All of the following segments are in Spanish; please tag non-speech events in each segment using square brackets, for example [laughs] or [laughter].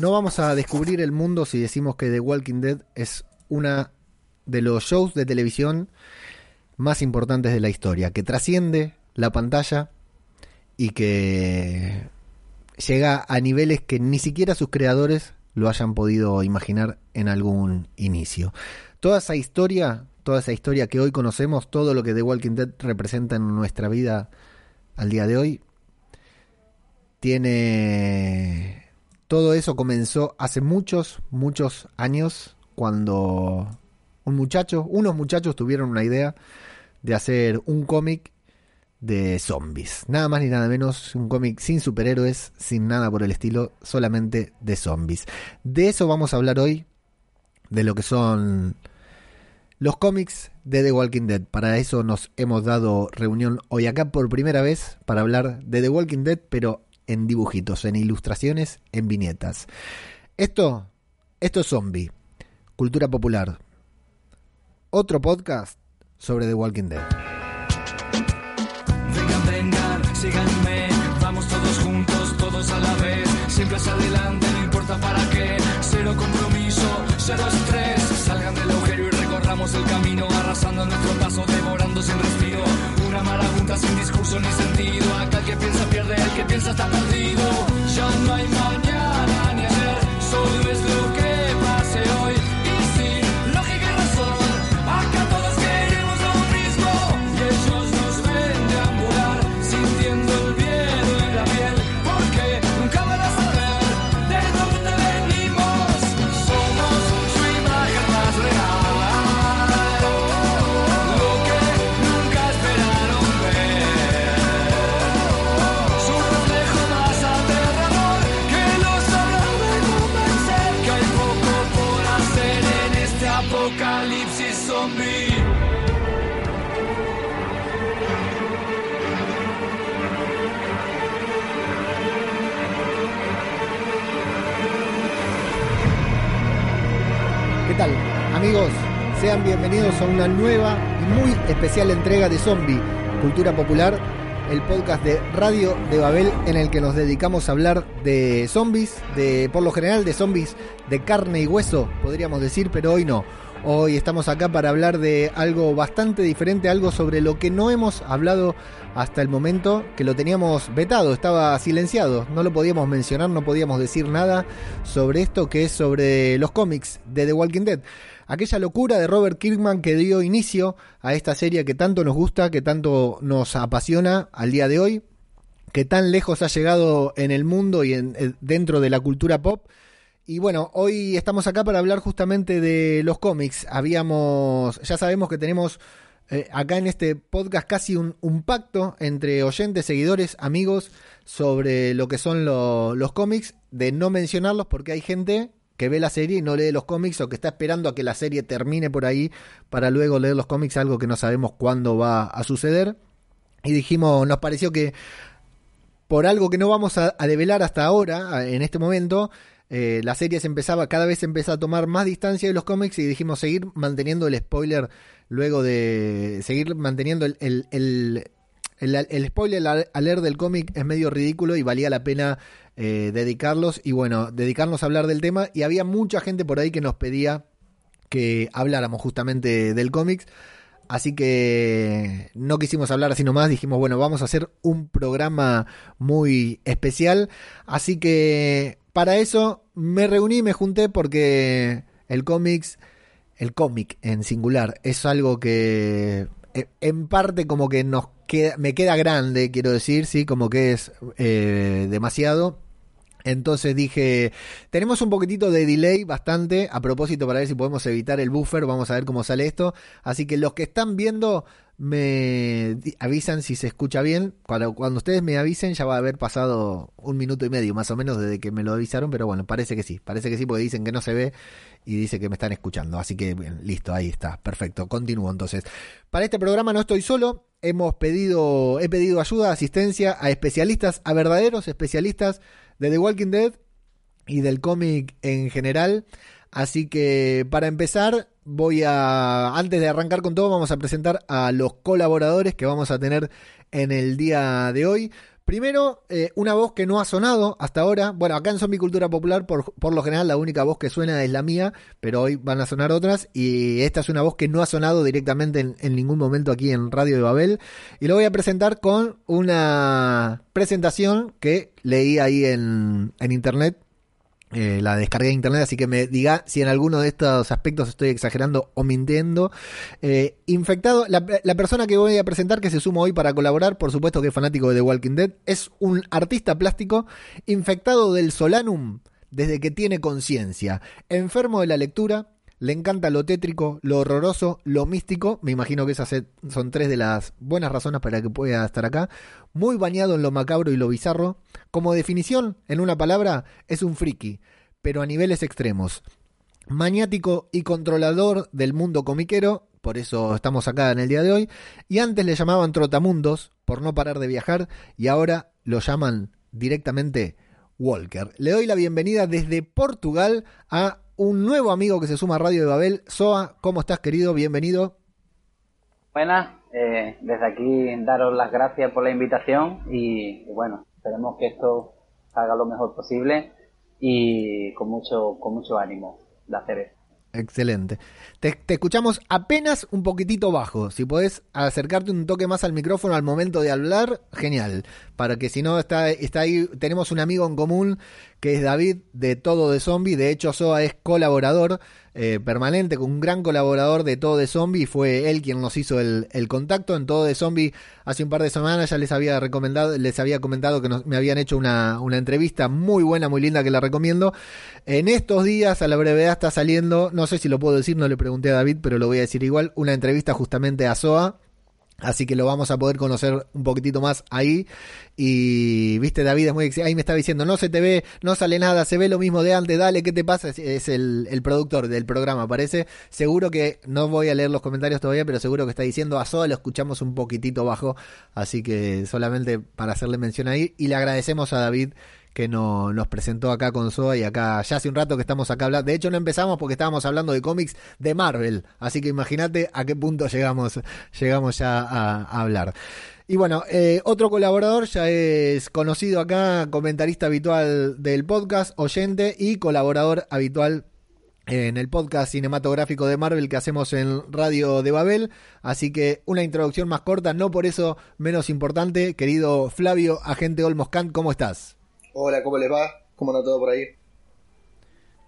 No vamos a descubrir el mundo si decimos que The Walking Dead es una de los shows de televisión más importantes de la historia, que trasciende la pantalla y que llega a niveles que ni siquiera sus creadores lo hayan podido imaginar en algún inicio. Toda esa historia, toda esa historia que hoy conocemos, todo lo que The Walking Dead representa en nuestra vida al día de hoy, tiene... Todo eso comenzó hace muchos, muchos años, cuando un muchacho, unos muchachos tuvieron una idea de hacer un cómic de zombies. Nada más ni nada menos, un cómic sin superhéroes, sin nada por el estilo, solamente de zombies. De eso vamos a hablar hoy, de lo que son los cómics de The Walking Dead. Para eso nos hemos dado reunión hoy acá por primera vez para hablar de The Walking Dead, pero en dibujitos, en ilustraciones, en viñetas. Esto, esto es zombie, cultura popular. Otro podcast sobre The Walking Dead. Vengan, vengan, síganme, vamos todos juntos, todos a la vez, siempre hacia adelante, no importa para qué, cero compromiso, cero estrés, salgan del agujero y recorramos el camino, arrasando nuestro paso, devorando sin respiro, una marabunta sin discurso ni sentido, acá el que piensa pierde, el que piensa está perdido, ya no hay mañana ni ayer, solo es lo que bienvenidos a una nueva y muy especial entrega de Zombie, Cultura Popular, el podcast de Radio de Babel en el que nos dedicamos a hablar de zombies, de por lo general de zombies de carne y hueso, podríamos decir, pero hoy no. Hoy estamos acá para hablar de algo bastante diferente, algo sobre lo que no hemos hablado hasta el momento, que lo teníamos vetado, estaba silenciado, no lo podíamos mencionar, no podíamos decir nada sobre esto que es sobre los cómics de The Walking Dead. Aquella locura de Robert Kirkman que dio inicio a esta serie que tanto nos gusta, que tanto nos apasiona al día de hoy, que tan lejos ha llegado en el mundo y en, eh, dentro de la cultura pop. Y bueno, hoy estamos acá para hablar justamente de los cómics. Habíamos, ya sabemos que tenemos eh, acá en este podcast casi un, pacto entre oyentes, seguidores, amigos sobre lo que son lo, los cómics, de no mencionarlos porque hay gente que ve la serie y no lee los cómics o que está esperando a que la serie termine por ahí para luego leer los cómics, algo que no sabemos cuándo va a suceder. Y dijimos, nos pareció que por algo que no vamos a, develar hasta ahora, en este momento, eh, la serie se empezaba, cada vez se empezaba a tomar más distancia de los cómics y dijimos seguir manteniendo el spoiler luego de seguir manteniendo el, el, el, el, el spoiler al leer del cómic es medio ridículo y valía la pena eh, dedicarlos y bueno, dedicarnos a hablar del tema y había mucha gente por ahí que nos pedía que habláramos justamente del cómics. Así que no quisimos hablar así nomás, dijimos, bueno, vamos a hacer un programa muy especial. Así que para eso me reuní, me junté porque el cómics, el cómic en singular, es algo que eh, en parte como que nos queda, me queda grande, quiero decir, sí, como que es eh, demasiado. Entonces dije, tenemos un poquitito de delay bastante, a propósito para ver si podemos evitar el buffer, vamos a ver cómo sale esto. Así que los que están viendo me avisan si se escucha bien. Cuando, cuando ustedes me avisen ya va a haber pasado un minuto y medio más o menos desde que me lo avisaron, pero bueno, parece que sí, parece que sí porque dicen que no se ve y dice que me están escuchando. Así que bien, listo, ahí está, perfecto, continúo entonces. Para este programa no estoy solo, hemos pedido, he pedido ayuda, asistencia a especialistas, a verdaderos especialistas de The Walking Dead y del cómic en general. Así que para empezar, voy a, antes de arrancar con todo, vamos a presentar a los colaboradores que vamos a tener en el día de hoy. Primero, eh, una voz que no ha sonado hasta ahora. Bueno, acá en Zombie Cultura Popular, por, por, lo general, la única voz que suena es la mía, pero hoy van a sonar otras. Y esta es una voz que no ha sonado directamente en, en ningún momento aquí en Radio de Babel. Y lo voy a presentar con una presentación que leí ahí en, en internet eh, la descargué de internet, así que me diga si en alguno de estos aspectos estoy exagerando o mintiendo. Eh, infectado, la, persona que voy a presentar, que se suma hoy para colaborar, por supuesto que es fanático de The Walking Dead, es un artista plástico infectado del Solanum desde que tiene conciencia, enfermo de la lectura, le encanta lo tétrico, lo horroroso, lo místico. Me imagino que esas son tres de las buenas razones para que pueda estar acá. Muy bañado en lo macabro y lo bizarro. Como definición, en una palabra, es un friki, pero a niveles extremos. Maniático y controlador del mundo comiquero, por eso estamos acá en el día de hoy. Y antes le llamaban trotamundos por no parar de viajar y ahora lo llaman directamente Walker. Le doy la bienvenida desde Portugal a un nuevo amigo que se suma a Radio de Babel. Soa, ¿cómo estás, querido? Bienvenido. Buenas, eh, desde aquí daros las gracias por la invitación y, y, bueno, esperemos que esto salga lo mejor posible y con mucho, con mucho ánimo de hacer esto. Excelente. Te, te, escuchamos apenas un poquitito bajo. Si podés acercarte un toque más al micrófono al momento de hablar, genial. Para que si no está, está ahí, tenemos un amigo en común que es David de Todo de Zombie. De hecho, Soa es colaborador eh, permanente, un gran colaborador de Todo de Zombie. Fue él quien nos hizo el, contacto en Todo de Zombie. Hace un par de semanas ya les había recomendado, les había comentado que nos, me habían hecho una, una entrevista muy buena, muy linda que la recomiendo. En estos días, a la brevedad, está saliendo, no sé si lo puedo decir, no le pregunté a David, pero lo voy a decir igual, una entrevista justamente a Soa Así que lo vamos a poder conocer un poquitito más ahí. Y, viste, David es muy ahí me estaba diciendo, no se te ve, no sale nada, se ve lo mismo de antes, dale, ¿qué te pasa? Es el, el productor del programa, parece. Seguro que, no voy a leer los comentarios todavía, pero seguro que está diciendo a Soa lo escuchamos un poquitito bajo. Así que solamente para hacerle mención ahí. Y le agradecemos a David que no, nos presentó acá con Soa y acá ya hace un rato que estamos acá hablando. De hecho, no empezamos porque estábamos hablando de cómics de Marvel. Así que imagínate a qué punto llegamos, llegamos ya a, a hablar. Y bueno, eh, otro colaborador ya es conocido acá, comentarista habitual del podcast, oyente y colaborador habitual en el podcast cinematográfico de Marvel que hacemos en Radio de Babel. Así que una introducción más corta, no por eso menos importante. Querido Flavio, agente Olmos Kant, ¿cómo estás? Hola, ¿cómo les va? ¿Cómo anda todo por ahí?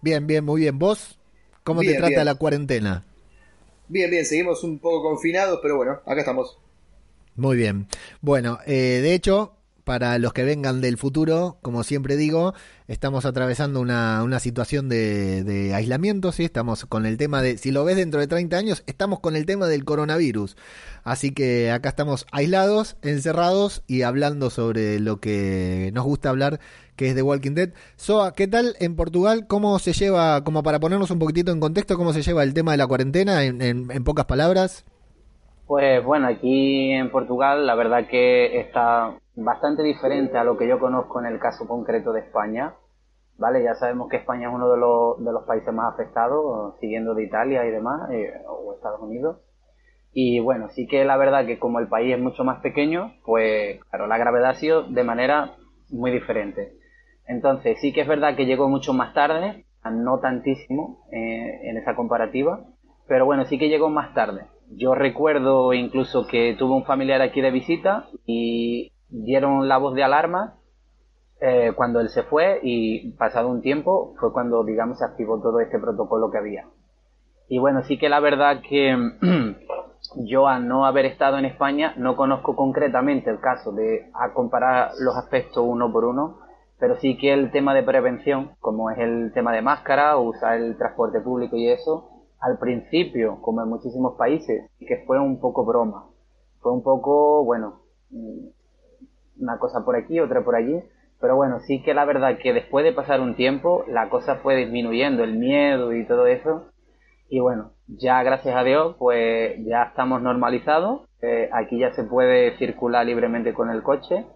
Bien, bien, muy bien. ¿Vos? ¿Cómo bien, te trata bien. la cuarentena? Bien, bien, seguimos un poco confinados, pero bueno, acá estamos. Muy bien. Bueno, eh, de hecho, para los que vengan del futuro, como siempre digo, estamos atravesando una, situación de, de, aislamiento, ¿sí? Estamos con el tema de, si lo ves dentro de 30 años, estamos con el tema del coronavirus. Así que acá estamos aislados, encerrados y hablando sobre lo que nos gusta hablar, que es The Walking Dead. Soa, ¿qué tal en Portugal? ¿Cómo se lleva, como para ponernos un poquitito en contexto, cómo se lleva el tema de la cuarentena en, en, en pocas palabras? Pues bueno, aquí en Portugal la verdad que está bastante diferente a lo que yo conozco en el caso concreto de España. Vale, ya sabemos que España es uno de los, de los países más afectados, siguiendo de Italia y demás, eh, o Estados Unidos. Y bueno, sí que la verdad que como el país es mucho más pequeño, pues claro, la gravedad ha sido de manera muy diferente. Entonces sí que es verdad que llegó mucho más tarde, no tantísimo eh, en esa comparativa, pero bueno, sí que llegó más tarde. Yo recuerdo incluso que tuve un familiar aquí de visita y dieron la voz de alarma eh, cuando él se fue y pasado un tiempo fue cuando, digamos, se activó todo este protocolo que había. Y bueno, sí que la verdad que [clears throat] yo a no haber estado en España no conozco concretamente el caso de a comparar los aspectos uno por uno, pero sí que el tema de prevención, como es el tema de máscara, usar el transporte público y eso, al principio, como en muchísimos países, que fue un poco broma. Fue un poco, bueno, una cosa por aquí, otra por allí. Pero bueno, sí que la verdad que después de pasar un tiempo, la cosa fue disminuyendo, el miedo y todo eso. Y bueno, ya gracias a Dios, pues ya estamos normalizados. Eh, aquí ya se puede circular libremente con el coche.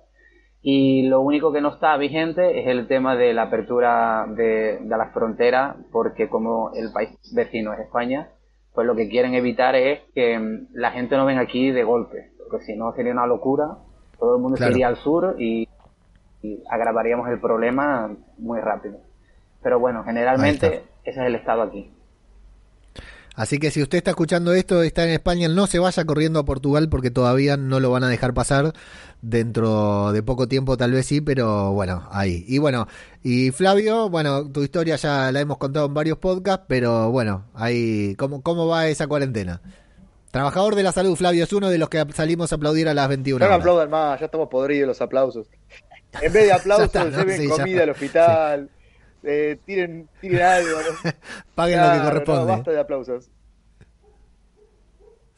Y lo único que no está vigente es el tema de la apertura de, de las fronteras, porque como el país vecino es España, pues lo que quieren evitar es que la gente no venga aquí de golpe, porque si no sería una locura, todo el mundo claro. se iría al sur y y agravaríamos el problema muy rápido. Pero bueno, generalmente ese es el estado aquí. Así que si usted está escuchando esto, está en España, no se vaya corriendo a Portugal porque todavía no lo van a dejar pasar. Dentro de poco tiempo tal vez sí, pero bueno, ahí. Y bueno, y Flavio, bueno, tu historia ya la hemos contado en varios podcasts, pero bueno, ahí, ¿cómo, cómo va esa cuarentena? Trabajador de la salud, Flavio, es uno de los que salimos a aplaudir a las 21 No horas. aplaudan más, ya estamos podridos los aplausos. En vez de [laughs] aplausos, está, ¿no? lleven Sí, comida al hospital, eh, tiren, tiren algo. ¿no? [laughs] Paguen lo que corresponde. No, basta de aplausos.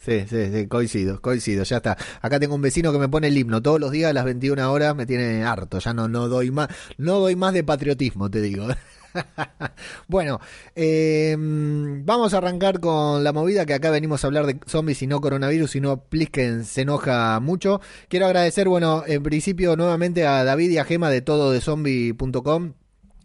Sí, sí, sí, coincido, coincido, ya está. Acá tengo un vecino que me pone el himno todos los días a las 21 horas, me tiene harto, ya no, no doy más, no doy más de patriotismo, te digo. [laughs] bueno, eh, vamos a arrancar con la movida que acá venimos a hablar de zombies y no coronavirus, y no Plisken se enoja mucho. Quiero agradecer, bueno, en principio nuevamente a David y a Gema de todo de zombie.com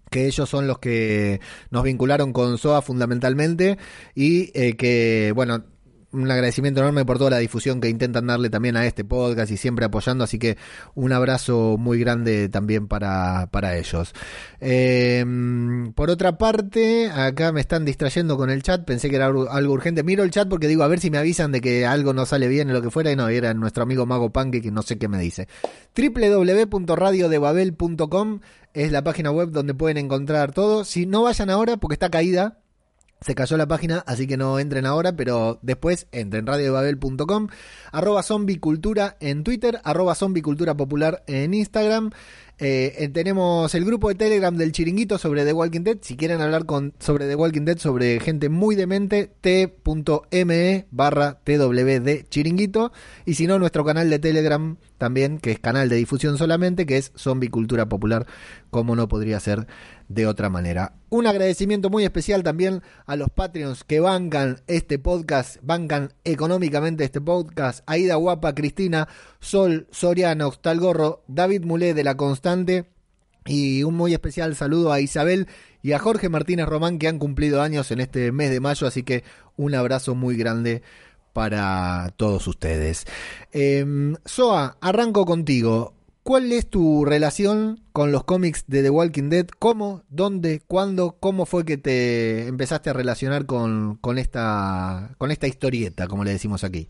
que ellos son los que nos vincularon con SOA fundamentalmente y eh, que, bueno, un agradecimiento enorme por toda la difusión que intentan darle también a este podcast y siempre apoyando, así que un abrazo muy grande también para, para ellos. Eh, por otra parte, acá me están distrayendo con el chat, pensé que era algo algo urgente. Miro el chat porque digo, a ver si me avisan de que algo no sale bien o lo que fuera, y no, era nuestro amigo Mago Panque que no sé qué me dice. www.radiodebabel.com es la página web donde pueden encontrar todo. Si no vayan ahora porque está caída, se cayó la página, así que no entren ahora, pero después entren radiodebabel.com, arroba zombicultura en Twitter, arroba zombicultura popular en Instagram. Eh, eh, tenemos el grupo de Telegram del Chiringuito sobre The Walking Dead. Si quieren hablar con, sobre The Walking Dead, sobre gente muy demente, t.me barra twd Chiringuito. Y si no, nuestro canal de Telegram también, que es canal de difusión solamente, que es Zombie Cultura Popular, como no podría ser de otra manera. Un agradecimiento muy especial también a los Patreons que bancan este podcast, bancan económicamente este podcast. Aida Guapa, Cristina, Sol, Soriano, Talgorro, David Mulé de La Constante. Y un muy especial saludo a Isabel y a Jorge Martínez Román que han cumplido años en este mes de mayo, así que un abrazo muy grande para todos ustedes. Soa, arranco contigo. ¿Cuál es tu relación con los cómics de The Walking Dead? ¿Cómo? ¿Dónde? ¿Cuándo? ¿Cómo fue que te empezaste a relacionar con, con, esta, con esta historieta, como le decimos aquí?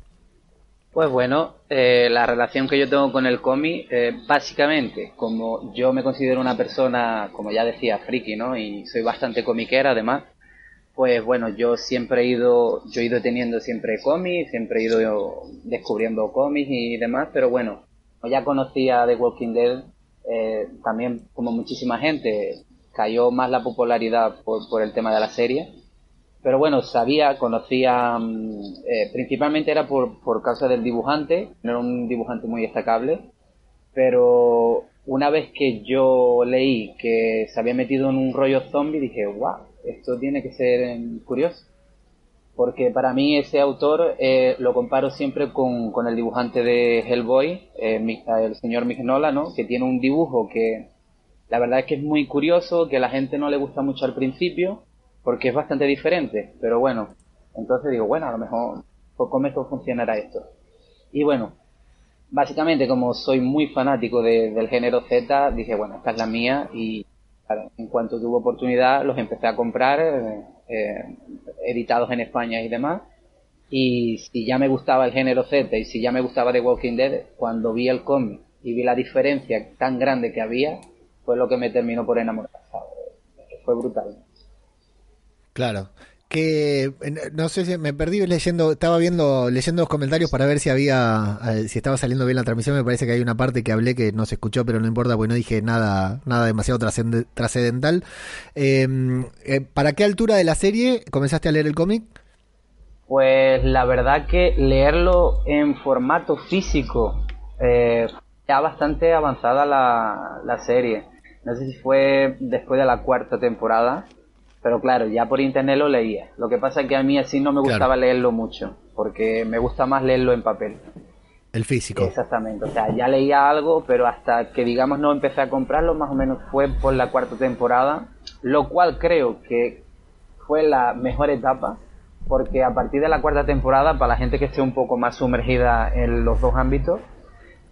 Pues bueno, eh, la relación que yo tengo con el cómic, eh, básicamente, como yo me considero una persona, como ya decía, friki, ¿no? Y soy bastante comiquera además, pues bueno, yo siempre he ido, yo he ido teniendo siempre cómics, siempre he ido descubriendo cómics y demás, pero bueno, ya conocía The Walking Dead, eh, también como muchísima gente, cayó más la popularidad por, por el tema de la serie. Pero bueno, sabía, conocía, eh, principalmente era por, por causa del dibujante, no era un dibujante muy destacable, pero una vez que yo leí que se había metido en un rollo zombie, dije, wow, esto tiene que ser eh, curioso. Porque para mí ese autor eh, lo comparo siempre con, con, el dibujante de Hellboy, eh, el señor Mignola, ¿no? Que tiene un dibujo que la verdad es que es muy curioso, que a la gente no le gusta mucho al principio, porque es bastante diferente. Pero bueno, entonces digo, bueno, a lo mejor pues, con esto funcionará esto. Y bueno, básicamente como soy muy fanático de, del género Z, dije, bueno, esta es la mía y en cuanto tuve oportunidad los empecé a comprar, eh, eh, editados en España y demás. Y si ya me gustaba el género Z y si ya me gustaba The Walking Dead, cuando vi el cómic y vi la diferencia tan grande que había, fue lo que me terminó por enamorar. Fue brutal. Claro. Que no sé si me perdí leyendo, estaba viendo, leyendo los comentarios para ver si había, eh, si estaba saliendo bien la transmisión. Me parece que hay una parte que hablé que no se escuchó, pero no importa, porque no dije nada, nada demasiado trascendental. Eh, eh, ¿Para qué altura de la serie comenzaste a leer el cómic? Pues la verdad que leerlo en formato físico eh, ya bastante avanzada la, la serie. No sé si fue después de la cuarta temporada, pero claro, ya por internet lo leía. Lo que pasa es que a mí así no me gustaba claro. leerlo mucho, porque me gusta más leerlo en papel. El físico. Exactamente, o sea, ya leía algo, pero hasta que digamos no empecé a comprarlo, más o menos fue por la cuarta temporada, lo cual creo que fue la mejor etapa, porque a partir de la cuarta temporada, para la gente que esté un poco más sumergida en los dos ámbitos,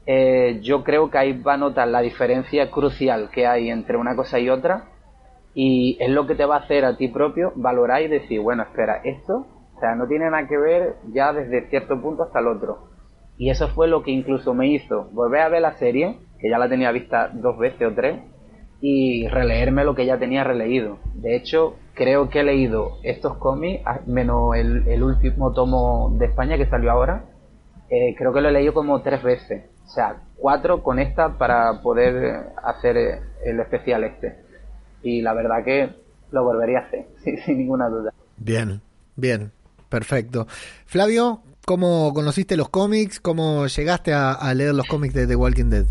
eh, yo creo que ahí va a notar la diferencia crucial que hay entre una cosa y otra y es lo que te va a hacer a ti propio valorar y decir, bueno, espera, esto, o sea, no tiene nada que ver ya desde cierto punto hasta el otro. Y eso fue lo que incluso me hizo volver a ver la serie, que ya la tenía vista dos veces o tres, y releerme lo que ya tenía releído. De hecho, creo que he leído estos cómics, ah, menos el, último tomo de España que salió ahora, eh, creo que lo he leído como tres veces. O sea, cuatro con esta para poder hacer el especial este. Y la verdad que lo volvería a hacer, [laughs] sin, ninguna duda. Bien, bien, perfecto. Flavio, ¿cómo conociste los cómics? ¿Cómo llegaste a leer los cómics de The Walking Dead?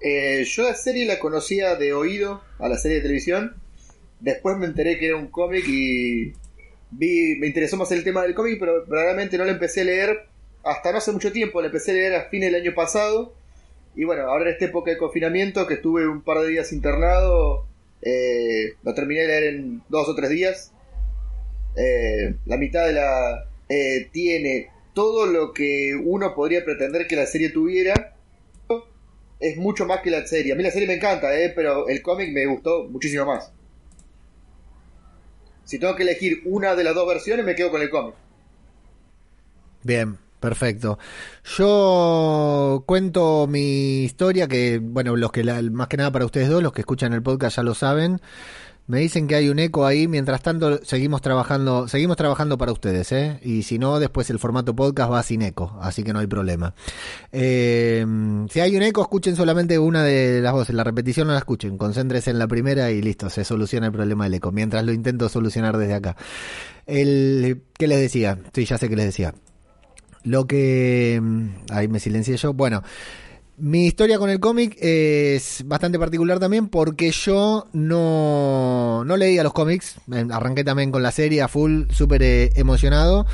Eh, yo la serie la conocía de oído a la serie de televisión. Después me enteré que era un cómic y vi, me interesó más el tema del cómic, pero realmente no lo empecé a leer hasta no hace mucho tiempo. La empecé a leer a fines del año pasado. Y bueno, ahora en esta época de confinamiento, que estuve un par de días internado, eh, lo terminé de leer en dos o tres días. Eh, la mitad de la tiene todo lo que uno podría pretender que la serie tuviera es mucho más que la serie. A mí la serie me encanta, ¿eh? pero el cómic me gustó muchísimo más. Si tengo que elegir una de las dos versiones, me quedo con el cómic. Bien, perfecto. Yo cuento mi historia, que, bueno, los que más que nada para ustedes dos, los que escuchan el podcast ya lo saben. Me dicen que hay un eco ahí, mientras tanto seguimos trabajando, seguimos trabajando para ustedes, ¿eh? Y si no, después el formato podcast va sin eco, así que no hay problema. Eh, si hay un eco, escuchen solamente una de las voces, la repetición no la escuchen, concéntrense en la primera y listo, se soluciona el problema del eco, mientras lo intento solucionar desde acá. El, ¿Qué les decía? Sí, ya sé qué les decía. Lo que... Mm, ahí me silencié yo. Bueno, mi historia con el cómic es bastante particular también porque yo no, no leía los cómics. Arranqué también con la serie a full, súper eh, emocionado.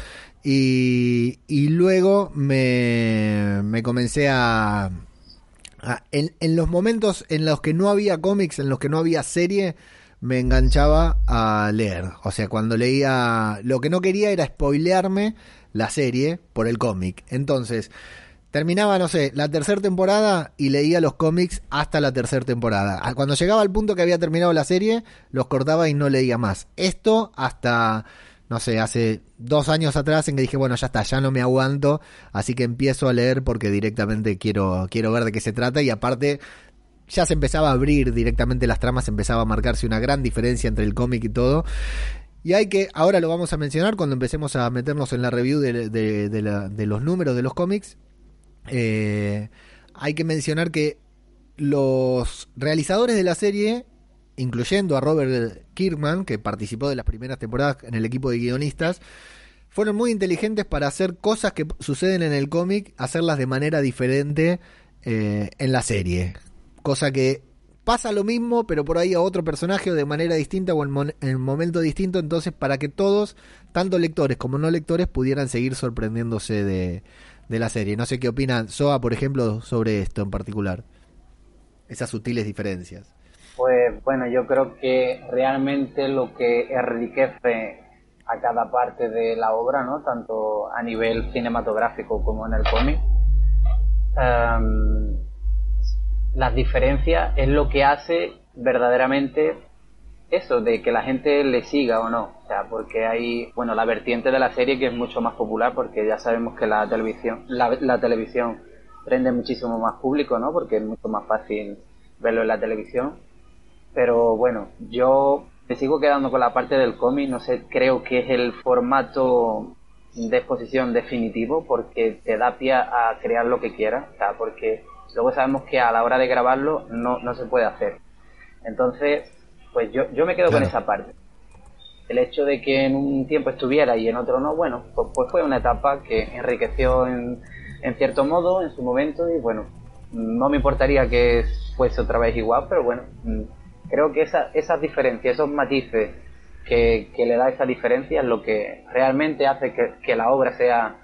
Y, y, luego me, me comencé a... en, en, los momentos en los que no había cómics, en los que no había serie, me enganchaba a leer. O sea, cuando leía... Lo que no quería era spoilearme la serie por el cómic. Entonces terminaba, no sé, la tercera temporada y leía los cómics hasta la tercera temporada. Ah, cuando llegaba al punto que había terminado la serie, los cortaba y no leía más. Esto hasta, no sé, hace dos años atrás en que dije, bueno, ya está, ya no me aguanto, así que empiezo a leer porque directamente quiero, quiero ver de qué se trata y aparte ya se empezaba a abrir directamente las tramas, empezaba a marcarse una gran diferencia entre el cómic y todo. Y hay que, ahora lo vamos a mencionar cuando empecemos a meternos en la review de, los números de los cómics, eh, hay que mencionar que los realizadores de la serie, incluyendo a Robert Kirkman, que participó de las primeras temporadas en el equipo de guionistas, fueron muy inteligentes para hacer cosas que suceden en el cómic, hacerlas de manera diferente eh, en la serie. Cosa que pasa lo mismo, pero por ahí a otro personaje o de manera distinta o en, en momento distinto, entonces para que todos, tanto lectores como no lectores, pudieran seguir sorprendiéndose de, de la serie. No sé qué opina Soa, por ejemplo, sobre esto en particular. Esas sutiles diferencias. Pues bueno, yo creo que realmente lo que enriquece a cada parte de la obra, ¿no? Tanto a nivel cinematográfico como en el cómic, las diferencias es lo que hace verdaderamente eso, de que la gente le siga o no. O sea, porque hay, bueno, la vertiente de la serie que es mucho más popular porque ya sabemos que la televisión, la, televisión prende muchísimo más público, ¿no? Porque es mucho más fácil verlo en la televisión. Pero bueno, yo me sigo quedando con la parte del cómic, no sé, creo que es el formato de exposición definitivo porque te da pie a crear lo que quieras, o porque luego sabemos que a la hora de grabarlo no, no se puede hacer. Entonces, pues yo, yo me quedo con esa parte. El hecho de que en un tiempo estuviera y en otro no, bueno, pues, pues fue una etapa que enriqueció en, en cierto modo en su momento y bueno, no me importaría que fuese otra vez igual, pero bueno, mm, creo que esa, esas diferencias, esos matices que, que, le da esa diferencia es lo que realmente hace que, que la obra sea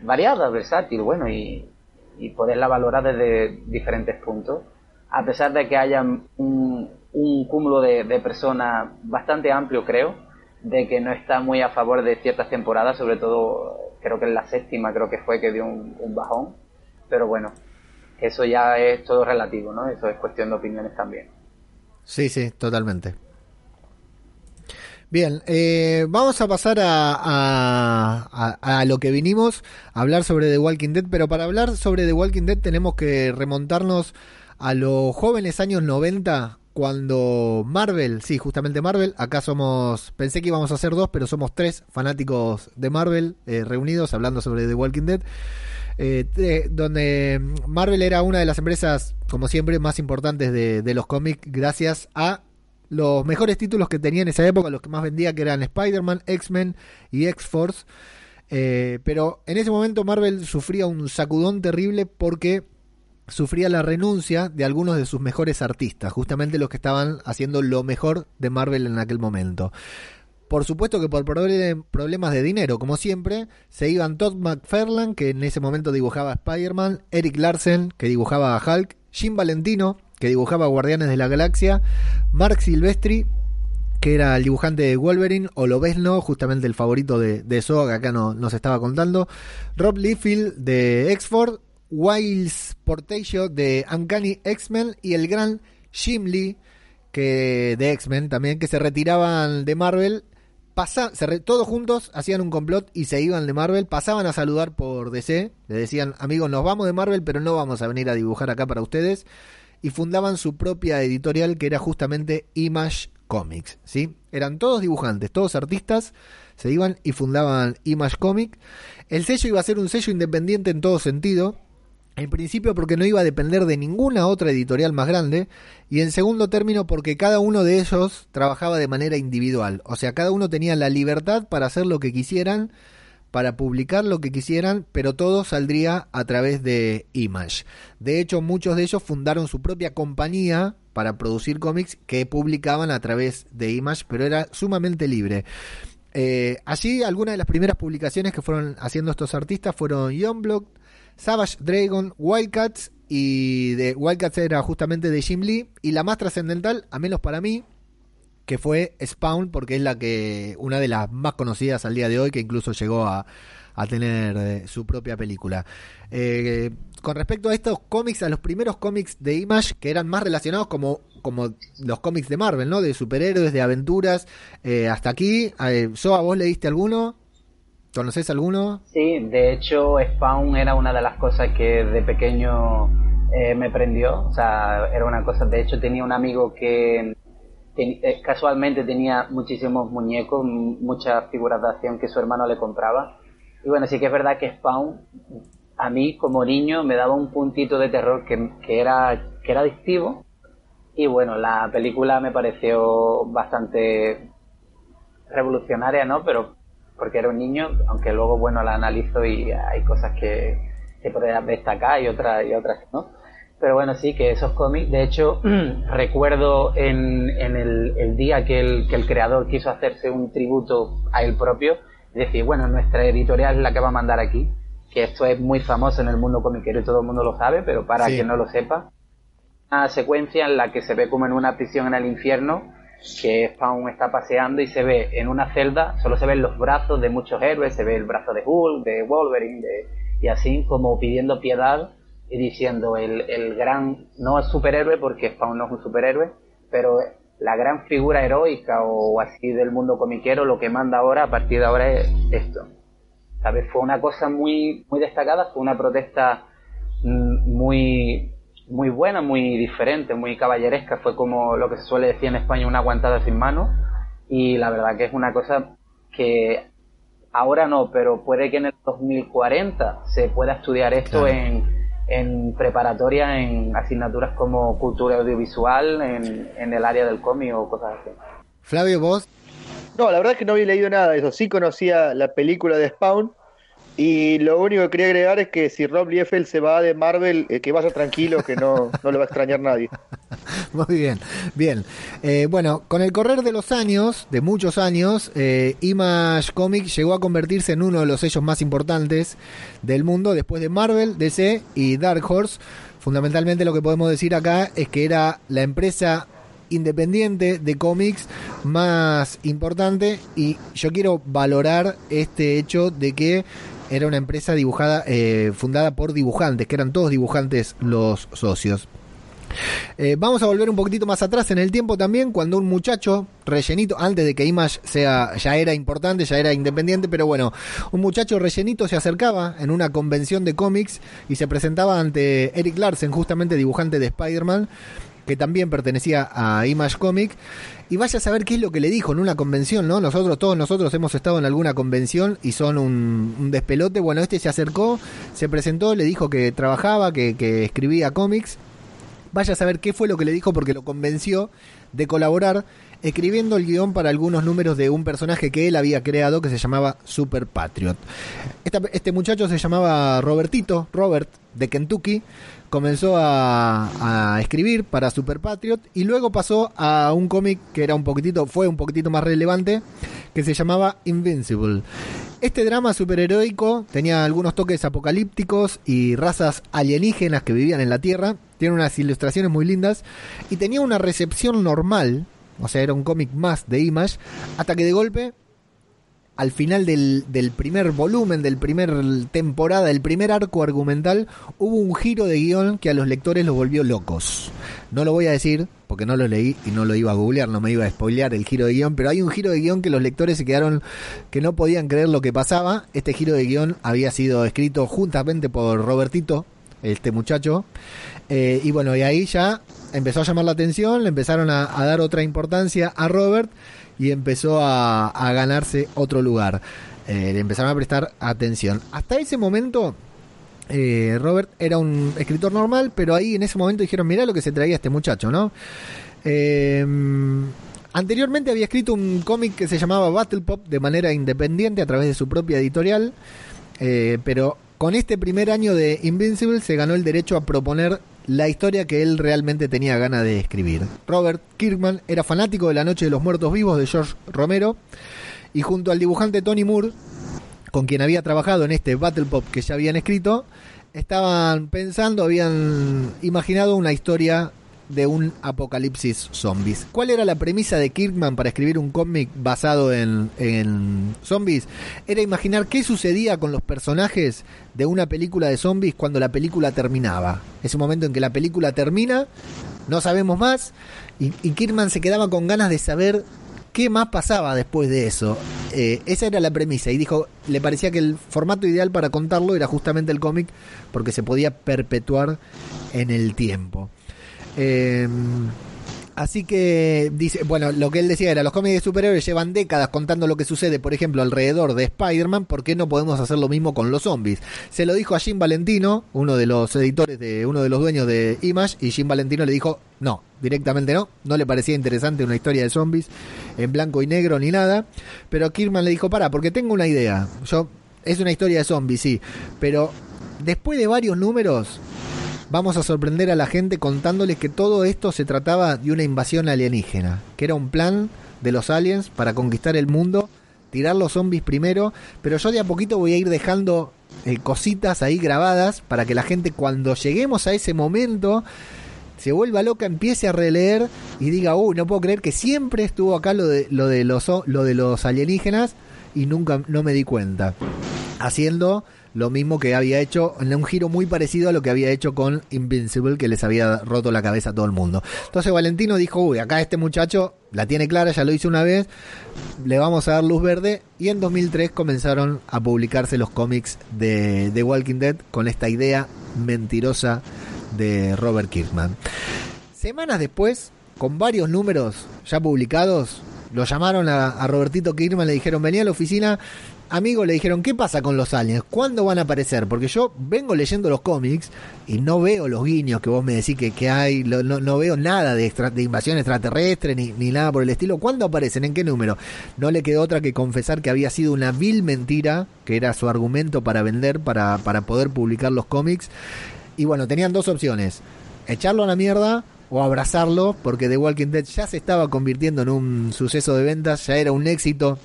variada, versátil, bueno, y, y poderla valorar desde diferentes puntos, a pesar de que haya un, un cúmulo de, personas bastante amplio, creo, de que no está muy a favor de ciertas temporadas, sobre todo creo que en la séptima creo que fue que dio un, bajón. pero bueno, eso ya es todo relativo, ¿no? Eso es cuestión de opiniones también. Sí, sí, totalmente. Bien, eh, vamos a pasar a, a, lo que vinimos, a hablar sobre The Walking Dead, pero para hablar sobre The Walking Dead tenemos que remontarnos a los jóvenes años 90, cuando Marvel, sí, justamente Marvel, acá somos, pensé que íbamos a ser dos, pero somos tres fanáticos de Marvel eh, reunidos hablando sobre The Walking Dead. Eh, donde Marvel era una de las empresas, como siempre, más importantes de, de los cómics, gracias a los mejores títulos que tenía en esa época, los que más vendía, que eran Spider-Man, X-Men y X-Force. Eh, pero en ese momento Marvel sufría un sacudón terrible porque sufría la renuncia de algunos de sus mejores artistas, justamente los que estaban haciendo lo mejor de Marvel en aquel momento. Por supuesto que por problemas de dinero, como siempre, se iban Todd McFarlane, que en ese momento dibujaba a Spider-Man, Eric Larsen, que dibujaba a Hulk, Jim Valentino, que dibujaba Guardianes de la Galaxia, Mark Silvestri, que era el dibujante de Wolverine, o lo ves no, justamente el favorito de, de que acá no, nos estaba contando, Rob Liefeld de X-Ford, Wiles Portillo de Uncanny X-Men y el gran Jim Lee que de X-Men también, que se retiraban de Marvel pasa, todos juntos hacían un complot y se iban de Marvel, pasaban a saludar por DC, le decían, amigos, nos vamos de Marvel, pero no vamos a venir a dibujar acá para ustedes y fundaban su propia editorial que era justamente Image Comics, ¿sí? Eran todos dibujantes, todos artistas, se iban y fundaban Image Comics. El sello iba a ser un sello independiente en todo sentido, en principio porque no iba a depender de ninguna otra editorial más grande y en segundo término porque cada uno de ellos trabajaba de manera individual, o sea, cada uno tenía la libertad para hacer lo que quisieran para publicar lo que quisieran, pero todo saldría a través de Image. De hecho, muchos de ellos fundaron su propia compañía para producir cómics que publicaban a través de Image, pero era sumamente libre. Eh, allí algunas de las primeras publicaciones que fueron haciendo estos artistas fueron Youngblood, Savage Dragon, Wildcats y de Wildcats era justamente de Jim Lee y la más trascendental, a menos para mí, que fue Spawn, porque es la que una de las más conocidas al día de hoy, que incluso llegó a, tener eh, su propia película. Eh, con respecto a estos cómics, a los primeros cómics de Image, que eran más relacionados como, como los cómics de Marvel, ¿no? De superhéroes, de aventuras. Eh, hasta aquí, ¿yo a vos leíste alguno? ¿Conoces alguno? Sí, de hecho Spawn era una de las cosas que de pequeño me prendió. O sea, era una cosa, de hecho tenía un amigo que eh, casualmente tenía muchísimos muñecos, muchas figuras de acción que su hermano le compraba. Y bueno, sí que es verdad que Spawn, a mí como niño, me daba un puntito de terror que, que, era, que era adictivo. Y bueno, la película me pareció bastante revolucionaria, ¿no? Pero porque era un niño, aunque luego, bueno, la analizo y hay cosas que, que podría destacar y otras, y otras, ¿no? Pero bueno, sí, que esos cómics, de hecho, [clears throat] recuerdo en, en el, día que el, que el creador quiso hacerse un tributo a él propio, decir, bueno, nuestra editorial es la que va a mandar aquí, que esto es muy famoso en el mundo comiquero y todo el mundo lo sabe, pero para quien no lo sepa, una secuencia en la que se ve como en una prisión en el infierno, que Spawn está paseando y se ve en una celda, solo se ven los brazos de muchos héroes, se ve el brazo de Hulk, de Wolverine, de, y así como pidiendo piedad diciendo el, el gran, no es superhéroe porque Spawn no es un superhéroe, pero la gran figura heroica o así del mundo comiquero, lo que manda ahora, a partir de ahora es esto. ¿Sabes? Fue una cosa muy, muy destacada, fue una protesta mm, muy, muy buena, muy diferente, muy caballeresca, fue como lo que se suele decir en España, una aguantada sin mano, y la verdad que es una cosa que ahora no, pero puede que en el 2040 se pueda estudiar esto en en preparatoria en asignaturas como cultura audiovisual en, en el área del cómic o cosas así. Flavio, vos. No, la verdad es que no había leído nada de eso. Sí conocía la película de Spawn, y lo único que quería agregar es que si Rob Liefeld se va de Marvel, eh, que vaya tranquilo, que no, no le va a extrañar nadie. [laughs] Muy bien, bien. Eh, bueno, con el correr de los años, de muchos años, eh, Image Comics llegó a convertirse en uno de los sellos más importantes del mundo después de Marvel, DC y Dark Horse. Fundamentalmente lo que podemos decir acá es que era la empresa independiente de cómics más importante y yo quiero valorar este hecho de que era una empresa dibujada, eh, fundada por dibujantes, que eran todos dibujantes los socios. Eh, vamos a volver un poquitito más atrás en el tiempo también, cuando un muchacho rellenito, antes de que Image sea, ya era importante, ya era independiente, pero bueno, un muchacho rellenito se acercaba en una convención de cómics y se presentaba ante Eric Larsen, justamente dibujante de Spider-Man, que también pertenecía a Image Comic. Y vaya a saber qué es lo que le dijo en una convención, ¿no? Nosotros, todos nosotros hemos estado en alguna convención y son un, despelote. Bueno, este se acercó, se presentó, le dijo que trabajaba, que, que escribía cómics Vaya a saber qué fue lo que le dijo porque lo convenció de colaborar escribiendo el guion para algunos números de un personaje que él había creado que se llamaba Super Patriot. este muchacho se llamaba Robertito, Robert, de Kentucky. Comenzó a, escribir para Super Patriot y luego pasó a un cómic que era un poquitito, fue un poquitito más relevante, que se llamaba Invincible. Este drama superheroico tenía algunos toques apocalípticos y razas alienígenas que vivían en la Tierra. Tiene unas ilustraciones muy lindas y tenía una recepción normal, o sea, era un cómic más de Image, hasta que de golpe al final del, del, primer volumen, del primer temporada, del primer arco argumental, hubo un giro de guion que a los lectores los volvió locos. No lo voy a decir porque no lo leí y no lo iba a googlear, no me iba a spoilear el giro de guion, pero hay un giro de guion que los lectores se quedaron que no podían creer lo que pasaba. Este giro de guion había sido escrito juntamente por Robertito, este muchacho, eh, y bueno, y ahí ya empezó a llamar la atención, le empezaron a, a dar otra importancia a Robert y empezó a, ganarse otro lugar. Eh, le empezaron a prestar atención. Hasta ese momento, eh, Robert era un escritor normal, pero ahí en ese momento dijeron, mirá lo que se traía este muchacho, ¿no? Eh, anteriormente había escrito un cómic que se llamaba Battle Pop de manera independiente a través de su propia editorial, pero con este primer año de Invincible se ganó el derecho a proponer la historia que él realmente tenía ganas de escribir. Robert Kirkman era fanático de La Noche de los Muertos Vivos de George Romero y junto al dibujante Tony Moore, con quien había trabajado en este Battle Pop que ya habían escrito, estaban pensando, habían imaginado una historia de un apocalipsis zombies. ¿Cuál era la premisa de Kirkman para escribir un cómic basado en, en, zombies? Era imaginar qué sucedía con los personajes de una película de zombies cuando la película terminaba. Ese momento en que la película termina, no sabemos más, y, Kirkman se quedaba con ganas de saber qué más pasaba después de eso. Eh, esa era la premisa y dijo, le parecía que el formato ideal para contarlo era justamente el cómic porque se podía perpetuar en el tiempo. Eh, así que dice, bueno, lo que él decía era, los cómics de superhéroes llevan décadas contando lo que sucede, por ejemplo, alrededor de Spider-Man, ¿por qué no podemos hacer lo mismo con los zombies? Se lo dijo a Jim Valentino, uno de los editores de uno de los dueños de Image, y Jim Valentino le dijo, no, directamente no, no le parecía interesante una historia de zombies en blanco y negro ni nada, pero Kirman le dijo, para, porque tengo una idea, yo es una historia de zombies, sí, pero después de varios números vamos a sorprender a la gente contándoles que todo esto se trataba de una invasión alienígena, que era un plan de los aliens para conquistar el mundo, tirar los zombies primero, pero yo de a poquito voy a ir dejando eh, cositas ahí grabadas para que la gente cuando lleguemos a ese momento se vuelva loca, empiece a releer y diga, uy, no puedo creer que siempre estuvo acá lo de, lo de, los, lo de los alienígenas y nunca no me di cuenta. Haciendo lo mismo que había hecho, en un giro muy parecido a lo que había hecho con Invincible, que les había roto la cabeza a todo el mundo. Entonces Valentino dijo, uy, acá este muchacho la tiene clara, ya lo hizo una vez, le vamos a dar luz verde, y en 2003 comenzaron a publicarse los cómics de The Walking Dead con esta idea mentirosa de Robert Kirkman. Semanas después, con varios números ya publicados, lo llamaron a, a Robertito Kirkman, le dijeron, venía a la oficina, amigo le dijeron, ¿qué pasa con los aliens? ¿Cuándo van a aparecer? Porque yo vengo leyendo los cómics y no veo los guiños que vos me decís que, que hay, no, no, veo nada de, de invasión extraterrestre ni, ni, nada por el estilo. ¿Cuándo aparecen? ¿En qué número? No le quedó otra que confesar que había sido una vil mentira, que era su argumento para vender, para, para poder publicar los cómics. Y bueno, tenían dos opciones. Echarlo a la mierda o abrazarlo, porque The Walking Dead ya se estaba convirtiendo en un suceso de ventas, ya era un éxito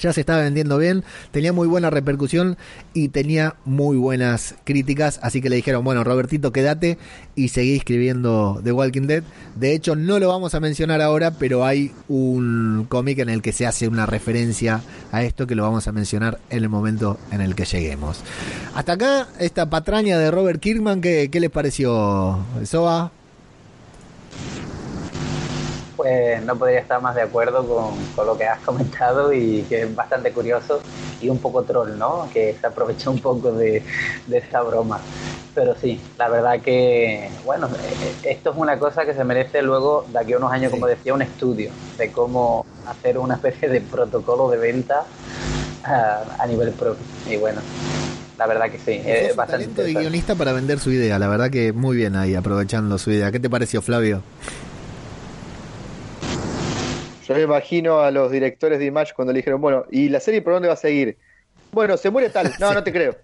ya se estaba vendiendo bien, tenía muy buena repercusión y tenía muy buenas críticas, así que le dijeron, bueno, Robertito, quédate y seguí escribiendo The Walking Dead. De hecho, no lo vamos a mencionar ahora, pero hay un cómic en el que se hace una referencia a esto que lo vamos a mencionar en el momento en el que lleguemos. Hasta acá, esta patraña de Robert Kirkman, ¿qué, qué les pareció, Soa? Pues no podría estar más de acuerdo con, con, lo que has comentado y que es bastante curioso y un poco troll, ¿no? Que se aprovecha un poco de, de esta broma. Pero sí, la verdad que, bueno, esto es una cosa que se merece luego, de aquí a unos años, sí. como decía, un estudio de cómo hacer una especie de protocolo de venta a, a nivel propio. Y bueno, la verdad que sí, es bastante talento de guionista para vender su idea, la verdad que muy bien ahí, aprovechando su idea. ¿Qué te pareció, Flavio? Yo me imagino a los directores de Image cuando le dijeron, bueno, ¿y la serie por dónde va a seguir? Bueno, se muere tal. No, [laughs] no te creo.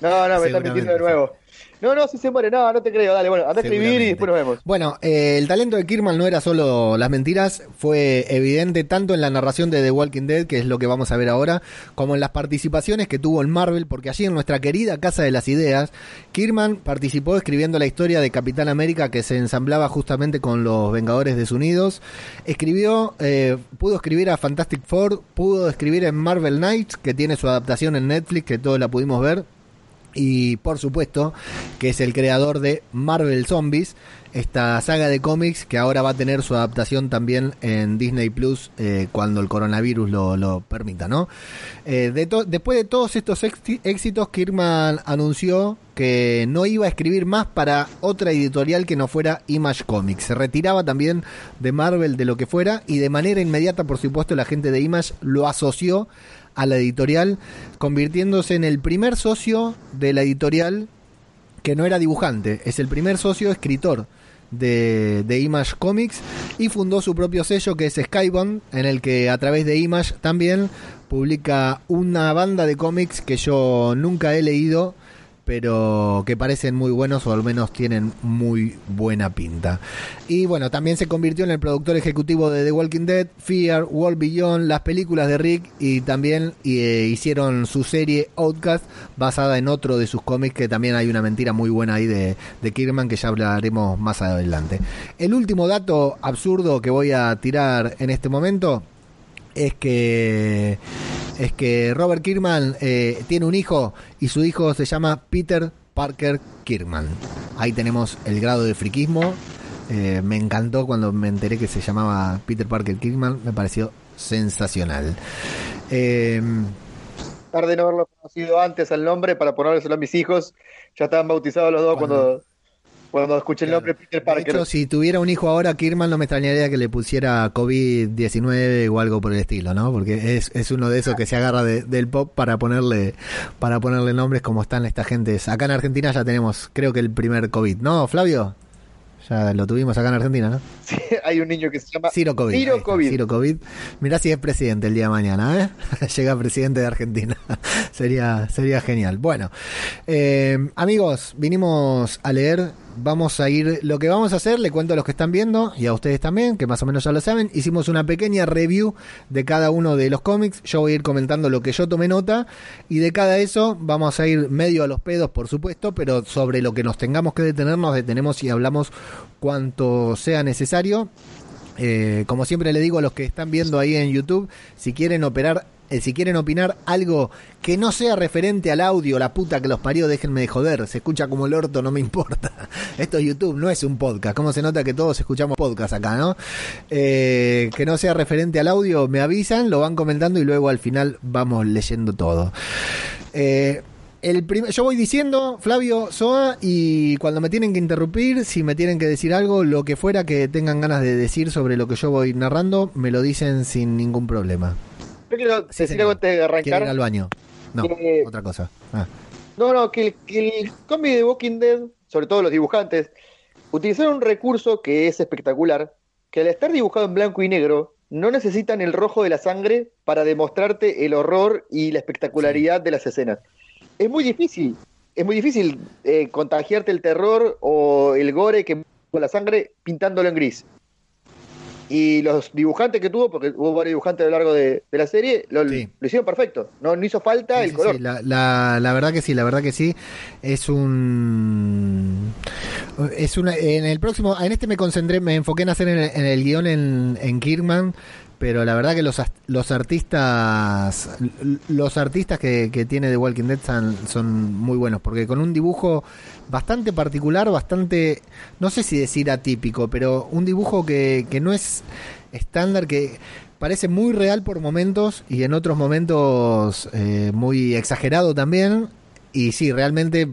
No, no, me estás mintiendo de nuevo. No, no, si se muere, no, no te creo, dale, bueno, anda a escribir y después nos vemos. Bueno, eh, el talento de Kirman no era solo las mentiras, fue evidente tanto en la narración de The Walking Dead, que es lo que vamos a ver ahora, como en las participaciones que tuvo en Marvel, porque allí en nuestra querida Casa de las Ideas, Kirman participó escribiendo la historia de Capitán América que se ensamblaba justamente con los Vengadores desunidos, escribió, eh, pudo escribir a Fantastic Four, pudo escribir en Marvel Knights, que tiene su adaptación en Netflix, que todos la pudimos ver, y por supuesto que es el creador de Marvel Zombies, esta saga de cómics que ahora va a tener su adaptación también en Disney Plus eh, cuando el coronavirus lo, lo permita, ¿no? Eh, de después de todos estos éxitos, Kirman anunció que no iba a escribir más para otra editorial que no fuera Image Comics. Se retiraba también de Marvel, de lo que fuera, y de manera inmediata, por supuesto, la gente de Image lo asoció a la editorial, convirtiéndose en el primer socio de la editorial que no era dibujante, es el primer socio escritor de, de, Image Comics y fundó su propio sello que es Skybound, en el que a través de Image también publica una banda de cómics que yo nunca he leído pero que parecen muy buenos o al menos tienen muy buena pinta. Y bueno, también se convirtió en el productor ejecutivo de The Walking Dead, Fear, World Beyond, las películas de Rick y también eh, hicieron su serie Outcast basada en otro de sus cómics que también hay una mentira muy buena ahí de, de que ya hablaremos más adelante. El último dato absurdo que voy a tirar en este momento es que es que Robert Kirkman eh, tiene un hijo y su hijo se llama Peter Parker Kirkman. Ahí tenemos el grado de friquismo. Eh, me encantó cuando me enteré que se llamaba Peter Parker Kirkman. Me pareció sensacional. Eh, Tarde no haberlo conocido antes al nombre para ponérselo a mis hijos. Ya estaban bautizados los dos cuando, cuando cuando escuché el nombre Peter Parker. De hecho, si tuviera un hijo ahora, Kirman no me extrañaría que le pusiera COVID-19 o algo por el estilo, ¿no? Porque es, es uno de esos que se agarra de, del pop para ponerle para ponerle nombres como están esta gente. Acá en Argentina ya tenemos, creo que el primer COVID, ¿no, Flavio? Ya lo tuvimos acá en Argentina, ¿no? [laughs] Sí, hay un niño que se llama Ciro COVID. Ciro COVID. Ciro COVID. Mirá si es presidente el día de mañana, ¿eh? [laughs] Llega presidente de Argentina. [laughs] sería, sería genial. Bueno, eh, amigos, vinimos a leer vamos a ir, lo que vamos a hacer, le cuento a los que están viendo y a ustedes también, que más o menos ya lo saben, hicimos una pequeña review de cada uno de los cómics, yo voy a ir comentando lo que yo tomé nota y de cada eso vamos a ir medio a los pedos, por supuesto, pero sobre lo que nos tengamos que detener, nos detenemos y hablamos cuanto sea necesario. Eh, como siempre le digo a los que están viendo ahí en YouTube, si quieren operar eh, si quieren opinar algo que no sea referente al audio, la puta que los parió, déjenme de joder. Se escucha como el orto, no me [laughs] importa. Esto es YouTube, no es un podcast. ¿Cómo se nota que todos escuchamos podcast acá, no? Eh, que no sea referente al audio, me avisan, lo van comentando y luego al final vamos leyendo todo. Eh, el yo voy diciendo, Flavio Soa, y cuando me tienen que interrumpir, si me tienen que decir algo, lo que fuera que tengan ganas de decir sobre lo que yo voy narrando, me lo dicen sin ningún problema. Yo quiero sí, decir algo antes de arrancar. ir al baño? No, que, otra cosa. Ah. No, no, que, que el cómic de Walking Dead, sobre todo los dibujantes, utilizaron un recurso que es espectacular, que al estar dibujado en blanco y negro, no necesitan el rojo de la sangre para demostrarte el horror y la espectacularidad sí. de las escenas. Es muy difícil, es muy difícil eh, contagiarte el terror o el gore que con la sangre pintándolo en gris. Y los dibujantes que tuvo, porque hubo varios dibujantes a lo largo de, la serie, lo, hicieron perfecto. No, hizo falta el color. la, la, verdad que sí, la verdad que sí. Es un. Es una. En el próximo. En este me concentré, me enfoqué en hacer en el, guion en, en Kirkman pero la verdad que los, los artistas los artistas que, que tiene The Walking Dead son, muy buenos porque con un dibujo bastante particular bastante no sé si decir atípico pero un dibujo que, que no es estándar que parece muy real por momentos y en otros momentos eh, muy exagerado también. Y sí realmente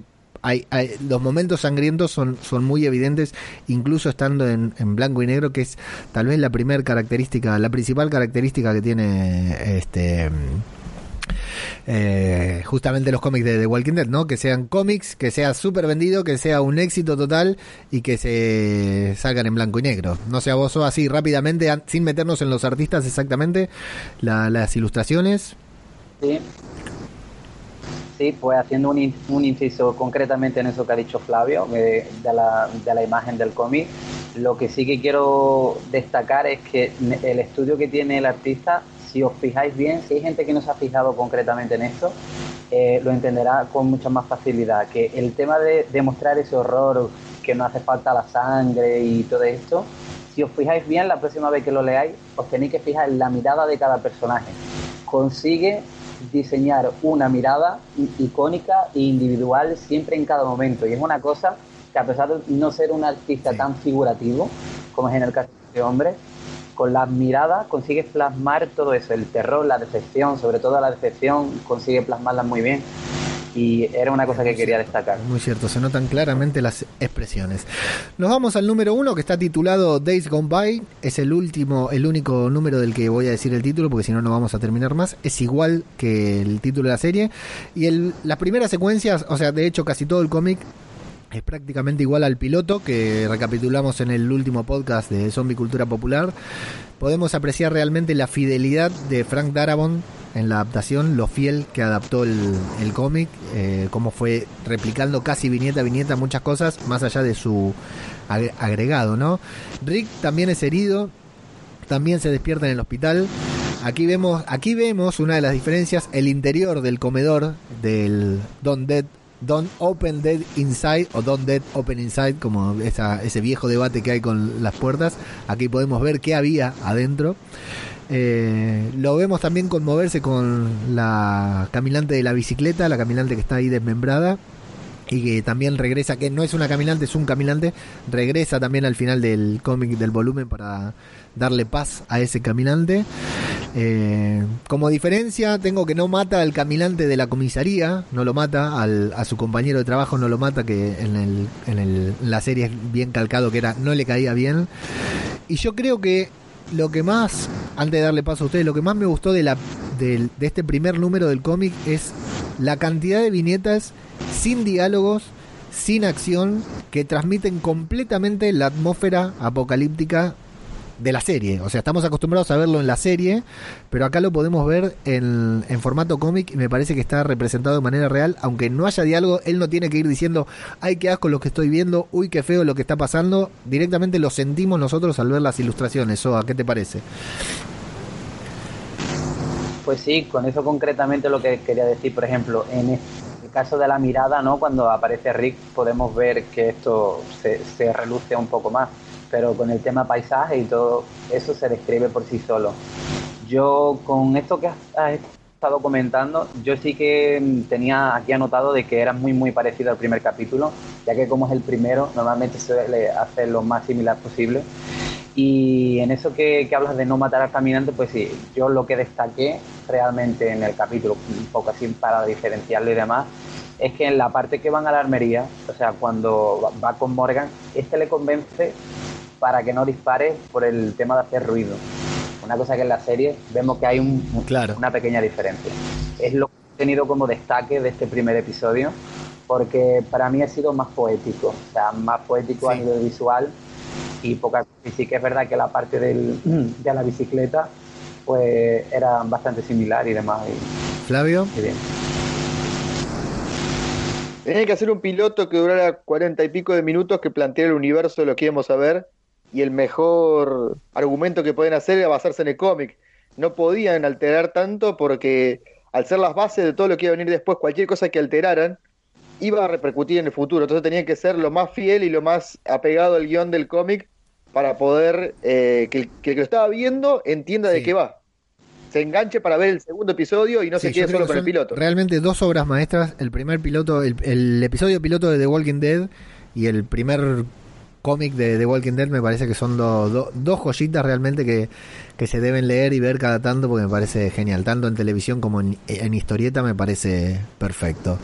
hay, los momentos sangrientos son, son muy evidentes, incluso estando en, blanco y negro, que es tal vez la primera característica, la principal característica que tiene este eh, justamente los cómics de The Walking Dead, ¿no? Que sean cómics, que sea súper vendido, que sea un éxito total y que se salgan en blanco y negro. No sea vos así rápidamente, sin meternos en los artistas exactamente, las ilustraciones. Sí, Sí, pues haciendo un, un, inciso concretamente en eso que ha dicho Flavio, de, la, de la imagen del cómic, lo que sí que quiero destacar es que el estudio que tiene el artista, si os fijáis bien, si hay gente que no se ha fijado concretamente en esto, eh, lo entenderá con mucha más facilidad, que el tema de demostrar ese horror, que no hace falta la sangre y todo esto, si os fijáis bien, la próxima vez que lo leáis, os tenéis que fijar en la mirada de cada personaje. Consigue diseñar una mirada icónica e individual siempre en cada momento. Y es una cosa que a pesar de no ser un artista tan figurativo, como es en el caso de este hombre, con la mirada consigue plasmar todo eso, el terror, la decepción, sobre todo la decepción, consigue plasmarla muy bien y era una cosa que quería destacar. Muy cierto, se notan claramente las expresiones. Nos vamos al número uno que está titulado Days Gone By. Es el último, el único número del que voy a decir el título porque si no no vamos a terminar más. Es igual que el título de la serie y el, las primeras secuencias, o sea, de hecho casi todo el cómic es prácticamente igual al piloto que recapitulamos en el último podcast de Zombie Cultura Popular. Podemos apreciar realmente la fidelidad de Frank Darabont en la adaptación, lo fiel que adaptó el, cómic, eh, cómo fue replicando casi viñeta a viñeta muchas cosas, más allá de su agregado, ¿no? Rick también es herido, también se despierta en el hospital. Aquí vemos, aquí vemos una de las diferencias, el interior del comedor del Don Dead Don't Open Dead Inside o Don't Dead Open Inside, como ese viejo debate que hay con las puertas. Aquí podemos ver qué había adentro. Eh, lo vemos también conmoverse con la caminante de la bicicleta, la caminante que está ahí desmembrada y que también regresa, que no es una caminante, es un caminante, regresa también al final del cómic del volumen para darle paz a ese caminante. Eh, como diferencia, tengo que no mata al caminante de la comisaría, no lo mata, al, a su compañero de trabajo no lo mata, que en, el, en, el, la serie es bien calcado que era, no le caía bien. Y yo creo que lo que más, antes de darle paso a ustedes, lo que más me gustó de, la, de, de este primer número del cómic es la cantidad de viñetas sin diálogos, sin acción, que transmiten completamente la atmósfera apocalíptica de la serie. O sea, estamos acostumbrados a verlo en la serie, pero acá lo podemos ver en, en formato cómic y me parece que está representado de manera real. Aunque no haya diálogo, él no tiene que ir diciendo, ay, qué asco lo que estoy viendo, uy, qué feo lo que está pasando. Directamente lo sentimos nosotros al ver las ilustraciones. ¿a ¿qué te parece? Pues sí, con eso concretamente lo que quería decir, por ejemplo, en el caso de la mirada, ¿no? Cuando aparece Rick podemos ver que esto se, se reluce un poco más pero con el tema paisaje y todo eso se describe por sí solo. Yo con esto que has, estado comentando, yo sí que tenía aquí anotado de que era muy muy parecido al primer capítulo, ya que como es el primero, normalmente se suele hacer lo más similar posible. Y en eso que, que, hablas de no matar al caminante, pues sí, yo lo que destaqué realmente en el capítulo, un poco así para diferenciarlo y demás, es que en la parte que van a la armería, o sea, cuando va con Morgan, este le convence para que no dispare por el tema de hacer ruido. Una cosa que en la serie vemos que hay un, una pequeña diferencia. Es lo que he tenido como destaque de este primer episodio, porque para mí ha sido más poético, o sea, más poético a nivel visual y poca y sí que es verdad que la parte del, [clears throat] de la bicicleta pues era bastante similar y demás. Flavio. bien. Tenía que hacer un piloto que durara cuarenta y pico de minutos que planteara el universo de lo que íbamos a ver y el mejor argumento que pueden hacer era basarse en el cómic. No podían alterar tanto porque al ser las bases de todo lo que iba a venir después, cualquier cosa que alteraran iba a repercutir en el futuro. Entonces tenían que ser lo más fiel y lo más apegado al guion del cómic para poder eh, que, el, que, lo estaba viendo entienda de qué va. Se enganche para ver el segundo episodio y no se quede solo con el piloto. Realmente dos obras maestras. El primer piloto, el, el episodio piloto de The Walking Dead y el primer cómic de Walking Dead me parece que son dos joyitas realmente que, que, se deben leer y ver cada tanto porque me parece genial. Tanto en televisión como en, en historieta me parece perfecto.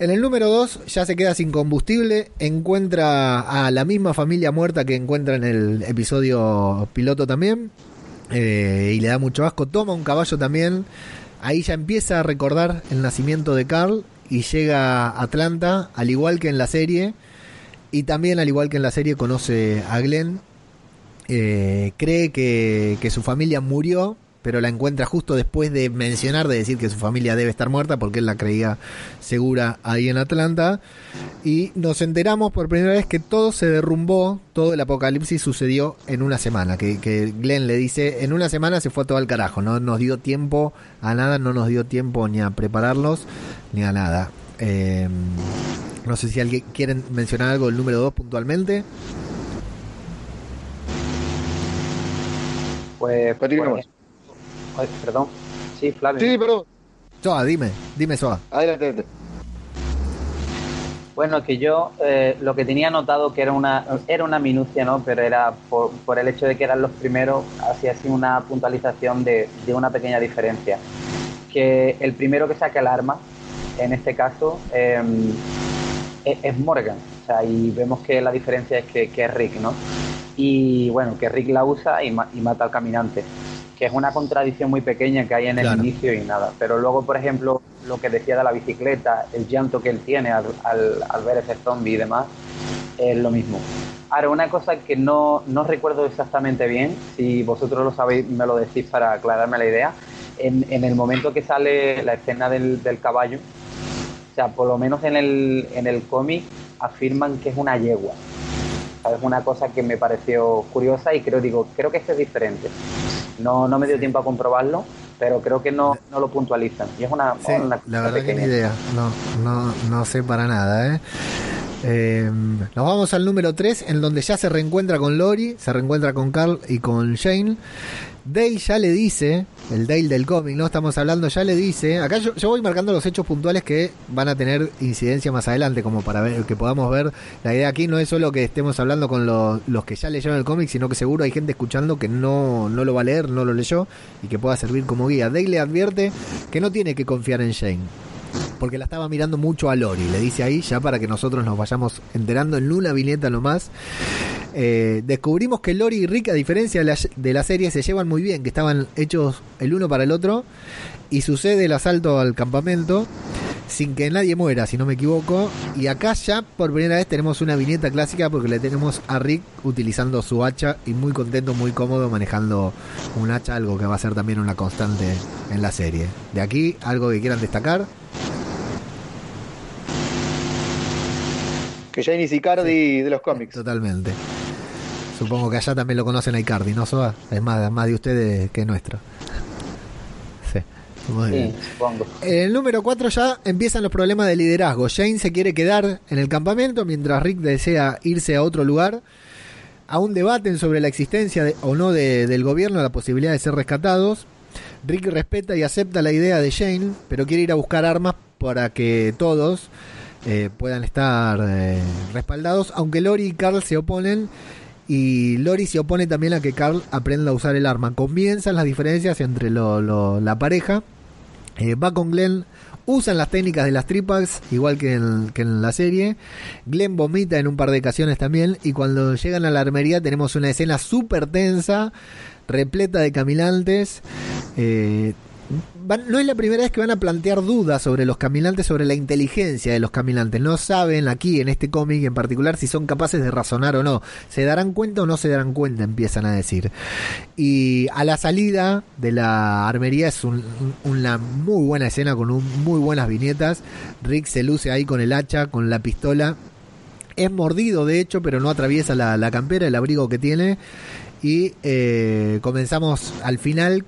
En el número 2 ya se queda sin combustible, encuentra a la misma familia muerta que encuentra en el episodio piloto también, eh, y le da mucho asco, toma un caballo también, ahí ya empieza a recordar el nacimiento de Carl y llega a Atlanta, al igual que en la serie, y también, al igual que en la serie, conoce a Glenn. Eh, cree que, que, su familia murió, pero la encuentra justo después de mencionar, de decir que su familia debe estar muerta, porque él la creía segura ahí en Atlanta. Y nos enteramos por primera vez que todo se derrumbó, todo el apocalipsis sucedió en una semana. Que, que Glenn le dice, en una semana se fue todo al carajo, no nos dio tiempo a nada, no nos dio tiempo ni a prepararlos, ni a nada. Eh, no sé si alguien quiere mencionar algo del número 2 puntualmente. Pues, Continuemos. Pues, perdón. Sí, Flavio. Sí, perdón. Soa, dime, dime Soa. Adelante, adelante. Bueno, que yo eh, lo que tenía notado que era una era una minucia, ¿no? Pero era por, por el hecho de que eran los primeros, hacía así una puntualización de, de una pequeña diferencia. Que el primero que saca el arma, en este caso, eh, es Morgan. O sea, y vemos que la diferencia es que, que, es Rick, ¿no? Y bueno, que Rick la usa y, ma y, mata al caminante. Que es una contradicción muy pequeña que hay en el claro. inicio y nada. Pero luego, por ejemplo, lo que decía de la bicicleta, el llanto que él tiene al, al, al ver ese zombie y demás, es lo mismo. Ahora, una cosa que no, no recuerdo exactamente bien, si vosotros lo sabéis, me lo decís para aclararme la idea. En, en el momento que sale la escena del, del caballo, o sea, por lo menos en el, en el cómic afirman que es una yegua. Es una cosa que me pareció curiosa y creo, digo, creo que este es diferente. No, no me dio tiempo a comprobarlo, pero creo que no, no lo puntualizan. Y es una, sí, una la verdad pequeña. que ni idea. No, no, no sé para nada, ¿eh? Eh, nos vamos al número 3, en donde ya se reencuentra con Lori, se reencuentra con Carl y con Shane. Dale ya le dice, el Dale del cómic, ¿no? Estamos hablando, ya le dice. Acá yo, voy marcando los hechos puntuales que van a tener incidencia más adelante, como para ver que podamos ver. La idea aquí no es solo que estemos hablando con los, los que ya leyeron el cómic, sino que seguro hay gente escuchando que no, no lo va a leer, no lo leyó y que pueda servir como guía. Dale le advierte que no tiene que confiar en Shane porque la estaba mirando mucho a Lori. Le dice ahí, ya para que nosotros nos vayamos enterando en una viñeta nomás. Eh, descubrimos que Lori y Rick, a diferencia de la, de la, serie, se llevan muy bien, que estaban hechos el uno para el otro. Y sucede el asalto al campamento sin que nadie muera, si no me equivoco. Y acá ya por primera vez tenemos una viñeta clásica porque le tenemos a Rick utilizando su hacha y muy contento, muy cómodo manejando un hacha, algo que va a ser también una constante en la serie. De aquí, algo que quieran destacar. Que Jane es Icardi sí, de los cómics. Totalmente. Supongo que allá también lo conocen a Icardi, ¿no, Soa? Es más, más de ustedes que nuestro. Sí. Muy bien. Sí. En el número 4 ya empiezan los problemas de liderazgo. Jane se quiere quedar en el campamento mientras Rick desea irse a otro lugar. Aún debaten sobre la existencia de, o no de, del gobierno, la posibilidad de ser rescatados. Rick respeta y acepta la idea de Jane, pero quiere ir a buscar armas para que todos eh, puedan estar eh, respaldados, aunque Lori y Carl se oponen. Y Lori se opone también a que Carl aprenda a usar el arma. Comienzan las diferencias entre la pareja. Eh, va con Glenn, usan las técnicas de las tripas, igual que en, que en, la serie. Glenn vomita en un par de ocasiones también. Y cuando llegan a la armería tenemos una escena súper tensa, repleta de caminantes. Eh, no es la primera vez que van a plantear dudas sobre los caminantes, sobre la inteligencia de los caminantes. No saben aquí en este cómic en particular si son capaces de razonar o no. ¿Se darán cuenta o no se darán cuenta? Empiezan a decir. Y a la salida de la armería es un, una muy buena escena con un, muy buenas viñetas. Rick se luce ahí con el hacha, con la pistola es mordido de hecho, pero no atraviesa la, campera, el abrigo que tiene. Y eh, comenzamos al final,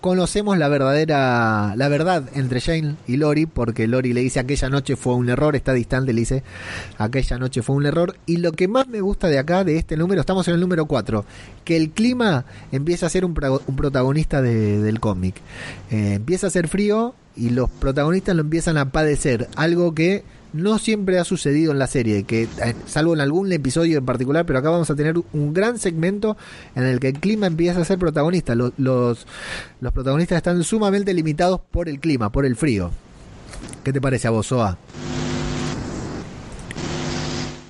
conocemos la verdadera, la verdad entre Jane y Lori, porque Lori le dice aquella noche fue un error, está distante, le dice aquella noche fue un error. Y lo que más me gusta de acá, de este número, estamos en el número 4, que el clima empieza a ser un, pro- un protagonista de- del cómic. Eh, empieza a ser frío y los protagonistas lo empiezan a padecer, algo que no siempre ha sucedido en la serie, que eh, salvo en algún episodio en particular, pero acá vamos a tener un gran segmento en el que el clima empieza a ser protagonista. Los, los, protagonistas están sumamente limitados por el clima, por el frío. ¿Qué te parece a vos, Soa?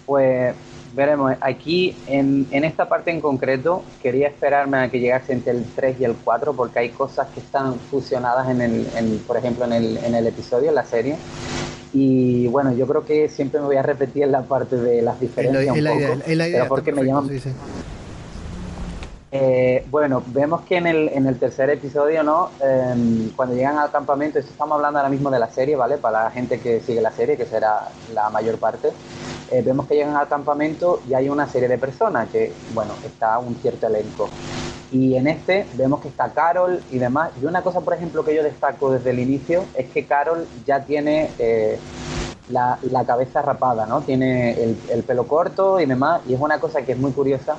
Pues veremos, aquí en, en esta parte en concreto quería esperarme a que llegase entre el 3 y el 4 porque hay cosas que están fusionadas en el, en, por ejemplo en el, en el episodio, en la serie. Y bueno, yo creo que siempre me voy a repetir en la parte de las Es diferencias la, un es la poco, idea, es la idea, pero porque me llaman. Eh, bueno, vemos que en el, en el tercer episodio, ¿no? Eh, cuando llegan al campamento, esto estamos hablando ahora mismo de la serie, ¿vale? Para la gente que sigue la serie, que será la mayor parte. Eh, vemos que llegan al campamento y hay una serie de personas que, bueno, está un cierto elenco. Y en este vemos que está Carol y demás. Y una cosa, por ejemplo, que yo destaco desde el inicio es que Carol ya tiene eh, la, la cabeza rapada, ¿no? Tiene el, el pelo corto y demás. Y es una cosa que es muy curiosa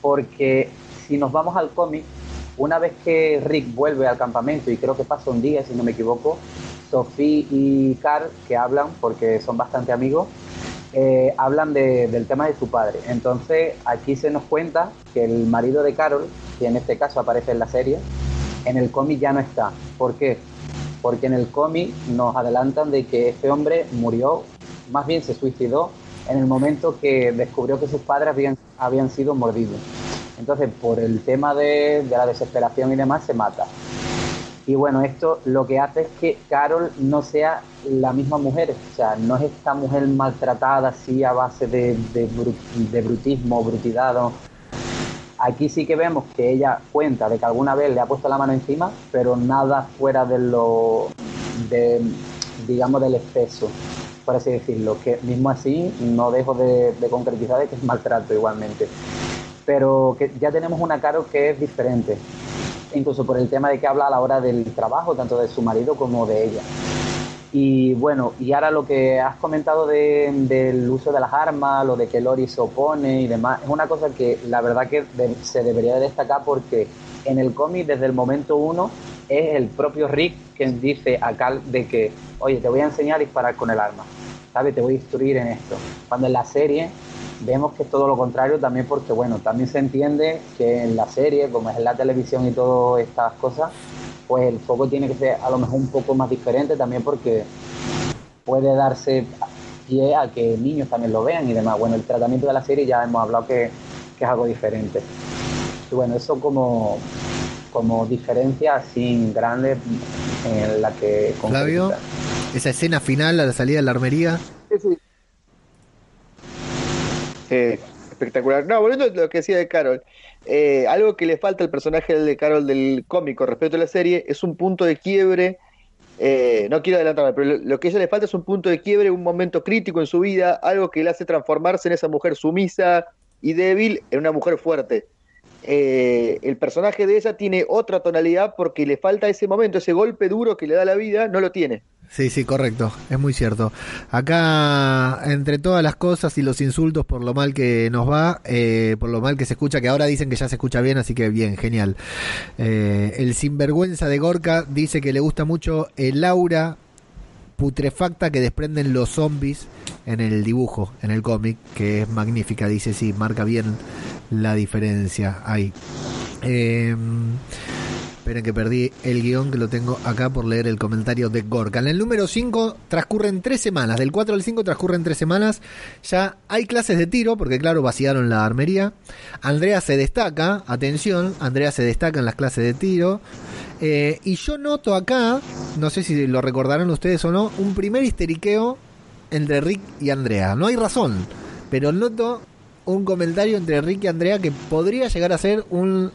porque si nos vamos al cómic, una vez que Rick vuelve al campamento, y creo que pasa un día, si no me equivoco, Sophie y Carl, que hablan, porque son bastante amigos, eh, hablan de- del tema de su padre. Entonces, aquí se nos cuenta que el marido de Carol, que en este caso aparece en la serie, en el cómic ya no está. ¿Por qué? Porque en el cómic nos adelantan de que este hombre murió, más bien se suicidó, en el momento que descubrió que sus padres habían, sido mordidos. Entonces, por el tema de la desesperación y demás, se mata. Y bueno, esto lo que hace es que Carol no sea la misma mujer, o sea, no es esta mujer maltratada así a base de, de, de brutismo, brutidad. Aquí sí que vemos que ella cuenta de que alguna vez le ha puesto la mano encima, pero nada fuera de lo, de, digamos, del exceso, por así decirlo. Que mismo así no dejo de, de concretizar de que es maltrato igualmente pero que ya tenemos una Carol que es diferente, incluso por el tema de que habla a la hora del trabajo, tanto de su marido como de ella. Y bueno, y ahora lo que has comentado de- del uso de las armas, lo de que Lori se opone y demás, es una cosa que la verdad que se debería de destacar porque en el cómic desde el momento uno es el propio Rick quien dice a Cal de que, oye, te voy a enseñar a disparar con el arma, ¿sabes? Te voy a instruir en esto. Cuando en la serie vemos que es todo lo contrario también porque, bueno, también se entiende que en la serie, como es en la televisión y todas estas cosas, pues el foco tiene que ser a lo mejor un poco más diferente también porque puede darse pie a que niños también lo vean y demás. Bueno, el tratamiento de la serie ya hemos hablado que, que es algo diferente. Y bueno, eso como, como diferencia sin grande en la que... Flavio, concretar. esa escena final a la salida de la armería. Eh, espectacular. No, volviendo a lo que decía de Carol, eh, algo que le falta al personaje de Carol del cómic con respecto a la serie es un punto de quiebre. eh, no quiero adelantarme, pero lo, lo que a ella le falta es un punto de quiebre, un momento crítico en su vida, algo que le hace transformarse en esa mujer sumisa y débil en una mujer fuerte. Eh, el personaje de ella tiene otra tonalidad porque le falta ese momento, ese golpe duro que le da la vida, no lo tiene. Sí, sí, correcto, es muy cierto. Acá, entre todas las cosas y los insultos por lo mal que nos va, eh, por lo mal que se escucha, que ahora dicen que ya se escucha bien, así que bien, genial. Eh, el sinvergüenza de Gorka dice que le gusta mucho el aura putrefacta que desprenden los zombies en el dibujo, en el cómic, que es magnífica, dice, sí, marca bien la diferencia ahí. Eh, Esperen que perdí el guion que lo tengo acá por leer el comentario de Gorka. En el número 5 transcurren tres semanas. Del 4 al 5 transcurren tres semanas. Ya hay clases de tiro, porque claro, vaciaron la armería. Andrea se destaca, atención, Andrea se destaca en las clases de tiro. Eh, y yo noto acá, no sé si lo recordarán ustedes o no, un primer histeriqueo entre Rick y Andrea. No hay razón, pero noto un comentario entre Rick y Andrea que podría llegar a ser un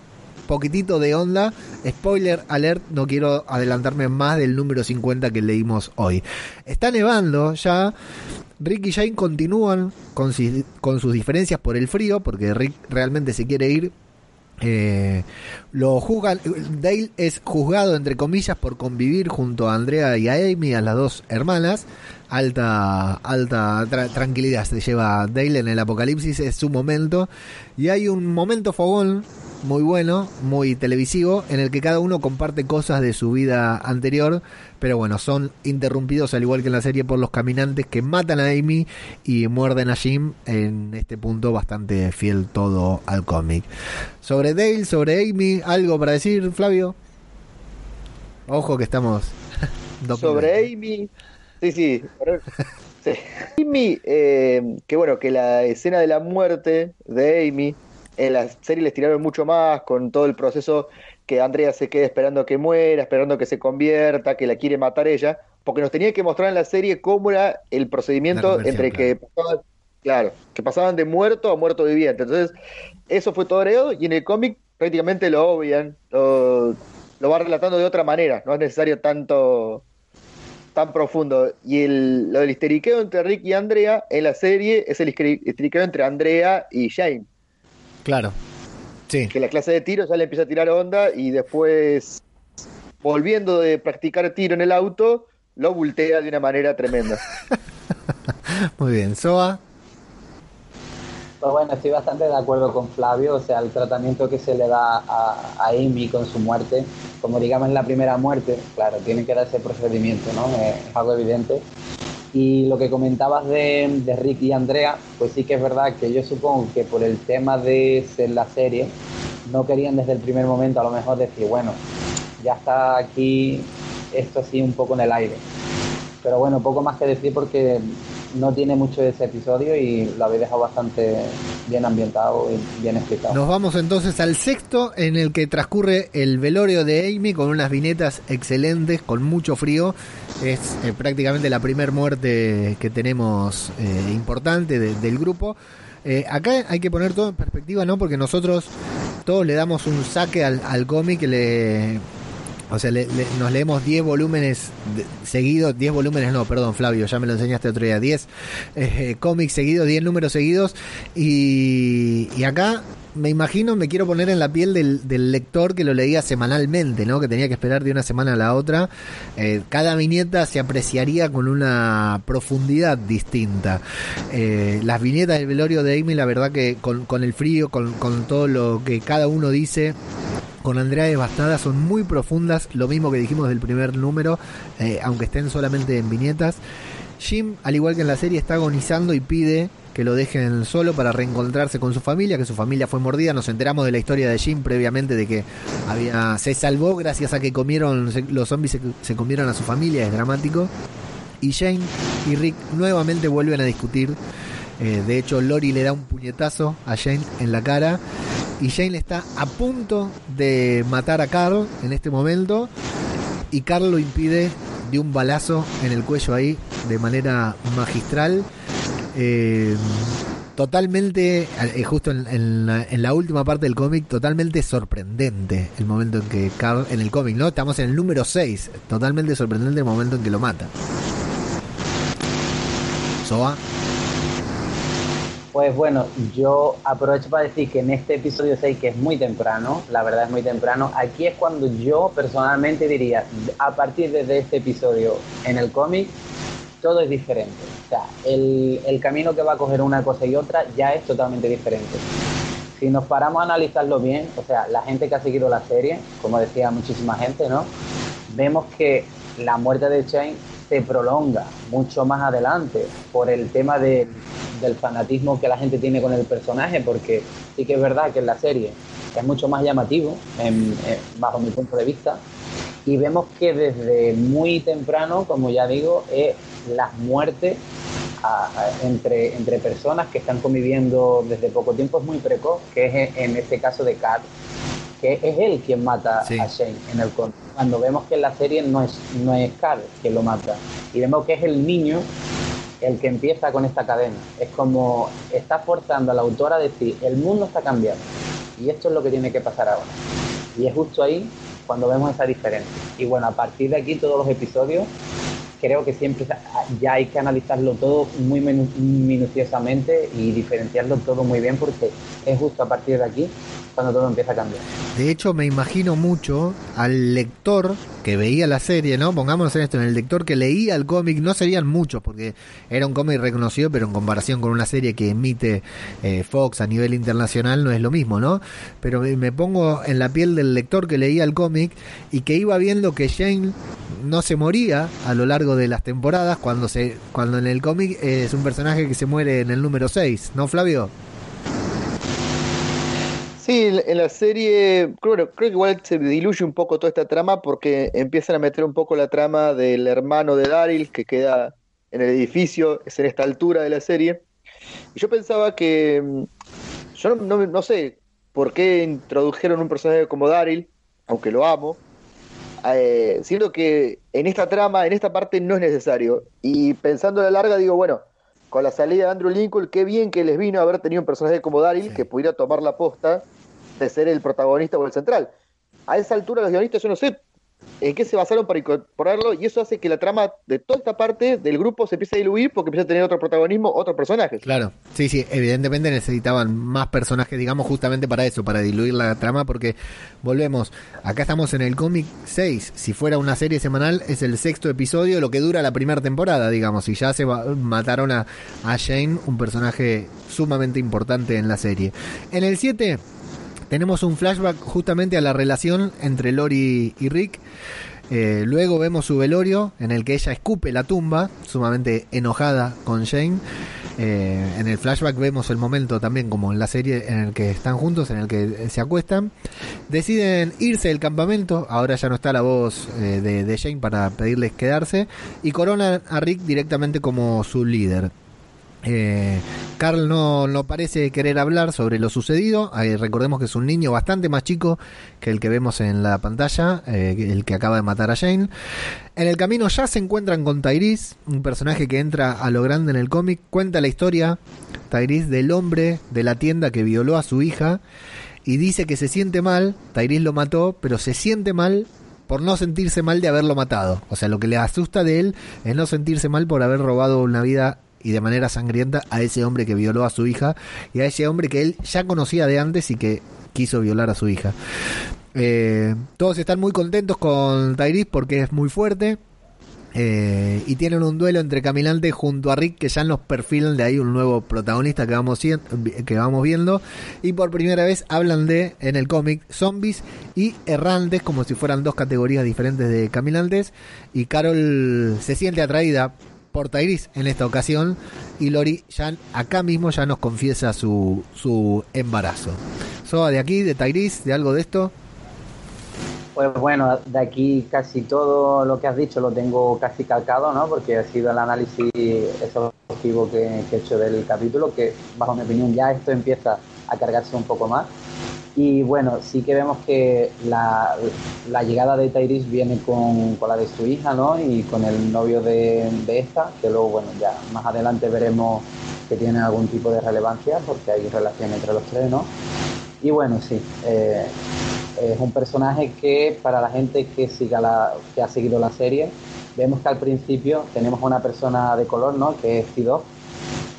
poquitito de onda. Spoiler alert, no quiero adelantarme más del número 50 que leímos hoy. Está nevando ya. Rick y Jane continúan con, sus diferencias por el frío, porque Rick realmente se quiere ir eh, lo juzgan, Dale es juzgado entre comillas por convivir junto a Andrea y a Amy, a las dos hermanas. Alta, alta tranquilidad se lleva Dale en el apocalipsis, es su momento. Y hay un momento fogón muy bueno, muy televisivo, en el que cada uno comparte cosas de su vida anterior, pero bueno, son interrumpidos al igual que en la serie por los caminantes que matan a Amy y muerden a Jim, en este punto bastante fiel todo al cómic. Sobre Dale, sobre Amy, ¿algo para decir, Flavio? Ojo que estamos... [laughs] sobre Amy, sí, sí. Amy, eh, que bueno, que la escena de la muerte de Amy en la serie les tiraron mucho más con todo el proceso que Andrea se quede esperando que muera, esperando que se convierta, que la quiere matar ella, porque nos tenía que mostrar en la serie cómo era el procedimiento entre que pasaban, claro, que pasaban de muerto a muerto viviente. Entonces, eso fue todo agregado y en el cómic prácticamente lo obvian, lo, va relatando de otra manera, no es necesario tanto tan profundo. Y el, lo del histeriqueo entre Rick y Andrea en la serie es el histeriqueo entre Andrea y Jane. Claro. Sí. Que la clase de tiro ya le empieza a tirar onda y después, volviendo de practicar tiro en el auto, lo voltea de una manera tremenda. [laughs] Muy bien. Soa. Pues bueno, estoy bastante de acuerdo con Flavio, o sea, el tratamiento que se le da a, a Amy con su muerte, como digamos en la primera muerte, claro, tiene que dar ese procedimiento, ¿no? es algo evidente y lo que comentabas de, de, Rick y Andrea, pues sí que es verdad que yo supongo que por el tema de ser la serie, no querían desde el primer momento a lo mejor decir, bueno, ya está aquí esto así un poco en el aire. Pero bueno, poco más que decir porque no tiene mucho ese episodio y lo habéis dejado bastante bien ambientado y bien explicado. Nos vamos entonces al sexto en el que transcurre el velorio de Amy con unas vinetas excelentes, con mucho frío. Es eh, prácticamente la primer muerte que tenemos eh, importante del grupo. Eh, acá hay que poner todo en perspectiva, ¿no? Porque nosotros todos le damos un saque al, al cómic, le, o sea, nos leemos 10 volúmenes seguidos, 10 volúmenes no, perdón Flavio, ya me lo enseñaste otro día, 10 eh, cómics seguidos, 10 números seguidos y, y, acá me imagino, me quiero poner en la piel del, lector que lo leía semanalmente, ¿no? Que tenía que esperar de una semana a la otra. Eh, cada viñeta se apreciaría con una profundidad distinta. Eh, las viñetas del velorio de Amy, la verdad que con, con el frío, con, con todo lo que cada uno dice, con Andrea Devastada son muy profundas, lo mismo que dijimos del primer número, eh, aunque estén solamente en viñetas. Jim, al igual que en la serie, está agonizando y pide que lo dejen solo para reencontrarse con su familia, que su familia fue mordida. Nos enteramos de la historia de Jim previamente de que había se salvó gracias a que comieron los zombies se, comieron a su familia, es dramático. Y Jane y Rick nuevamente vuelven a discutir. Eh, de hecho, Lori le da un puñetazo a Jane en la cara y Jane está a punto de matar a Carl en este momento y Carl lo impide de un balazo en el cuello ahí de manera magistral. Eh, totalmente, eh, justo en, la, última parte del cómic, totalmente sorprendente el momento en que Carl, en el cómic, ¿no? Estamos en el número 6, totalmente sorprendente el momento en que lo mata. Soa. Pues bueno, yo aprovecho para decir que en este episodio 6, que es muy temprano, la verdad es muy temprano, aquí es cuando yo personalmente diría, a partir de este episodio en el cómic, todo es diferente. O sea, el, el camino que va a coger una cosa y otra ya es totalmente diferente. Si nos paramos a analizarlo bien, o sea, la gente que ha seguido la serie, como decía muchísima gente, ¿no? Vemos que la muerte de Shane se prolonga mucho más adelante por el tema del fanatismo que la gente tiene con el personaje, porque sí que es verdad que en la serie es mucho más llamativo, bajo mi punto de vista, y vemos que desde muy temprano, como ya digo, es las muertes entre, entre personas que están conviviendo desde poco tiempo es muy precoz, que es en este caso de Kat, que es él quien mata a Shane en el conto. Cuando vemos que en la serie no es, no es Carl quien lo mata. Y vemos que es el niño el que empieza con esta cadena. Es como está forzando a la autora a decir, el mundo está cambiando. Y esto es lo que tiene que pasar ahora. Y es justo ahí cuando vemos esa diferencia. Y bueno, a partir de aquí todos los episodios creo que siempre ya hay que analizarlo todo muy minuciosamente y diferenciarlo todo muy bien porque es justo a partir de aquí cuando todo empieza a cambiar. De hecho, me imagino mucho al lector que veía la serie, ¿no? Pongámonos en esto, en el lector que leía el cómic, no serían muchos, porque era un cómic reconocido, pero en comparación con una serie que emite eh, Fox a nivel internacional no es lo mismo, ¿no? Pero me pongo en la piel del lector que leía el cómic y que iba viendo que Shane no se moría a lo largo de las temporadas, cuando, se, cuando en el cómic es un personaje que se muere en el número 6, ¿no, Flavio? Sí, en la serie, creo, creo que igual se diluye un poco toda esta trama porque empiezan a meter un poco la trama del hermano de Daryl que queda en el edificio, es en esta altura de la serie. Y yo pensaba que, mm, yo no, sé por qué introdujeron un personaje como Daryl, aunque lo amo, eh, siendo que en esta trama, en esta parte no es necesario. Y pensando a la larga digo, bueno, con la salida de Andrew Lincoln, qué bien que les vino a haber tenido un personaje como Daryl que pudiera tomar la posta de ser el protagonista o el central. A esa altura los guionistas yo no sé en qué se basaron para incorporarlo y eso hace que la trama de toda esta parte del grupo se empiece a diluir porque empieza a tener otro protagonismo, otros personajes. Claro, sí, sí, evidentemente necesitaban más personajes, digamos, justamente para eso, para diluir la trama, porque volvemos, acá estamos en el cómic 6, si fuera una serie semanal es el sexto episodio, lo que dura la primera temporada, digamos, y ya se mataron a, a Shane, un personaje sumamente importante en la serie. En el 7 tenemos un flashback justamente a la relación entre Lori y Rick. Eh, luego vemos su velorio en el que ella escupe la tumba, sumamente enojada con Jane. Eh, en el flashback vemos el momento también como en la serie en el que están juntos, en el que se acuestan. Deciden irse del campamento, ahora ya no está la voz eh, de, de Jane para pedirles quedarse, y coronan a Rick directamente como su líder. Eh, Carl no, parece querer hablar sobre lo sucedido. recordemos que es un niño bastante más chico que el que vemos en la pantalla, eh, el que acaba de matar a Jane. En el camino ya se encuentran con Tyrese, un personaje que entra a lo grande en el cómic. Cuenta la historia, Tyrese, del hombre de la tienda que violó a su hija. Y dice que se siente mal, Tyrese lo mató, pero se siente mal por no sentirse mal de haberlo matado. O sea, lo que le asusta de él es no sentirse mal por haber robado una vida y de manera sangrienta a ese hombre que violó a su hija y a ese hombre que él ya conocía de antes y que quiso violar a su hija. Eh, todos están muy contentos con Tyrese porque es muy fuerte. Eh, y tienen un duelo entre Caminante junto a Rick que ya nos perfilan de ahí un nuevo protagonista que vamos, que vamos viendo y por primera vez hablan de en el cómic zombies y errantes como si fueran dos categorías diferentes de caminantes y Carol se siente atraída por Tairis en esta ocasión y Lori ya acá mismo ya nos confiesa su, su embarazo. ¿Soa de aquí, de Tairis, de algo de esto? Pues bueno, de aquí casi todo lo que has dicho lo tengo casi calcado, ¿no? Porque ha sido el análisis exhaustivo que, que he hecho del capítulo, que bajo mi opinión ya esto empieza a cargarse un poco más. Y bueno, sí que vemos que la, llegada de Tyrese viene con, la de su hija, ¿no? Y con el novio de, esta, que luego, bueno, ya más adelante veremos que tiene algún tipo de relevancia, porque hay relación entre los tres, ¿no? Y bueno, sí, eh, es un personaje que para la gente que, siga la, que ha seguido la serie, vemos que al principio tenemos una persona de color, ¿no? Que es Fido,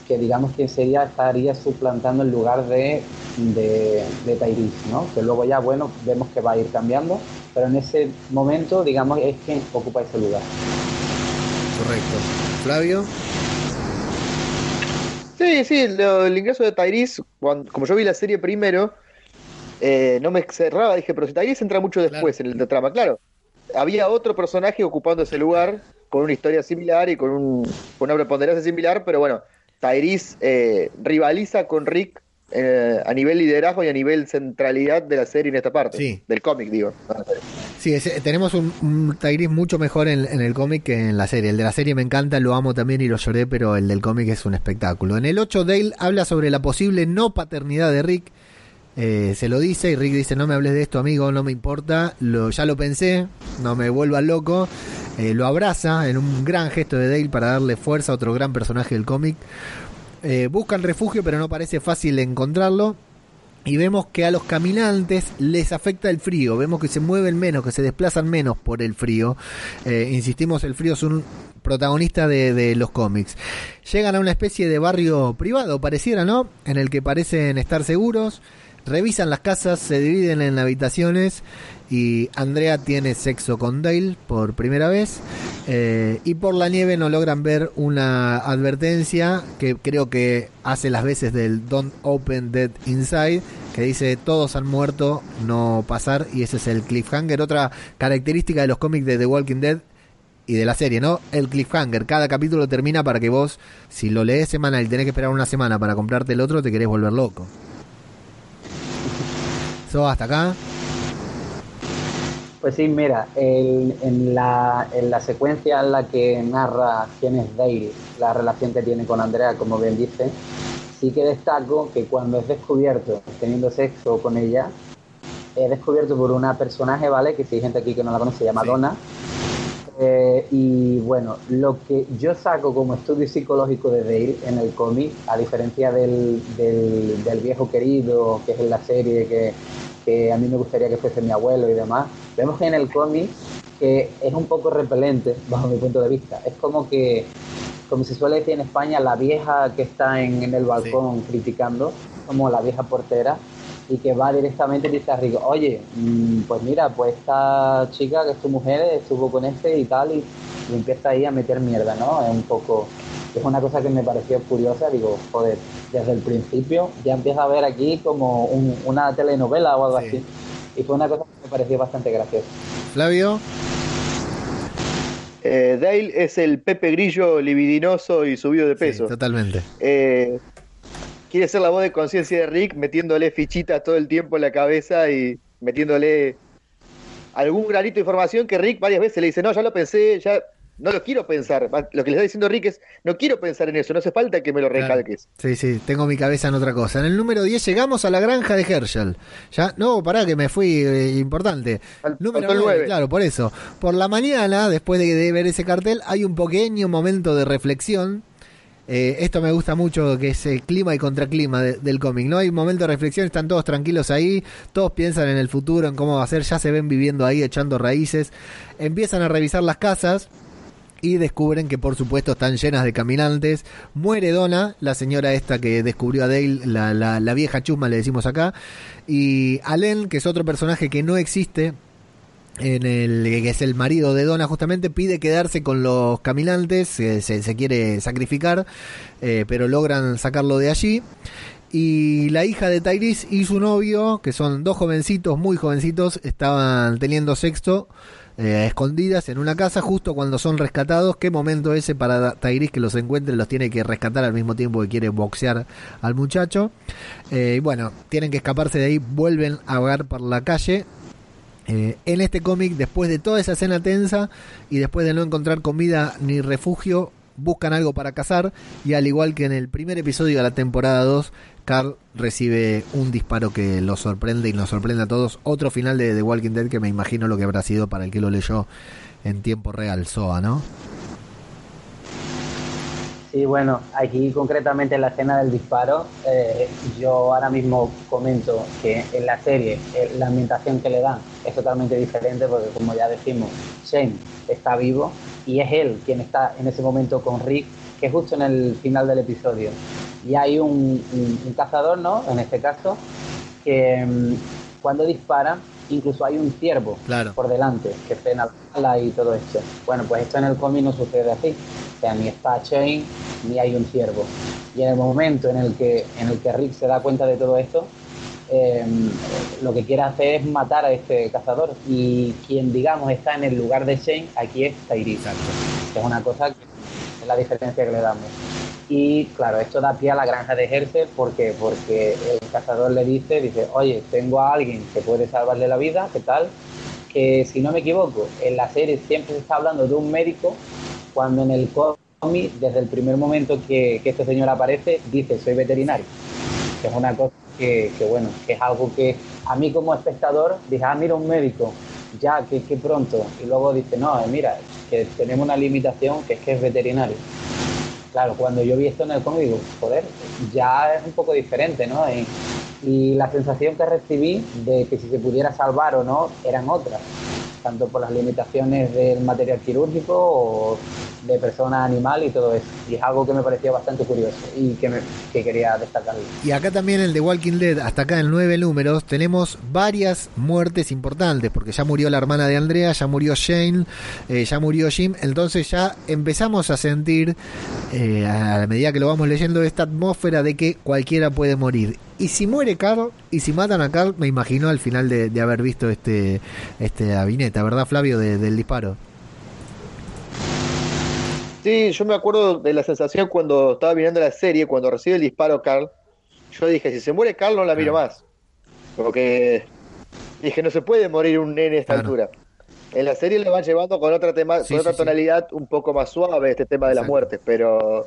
que digamos que sería, estaría suplantando el lugar de de, de Tyrese, ¿no? Que luego ya, bueno, vemos que va a ir cambiando, pero en ese momento, digamos, es quien ocupa ese lugar. Correcto. Flavio. Sí, sí, el ingreso de Tyrese, como yo vi la serie primero, eh, no me cerraba, dije, pero si Tyrese entra mucho después en el trama, claro. Había otro personaje ocupando ese lugar con una historia similar y con, un, con una preponderancia similar, pero bueno, Tyrese eh, rivaliza con Rick eh, a nivel liderazgo y a nivel centralidad de la serie en esta parte. Del cómic, digo. Sí, tenemos un, un mucho mejor en, el cómic que en la serie. El de la serie me encanta, lo amo también y lo lloré, pero el del cómic es un espectáculo. En el 8, Dale habla sobre la posible no paternidad de Rick. Eh, se lo dice y Rick dice, no me hables de esto, amigo, no me importa. Lo, ya lo pensé, no me vuelva loco. Eh, lo abraza en un gran gesto de Dale para darle fuerza a otro gran personaje del cómic. Eh, buscan refugio, pero no parece fácil encontrarlo. y vemos que a los caminantes les afecta el frío, vemos que se mueven menos, que se desplazan menos por el frío. Eh, insistimos, el frío es un protagonista de, los cómics. Llegan a una especie de barrio privado, pareciera, ¿no? En el que parecen estar seguros, revisan las casas, se dividen en habitaciones y Andrea tiene sexo con Dale por primera vez eh, y por la nieve no logran ver una advertencia que creo que hace las veces del Don't Open Dead Inside que dice todos han muerto, no pasar y ese es el cliffhanger. Otra característica de los cómics de The Walking Dead y de la serie, ¿no? El cliffhanger. Cada capítulo termina para que vos, si lo lees semanal y tenés que esperar una semana para comprarte el otro, te querés volver loco. ¿So hasta acá? Pues sí, mira, en, la, en la secuencia en la que narra quién es Dale, la relación que tiene con Andrea, como bien dice, sí que destaco que cuando es descubierto teniendo sexo con ella, es descubierto por una personaje, ¿vale? Que si hay gente aquí que no la conoce, se llama Donna. Eh, y bueno, lo que yo saco como estudio psicológico de Dale en el cómic, a diferencia del, del, del viejo querido, que es en la serie, que que a mí me gustaría que fuese mi abuelo y demás, vemos que en el cómic que es un poco repelente bajo mi punto de vista. Es como que, como se suele decir en España, la vieja que está en, el balcón criticando, como la vieja portera, y que va directamente y dice a Rico, oye, mm, pues mira, pues esta chica que es tu mujer estuvo con este y tal, y, y empieza ahí a meter mierda, ¿no? Es un poco es una cosa que me pareció curiosa, digo, joder, desde el principio ya empieza a ver aquí como una telenovela o algo así. Y fue una cosa que me pareció bastante graciosa. Flavio. Eh, Dale es el Pepe Grillo libidinoso y subido de peso. totalmente. Eh, quiere ser la voz de conciencia de Rick, metiéndole fichitas todo el tiempo en la cabeza y metiéndole algún granito de información que Rick varias veces le dice, no, ya lo pensé, ya no lo quiero pensar. Lo que le está diciendo Rick es, no quiero pensar en eso, no hace falta que me lo recalques. Sí, sí, tengo mi cabeza en otra cosa. En el número 10 llegamos a la granja de Herschel. Ya, no, pará que me fui eh, importante. número 9, claro, por eso. Por la mañana, después de, ver ese cartel, hay un pequeño momento de reflexión. Eh, esto me gusta mucho, que es el clima y contraclima del cómic. No hay un momento de reflexión, están todos tranquilos ahí, todos piensan en el futuro, en cómo va a ser, ya se ven viviendo ahí, echando raíces. Empiezan a revisar las casas y descubren que por supuesto están llenas de caminantes. Muere Donna, la señora esta que descubrió a Dale, la, la, vieja chusma le decimos acá, y Allen, que es otro personaje que no existe, en el que es el marido de Donna justamente pide quedarse con los caminantes se, se, quiere sacrificar eh, pero logran sacarlo de allí y la hija de Tyrese y su novio que son dos jovencitos muy jovencitos estaban teniendo sexo eh, escondidas en una casa justo cuando son rescatados. Qué momento ese para Tairis que los encuentre, los tiene que rescatar al mismo tiempo que quiere boxear al muchacho. Eh, bueno, tienen que escaparse de ahí, vuelven a vagar por la calle. Eh, en este cómic, después de toda esa escena tensa y después de no encontrar comida ni refugio, buscan algo para cazar y al igual que en el primer episodio de la temporada 2, Carl recibe un disparo que lo sorprende y nos sorprende a todos. Otro final de The Walking Dead que me imagino lo que habrá sido para el que lo leyó en tiempo real, Soa, ¿no? Sí, bueno, aquí concretamente en la escena del disparo, eh, yo ahora mismo comento que en la serie eh, la ambientación que le dan es totalmente diferente porque como ya decimos, Shane está vivo y es él quien está en ese momento con Rick, que es justo en el final del episodio y hay un, cazador, ¿no? En este caso, que mm, cuando dispara, incluso hay un ciervo por delante que frena la y todo esto. Bueno, pues esto en el cómic no sucede así. O sea, ni está Chain ni hay un ciervo. Y en el momento en el que, en el que Rick se da cuenta de todo esto, em, lo que quiere hacer es matar a este cazador. Y quien, digamos, está en el lugar de Shane, aquí es Tyrese. Es una cosa que es la diferencia que le damos. Y claro, esto da pie a la granja de Herce porque porque el cazador le dice, dice, oye, tengo a alguien que puede salvarle la vida, ¿qué tal? Que si no me equivoco, en la serie siempre se está hablando de un médico, cuando en el cómic, desde el primer momento que, este señor aparece, dice, soy veterinario. Que es una cosa que, bueno, que es algo que a mí como espectador dije, ah, mira un médico, ya, que, que pronto. Y luego dice, no, mira, que tenemos una limitación que es que es veterinario claro, cuando yo vi esto en el cómic, digo, joder, ya es un poco diferente, ¿no? Y, Y la sensación que recibí de que si se pudiera salvar o no eran otras, tanto por las limitaciones del material quirúrgico o de persona animal y todo eso. Y es algo que me pareció bastante curioso y que, me, que quería destacar. Y acá también en The Walking Dead, hasta acá en nueve números, tenemos varias muertes importantes, porque ya murió la hermana de Andrea, ya murió Shane, eh, ya murió Jim, entonces ya empezamos a sentir, eh, a medida que lo vamos leyendo, esta atmósfera de que cualquiera puede morir. Y si muere Carl, y si matan a Carl, me imagino al final de, de haber visto este, este avineta, ¿verdad Flavio? De, del disparo. Sí, yo me acuerdo de la sensación cuando estaba mirando la serie, cuando recibe el disparo Carl. Yo dije, si se muere Carl no la miro más. Porque dije, no se puede morir un nene a esta Claro. altura. En la serie le van llevando con otra tema, Sí, con otra sí, sí. tonalidad un poco más suave este tema de las Exacto. muertes, pero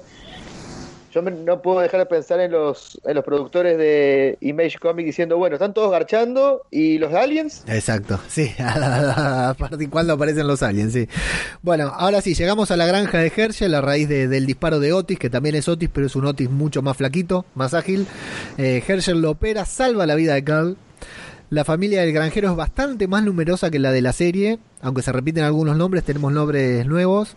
yo no puedo dejar de pensar en los, en los productores de Image Comics diciendo, bueno, están todos garchando y los aliens. Exacto, sí, [laughs] a cuando aparecen los aliens, sí. Bueno, ahora sí, llegamos a la granja de Herschel a raíz de- del disparo de Otis, que también es Otis, pero es un Otis mucho más flaquito, más ágil. Eh, Herschel lo opera, salva la vida de Carl. La familia del granjero es bastante más numerosa que la de la serie, aunque se repiten algunos nombres, tenemos nombres nuevos.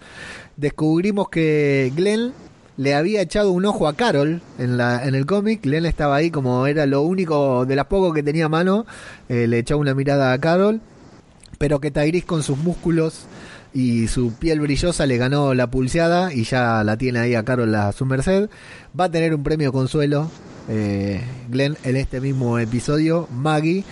Descubrimos que Glenn le había echado un ojo a Carol en, la, en el cómic. Glenn estaba ahí como era lo único de las pocos que tenía a mano. eh, le echó una mirada a Carol. Pero que Tyrese con sus músculos y su piel brillosa le ganó la pulseada y ya la tiene ahí a Carol a su merced. Va a tener un premio consuelo eh, Glenn en este mismo episodio. Maggie.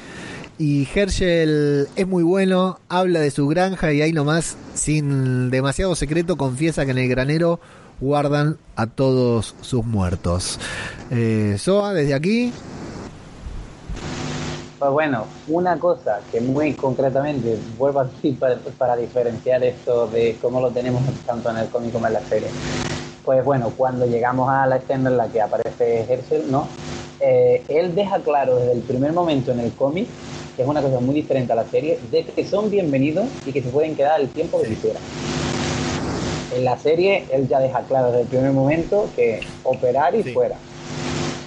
Y Herschel es muy bueno, habla de su granja y ahí nomás, sin demasiado secreto, confiesa que en el granero guardan a todos sus muertos. Eh, Soa, desde aquí, Pues bueno, una cosa que muy concretamente vuelvo aquí [laughs] para, para diferenciar esto de cómo lo tenemos tanto en el cómic como en la serie. Pues bueno, cuando llegamos a la escena en la que aparece Herschel, ¿no? Eh, él deja claro desde el primer momento en el cómic, que es una cosa muy diferente a la serie, de que son bienvenidos y que se pueden quedar el tiempo que quisieran. En la serie él ya deja claro desde el primer momento que operar y Sí. fuera.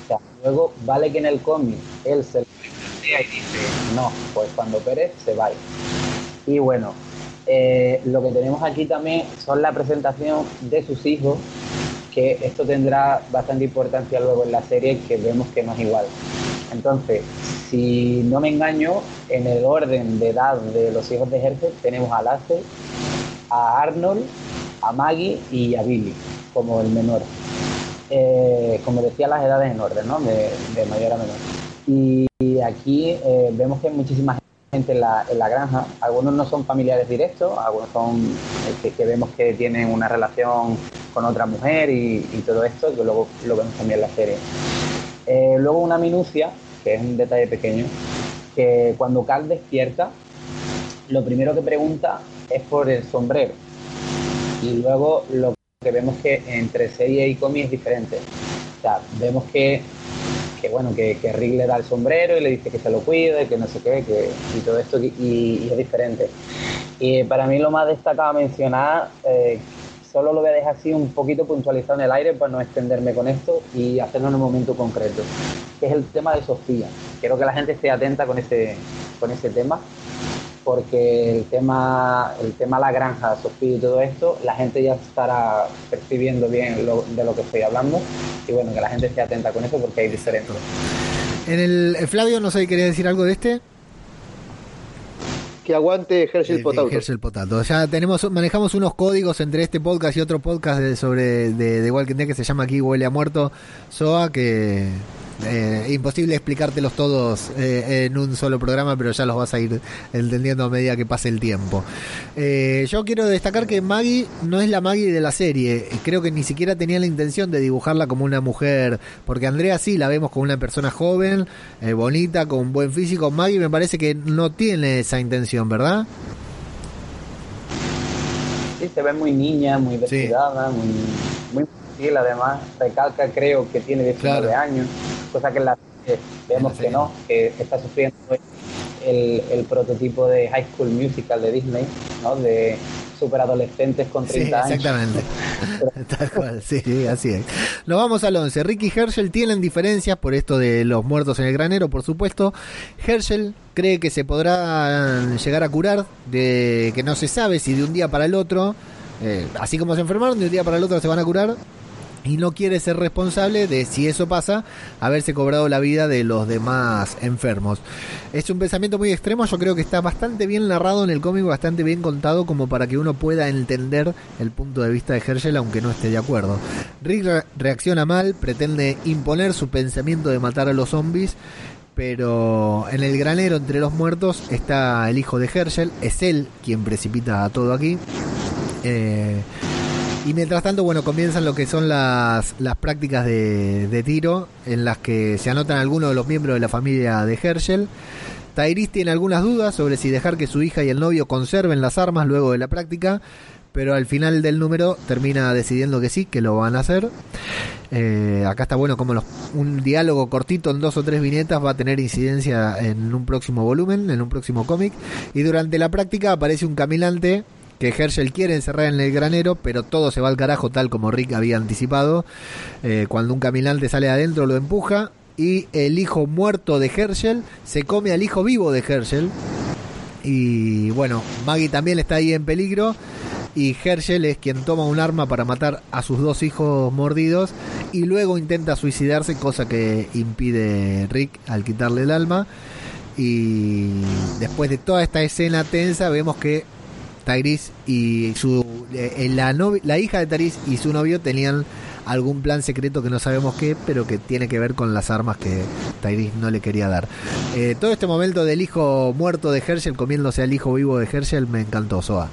O sea, luego vale que en el cómic él se plantea y dice, no, pues cuando opere se va. a ir". Y bueno, eh, lo que tenemos aquí también son la presentación de sus hijos, que esto tendrá bastante importancia luego en la serie, que vemos que no es igual. Entonces, si no me engaño, en el orden de edad de los hijos de Herschel tenemos a Lasse, a Arnold, a Maggie y a Billy, como el menor. Eh, como decía, las edades en orden, ¿no? De, mayor a menor. Y, aquí eh, vemos que hay muchísima gente en la, en la granja. Algunos no son familiares directos, algunos son eh, que, que vemos que tienen una relación con otra mujer y, y todo esto, que luego lo vemos también en la serie. Luego una minucia, que es un detalle pequeño, que cuando Carl despierta, lo primero que pregunta es por el sombrero. Y luego lo que vemos que entre serie y cómic es diferente. O sea, vemos que, que bueno, que, que Rick le da el sombrero y le dice que se lo cuide, que no sé qué, que, y todo esto, y, es diferente. Y para mí lo más destacado a mencionar, eh, solo lo voy a dejar así un poquito puntualizado en el aire para no extenderme con esto y hacerlo en un momento concreto, que es el tema de Sofía. Quiero que la gente esté atenta con ese, con ese tema, porque el tema, el tema la granja, Sofía y todo esto, la gente ya estará percibiendo bien lo- de lo que estoy hablando y bueno, que la gente esté atenta con eso porque hay diferencias. en el eh, Flavio, no sé, ¿quería decir algo de este? Que aguante Herschel Eh, de Potauto. Herschel Potato. Ya tenemos, manejamos unos códigos entre este podcast y otro podcast de- sobre de, de Walking Dead que se llama aquí Huele a Muerto, Soa, que eh, imposible explicártelos todos eh, en un solo programa, pero ya los vas a ir entendiendo a medida que pase el tiempo. Eh, yo quiero destacar que Maggie no es la Maggie de la serie. Creo que ni siquiera tenía la intención de dibujarla como una mujer, porque Andrea sí la vemos como una persona joven, eh, bonita, con buen físico. Maggie me parece que no tiene esa intención, ¿verdad? Sí, se ve muy niña, muy descuidada, muy, muy además. Recalca, creo, que tiene 19 Claro. años, cosa que en la vemos que no, que está sufriendo el, el prototipo de High School Musical de Disney, ¿no? De super adolescentes con 30 sí, exactamente. [laughs] Tal cual, sí, sí, así es. Nos vamos al 11. Rick y Herschel tienen diferencias por esto de los muertos en el granero, por supuesto. Herschel cree que se podrá llegar a curar, de que no se sabe si de un día para el otro, eh, así como se enfermaron, de un día para el otro se van a curar y no quiere ser responsable de si eso pasa, haberse cobrado la vida de los demás enfermos. Es un pensamiento muy extremo, yo creo que está bastante bien narrado en el cómic, bastante bien contado como para que uno pueda entender el punto de vista de Herschel aunque no esté de acuerdo. Rick reacciona mal, pretende imponer su pensamiento de matar a los zombies, pero en el granero entre los muertos está el hijo de Herschel, es él quien precipita todo aquí. Eh, y mientras tanto, bueno, comienzan lo que son las, las prácticas de, tiro en las que se anotan algunos de los miembros de la familia de Herschel. Tairis tiene algunas dudas sobre si dejar que su hija y el novio conserven las armas luego de la práctica, pero al final del número termina decidiendo que sí, que lo van a hacer. Eh, acá está bueno como un diálogo cortito en dos o tres viñetas va a tener incidencia en un próximo volumen, en un próximo cómic. Y durante la práctica aparece un caminante que Herschel quiere encerrar en el granero, pero todo se va al carajo tal como Rick había anticipado. Eh, cuando un caminante sale adentro lo empuja y el hijo muerto de Herschel se come al hijo vivo de Herschel. Y bueno, Maggie también está ahí en peligro y Herschel es quien toma un arma para matar a sus dos hijos mordidos y luego intenta suicidarse, cosa que impide Rick al quitarle el alma. Y después de toda esta escena tensa vemos que Tyrese y su eh, la, la hija de Tyrese y su novio tenían algún plan secreto que no sabemos qué, pero que tiene que ver con las armas que Tyrese no le quería dar. Eh, todo este momento del hijo muerto de Herschel comiéndose al hijo vivo de Herschel me encantó, Soa.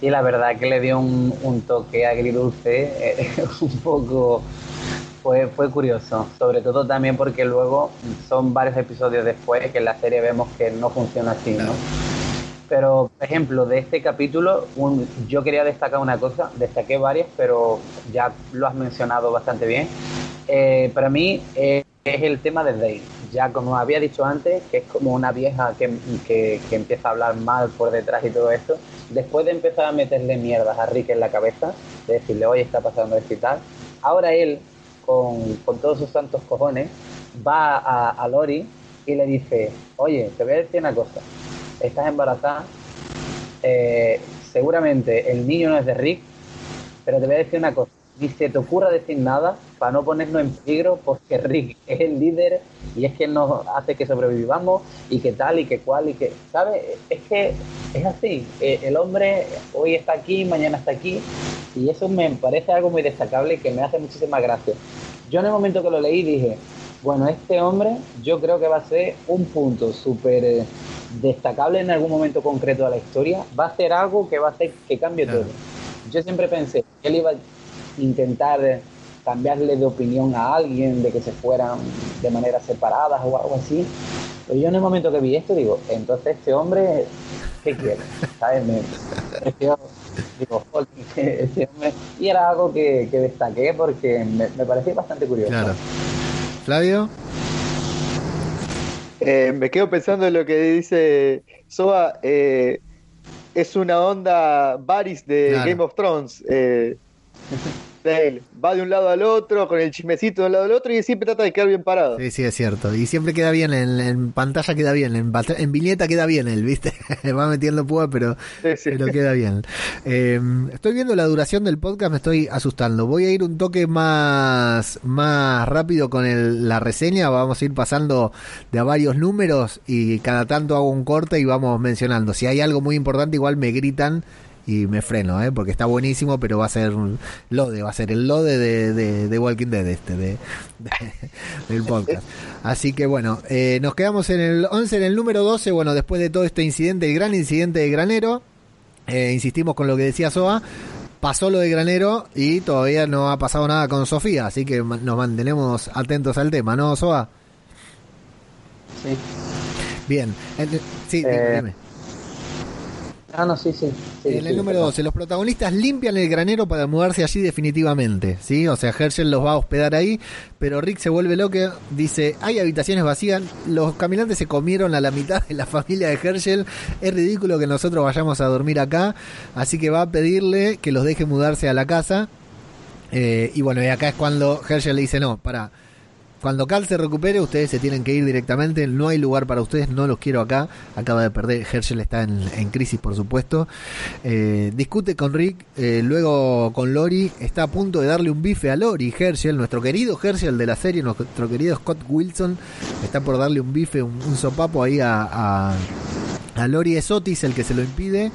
Sí, la verdad que le dio un, un toque agridulce, eh, [laughs] un poco fue, fue curioso, sobre todo también porque luego son varios episodios después que en la serie vemos que no funciona así, ¿no? Pero, por ejemplo, de este capítulo, yo quería destacar una cosa, destaqué varias, pero ya lo has mencionado bastante bien. Eh, para mí eh, es el tema de Dave. Ya como había dicho antes, que es como una vieja que, que, que, empieza a hablar mal por detrás y todo esto. Después de empezar a meterle mierdas a Rick en la cabeza, de decirle, oye, está pasando esto y tal, ahora él, con, con todos sus santos cojones, va a, a Lori y le dice, oye, te voy a decir una cosa estás embarazada, eh, seguramente el niño no es de Rick, pero te voy a decir una cosa, ni se te ocurra decir nada para no ponernos en peligro porque [laughs] Rick es el líder y es quien nos hace que sobrevivamos y que tal y que cual y que, ¿sabes? Es que es así, eh, el hombre hoy está aquí, mañana está aquí y eso me parece algo muy destacable y que me hace muchísima gracia. Yo en el momento que lo leí dije, bueno, este hombre yo creo que va a ser un punto súper eh, destacable en algún momento concreto de la historia, va a ser algo que va a hacer que cambie todo. Yo siempre pensé que él iba a intentar cambiarle de opinión a alguien, de que se fueran de manera separadas o algo así. Pero yo en el momento que vi esto digo, entonces este hombre, ¿qué quiere? ¿Sabes? Me, digo, este hombre, y era algo que, destaqué porque me, me parecía bastante curioso. Claro. Flavio. Eh, me quedo pensando en lo que dice Soa. Eh, es una onda Varys de Game of Thrones. Eh, [laughs] él. Va de un lado al otro, con el chismecito de un lado al otro y siempre trata de quedar bien parado. Sí, sí, es cierto. Y siempre queda bien, en, pantalla queda bien, en, en, viñeta queda bien él, ¿viste? [laughs] Va metiendo púa, pero, pero queda bien. Em, estoy viendo la duración del podcast, me estoy asustando. Voy a ir un toque más, más rápido con el, la reseña, vamos a ir pasando de a varios números y cada tanto hago un corte y vamos mencionando. Si hay algo muy importante, igual me gritan y me freno, ¿eh? porque está buenísimo, pero va a ser lode, va a ser el lode de, de, Walking Dead este, de, [laughs] del podcast. Así que bueno, eh, nos quedamos en el 11, en el número 12, bueno, después de todo este incidente, el gran incidente de Granero, eh, insistimos con lo que decía Soa, pasó lo de Granero y todavía no ha pasado nada con Sofía, así que nos mantenemos atentos al tema, ¿no, Soa? Sí. Bien, sí, eh, dime. Ah, no, sí, sí. sí, en el sí, número perdón. 12, los protagonistas limpian el granero para mudarse allí definitivamente, ¿sí? O sea, Herschel los va a hospedar ahí, pero Rick se vuelve loco, dice, hay habitaciones vacías, los caminantes se comieron a la mitad de la familia de Herschel, es ridículo que nosotros vayamos a dormir acá, así que va a pedirle que los deje mudarse a la casa. Eh, y bueno, y acá es cuando Herschel le dice, no, para... Cuando Carl se recupere, ustedes se tienen que ir directamente. No hay lugar para ustedes, no los quiero acá. Acaba de perder. Herschel está en, en crisis, por supuesto. Eh, discute con Rick, eh, luego con Lori. Está a punto de darle un bife a Lori. Herschel, nuestro querido Herschel de la serie, nuestro querido Scott Wilson, está por darle un bife, un, sopapo ahí a, a, a Lori. Es Otis el que se lo impide.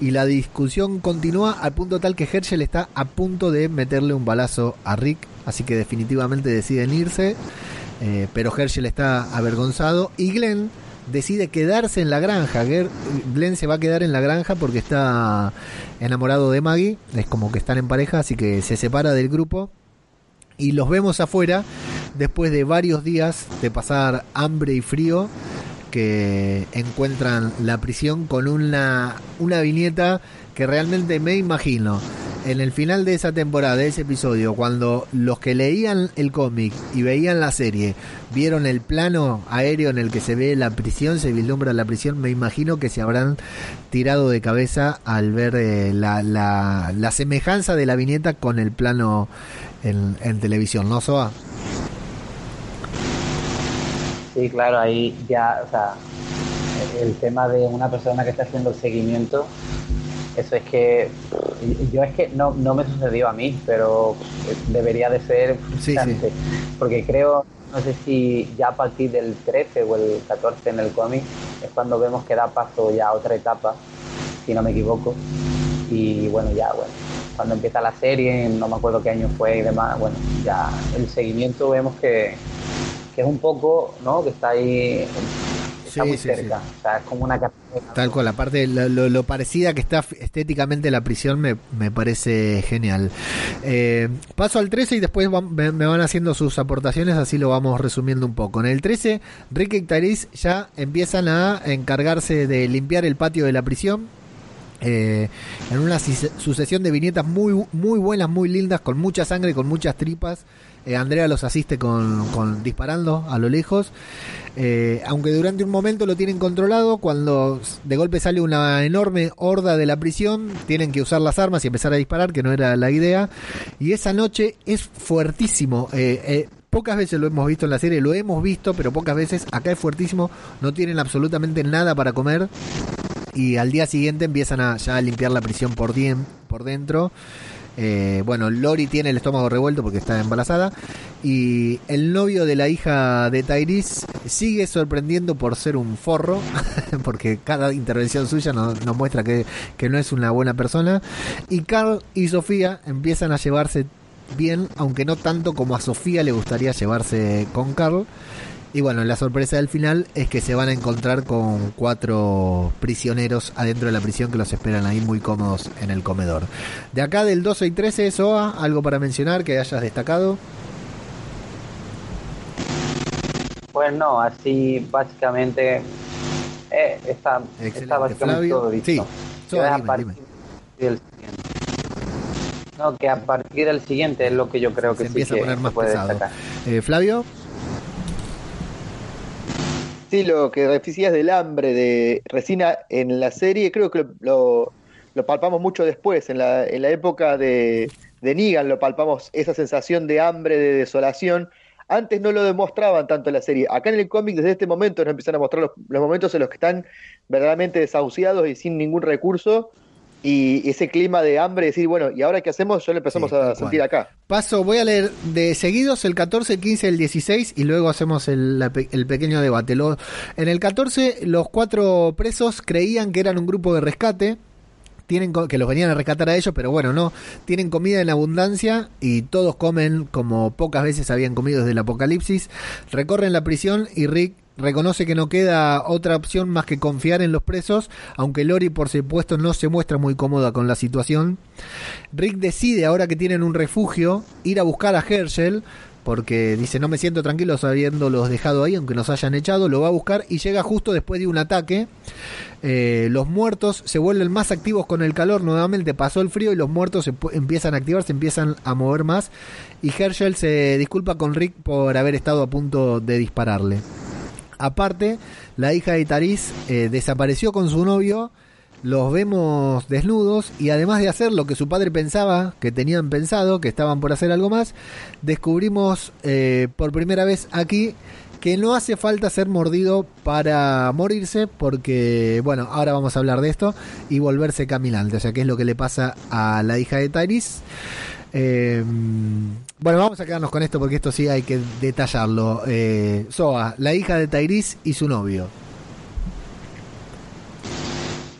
Y la discusión continúa al punto tal que Herschel está a punto de meterle un balazo a Rick. Así que definitivamente deciden irse. Eh, pero Herschel está avergonzado. Y Glenn decide quedarse en la granja. Glenn se va a quedar en la granja porque está enamorado de Maggie. Es como que están en pareja, así que se separa del grupo. Y los vemos afuera después de varios días de pasar hambre y frío que encuentran la prisión con una, una viñeta que realmente me imagino en el final de esa temporada, de ese episodio, cuando los que leían el cómic y veían la serie vieron el plano aéreo en el que se ve la prisión, se vislumbra la prisión, me imagino que se habrán tirado de cabeza al ver eh, la, semejanza de la viñeta con el plano en, en televisión, ¿no, Soa? Sí, claro, ahí ya, o sea, el tema de una persona que está haciendo el seguimiento, eso es que yo es que no, no me sucedió a mí, pero debería de ser Sí, frustrante, porque creo, no sé si ya a partir del 13 o el 14 en el cómic es cuando vemos que da paso ya a otra etapa, si no me equivoco, y bueno, ya, bueno, cuando empieza la serie, no me acuerdo qué año fue y demás, bueno, ya el seguimiento vemos que que es un poco, ¿no? Que está ahí, está Sí, muy sí, cerca. O sea, es como una. Tal cual, aparte lo, lo, lo parecida que está estéticamente la prisión me, me parece genial. Eh, paso al 13 y después van- me, me van haciendo sus aportaciones, así lo vamos resumiendo un poco. En el 13, Rick y Tyrese ya empiezan a encargarse de limpiar el patio de la prisión. eh, en una sucesión de viñetas muy, muy buenas, muy lindas, con mucha sangre, con muchas tripas. Eh, Andrea los asiste con, disparando a lo lejos. Eh, aunque durante un momento lo tienen controlado, cuando de golpe sale una enorme horda de la prisión, tienen que usar las armas y empezar a disparar, que no era la idea. Y esa noche es fuertísimo. Eh, pocas veces lo hemos visto en la serie, lo hemos visto, pero pocas veces. Acá es fuertísimo, no tienen absolutamente nada para comer. Y al día siguiente empiezan a ya a limpiar la prisión por, por dentro. Eh, bueno, Lori tiene el estómago revuelto porque está embarazada. Y el novio de la hija de Tyrese sigue sorprendiendo por ser un forro. [laughs] porque cada intervención suya nos, nos muestra que, que no es una buena persona. Y Carl y Sofía empiezan a llevarse bien, aunque no tanto como a Sofía le gustaría llevarse con Carl. Y bueno, la sorpresa del final es que se van a encontrar con cuatro prisioneros adentro de la prisión que los esperan ahí muy cómodos en el comedor. De acá del 12 y 13, Soa, algo para mencionar que hayas destacado. Pues no, así básicamente eh, está, está básicamente Flavio. todo dicho. Sí. Soa, a dime, partir dime. del siguiente. No, que a partir del siguiente es lo que yo creo Se que sí empieza a poner se más puede pesado. Eh, Flavio, Sí, lo que decías del hambre de Resina en la serie, creo que lo, lo, palpamos mucho después, en la, en la época de, de Negan lo palpamos, esa sensación de hambre, de desolación. Antes no lo demostraban tanto en la serie. Acá en el cómic, desde este momento, nos empiezan a mostrar los, los momentos en los que están verdaderamente desahuciados y sin ningún recurso. Y ese clima de hambre, decir, bueno, ¿y ahora qué hacemos? Ya lo empezamos Sí, a sentir acá. paso, voy a leer de seguidos el 14, el 15, el 16 y luego hacemos el, pequeño debate. Lo- en el 14, los cuatro presos creían que eran un grupo de rescate. Tienen que los venían a rescatar a ellos, pero bueno, no. Tienen comida en abundancia y todos comen como pocas veces habían comido desde el apocalipsis. Recorren la prisión y Rick reconoce que no queda otra opción más que confiar en los presos, aunque Lori por supuesto no se muestra muy cómoda con la situación. Rick decide, ahora que tienen un refugio, ir a buscar a Herschel, porque dice no me siento tranquilo habiéndolos dejado ahí, aunque nos hayan echado, lo va a buscar y llega justo después de un ataque. Eh, los muertos se vuelven más activos con el calor, nuevamente pasó el frío y los muertos se empiezan a activar, se empiezan a mover más. Y Herschel se disculpa con Rick por haber estado a punto de dispararle. Aparte, la hija de Taris eh, desapareció con su novio los vemos desnudos y además de hacer lo que su padre pensaba que tenían pensado, que estaban por hacer algo más, descubrimos eh, por primera vez aquí que no hace falta ser mordido para morirse, porque, bueno, ahora vamos a hablar de esto, y volverse caminante, o sea, qué es lo que le pasa a la hija de Tyrese. Eh, bueno, vamos a quedarnos con esto porque esto sí hay que detallarlo. Eh, Soa, la hija de Tyrese y su novio.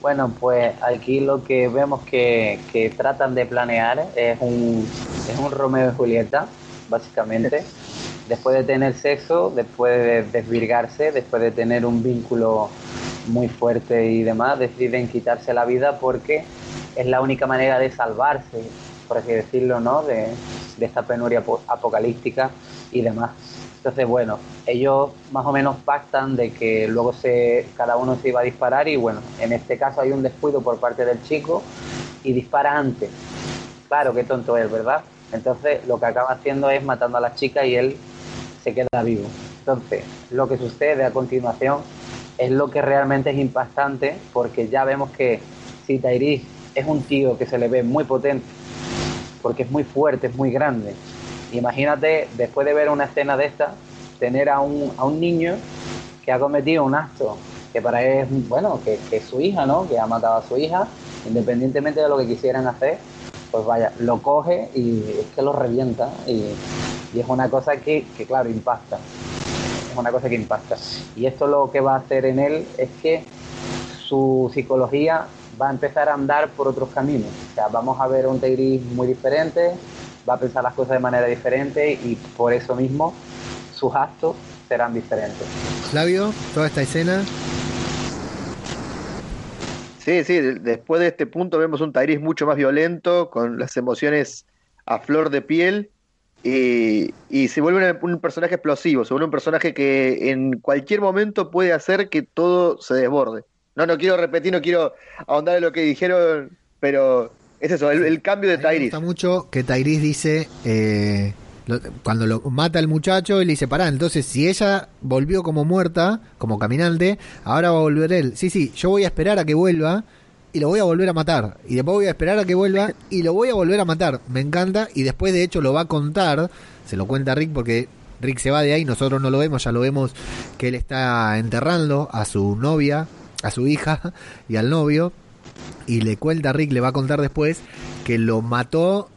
Bueno, pues aquí lo que vemos que, que tratan de planear es un, es un Romeo y Julieta, básicamente. Después de tener sexo, después de desvirgarse, después de tener un vínculo muy fuerte y demás, deciden quitarse la vida porque es la única manera de salvarse, por así decirlo, ¿no? De, esta penuria apocalíptica y demás. Entonces, bueno, ellos más o menos pactan de que luego se, cada uno se iba a disparar y bueno, en este caso hay un descuido por parte del chico y dispara antes. Claro, qué tonto es, ¿verdad? Entonces lo que acaba haciendo es matando a la chica y él se queda vivo. Entonces, lo que sucede a continuación es lo que realmente es impactante porque ya vemos que si Tairis es un tío que se le ve muy potente, porque es muy fuerte, es muy grande, Imagínate, después de ver una escena de esta, tener a un, a un niño que ha cometido un acto que para él es, bueno, que, es su hija, ¿no? Que ha matado a su hija, independientemente de lo que quisieran hacer, pues vaya, lo coge y es que lo revienta y, es una cosa que, que, claro, impacta. Es una cosa que impacta. Y esto lo que va a hacer en él es que su psicología va a empezar a andar por otros caminos. O sea, vamos a ver un Tegris muy diferente, va a pensar las cosas de manera diferente y por eso mismo sus actos serán diferentes. Flavio, toda esta escena. Sí, sí, después de este punto vemos un Tairis mucho más violento, con las emociones a flor de piel, y, se vuelve un, personaje explosivo, se vuelve un personaje que en cualquier momento puede hacer que todo se desborde. No, no quiero repetir, no quiero ahondar en lo que dijeron, pero es eso, el, cambio de Tyrese. Me gusta mucho que Tyrese dice, eh, cuando lo mata el muchacho, él dice, pará, entonces si ella volvió como muerta, como caminante, ahora va a volver él. Sí, sí, yo voy a esperar a que vuelva y lo voy a volver a matar. Y después voy a esperar a que vuelva y lo voy a volver a matar. Me encanta. Y después, de hecho, lo va a contar. Se lo cuenta Rick porque Rick se va de ahí. Nosotros no lo vemos. Ya lo vemos que él está enterrando a su novia, a su hija [laughs] y al novio y le cuenta Rick, le va a contar después, que lo mató,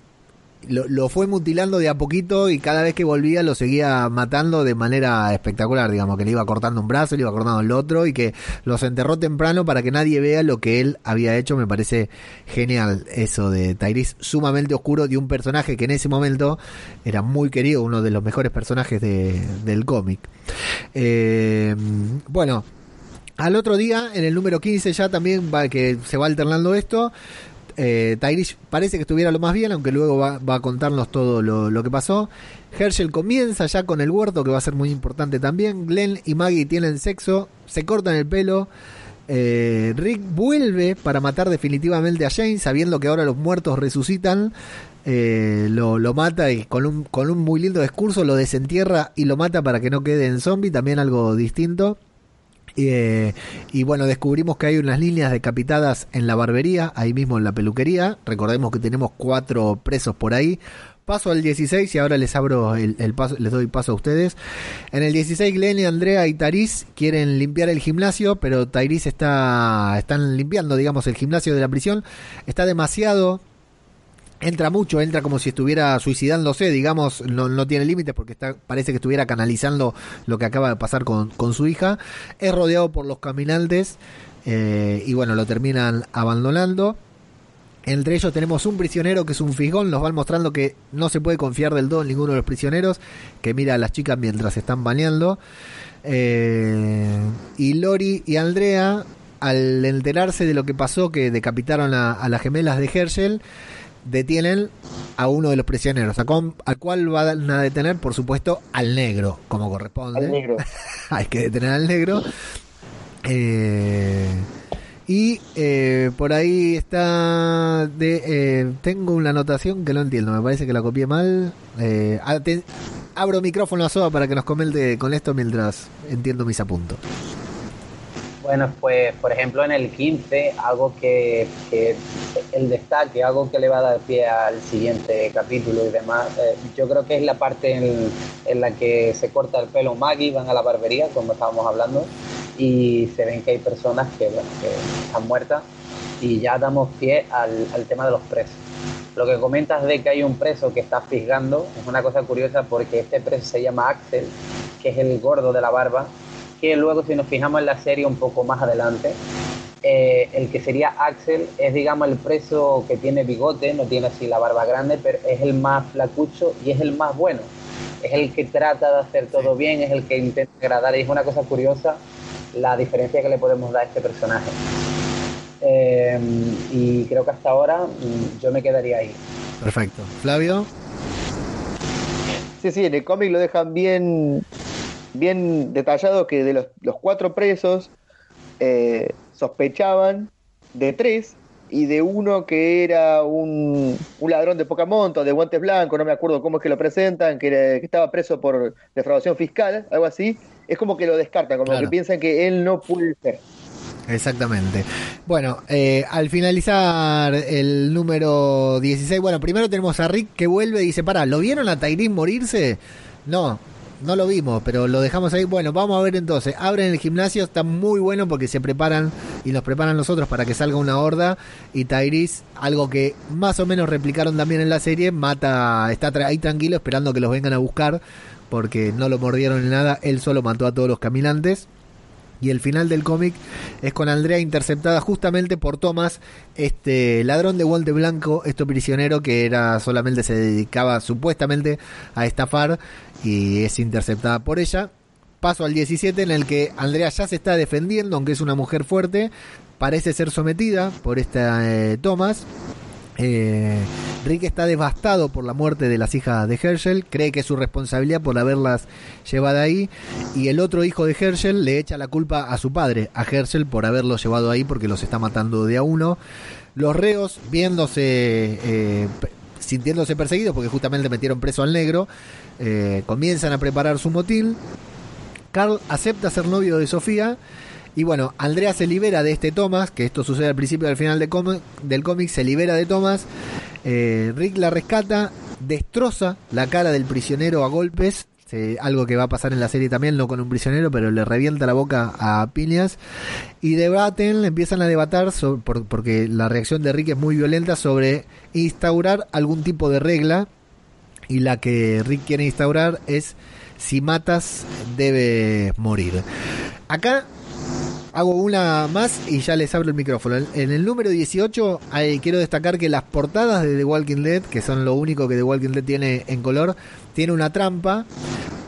lo, fue mutilando de a poquito y cada vez que volvía lo seguía matando de manera espectacular, digamos, que le iba cortando un brazo, le iba cortando el otro y que los enterró temprano para que nadie vea lo que él había hecho. Me parece genial eso de Tyrese, sumamente oscuro de un personaje que en ese momento era muy querido, uno de los mejores personajes del cómic. Eh, bueno, al otro día, en el número 15 ya también va que se va alternando esto. Eh, parece que estuviera lo más bien, aunque luego va, a contarnos todo lo, que pasó. Herschel comienza ya con el huerto, que va a ser muy importante también. Glenn y Maggie tienen sexo, se cortan el pelo. Eh, Rick vuelve para matar definitivamente a Jane, sabiendo que ahora los muertos resucitan. Eh, lo, lo, mata y con un, con un muy lindo discurso lo desentierra y lo mata para que no quede en zombie, también algo distinto. Eh, y bueno, descubrimos que hay unas líneas decapitadas en la barbería, ahí mismo en la peluquería. Recordemos que tenemos cuatro presos por ahí. Paso al 16 y ahora les abro el, paso, les doy paso a ustedes. En el 16, Glenn, Andrea y Taris quieren limpiar el gimnasio, pero Taris está, están limpiando, digamos, el gimnasio de la prisión. Está demasiado entra mucho, entra como si estuviera suicidándose, digamos, no, no tiene límites porque está, parece que estuviera canalizando lo que acaba de pasar con, con su hija. Es rodeado por los caminantes eh, y bueno, lo terminan abandonando. Entre ellos tenemos un prisionero que es un figón, nos van mostrando que no se puede confiar del todo en ninguno de los prisioneros, que mira a las chicas mientras están bañando. Eh, y Lori y Andrea, al enterarse de lo que pasó, que decapitaron a, a las gemelas de Herschel, detienen a uno de los prisioneros. ¿A, con- a cuál van a detener? Por supuesto, al negro, como corresponde. Al negro. [laughs] Hay que detener al negro. Eh, y eh, por ahí está. De, eh, tengo una anotación que no entiendo, me parece que la copié mal. Eh, abro micrófono a Soa para que nos comente con esto mientras entiendo mis apuntos. Bueno, pues por ejemplo en el 15, algo que, que el destaque, algo que le va a dar pie al siguiente capítulo y demás, eh, yo creo que es la parte en, en la que se corta el pelo Maggie, van a la barbería, como estábamos hablando, y se ven que hay personas que, que están muertas y ya damos pie al, al tema de los presos. Lo que comentas de que hay un preso que está fisgando es una cosa curiosa porque este preso se llama Axel, que es el gordo de la barba, que luego si nos fijamos en la serie un poco más adelante, eh, el que sería Axel es digamos el preso que tiene bigote, no tiene así la barba grande, pero es el más flacucho y es el más bueno. Es el que trata de hacer todo bien, es el que intenta agradar y es una cosa curiosa la diferencia que le podemos dar a este personaje. Eh, y creo que hasta ahora mm, yo me quedaría ahí. Perfecto. Flavio. Sí, sí, en el cómic lo dejan bien, bien detallado que de los, los cuatro presos eh, sospechaban de tres y de uno que era un, un ladrón de poca monta, de guantes blancos, no me acuerdo cómo es que lo presentan, que, era- que estaba preso por defraudación fiscal, algo así. Es como que lo descartan, como Claro. que piensan que él no puede ser. Exactamente. Bueno, eh, al finalizar el número 16, bueno, primero tenemos a Rick que vuelve y dice, para, ¿lo vieron a Tyrion morirse? No, no lo vimos, pero lo dejamos ahí. Bueno, vamos a ver entonces. Abren el gimnasio, está muy bueno porque se preparan y nos preparan nosotros para que salga una horda. Y Tyrese, algo que más o menos replicaron también en la serie, mata, está ahí tranquilo esperando que los vengan a buscar porque no lo mordieron ni nada. Él solo mató a todos los caminantes. Y el final del cómic es con Andrea interceptada justamente por Thomas, este ladrón de guante blanco, este prisionero que era solamente se dedicaba supuestamente a estafar y es interceptada por ella. Paso al 17 en el que Andrea ya se está defendiendo, aunque es una mujer fuerte, parece ser sometida por esta eh, Thomas. Eh, Rick está devastado por la muerte de las hijas de Herschel, cree que es su responsabilidad por haberlas llevado ahí y el otro hijo de Herschel le echa la culpa a su padre, a Herschel, por haberlos llevado ahí porque los está matando de a uno. Los reos, viéndose, eh, sintiéndose perseguidos porque justamente metieron preso al negro, eh, comienzan a preparar su motín. Carl acepta ser novio de Sofía. Y bueno, Andrea se libera de este Thomas, que esto sucede al principio y al final del cómic, se libera de Thomas. Eh, Rick la rescata, destroza la cara del prisionero a golpes. algo que va a pasar en la serie también, no con un prisionero, pero le revienta la boca a piñas. Y debaten, empiezan a debatar, so- por- porque la reacción de Rick es muy violenta, sobre instaurar algún tipo de regla. Y la que Rick quiere instaurar es si matas debes morir. Acá hago una más y ya les abro el micrófono. En- el número 18 hay- quiero destacar que las portadas de The Walking Dead, que son lo único que The Walking Dead tiene en color, tiene una trampa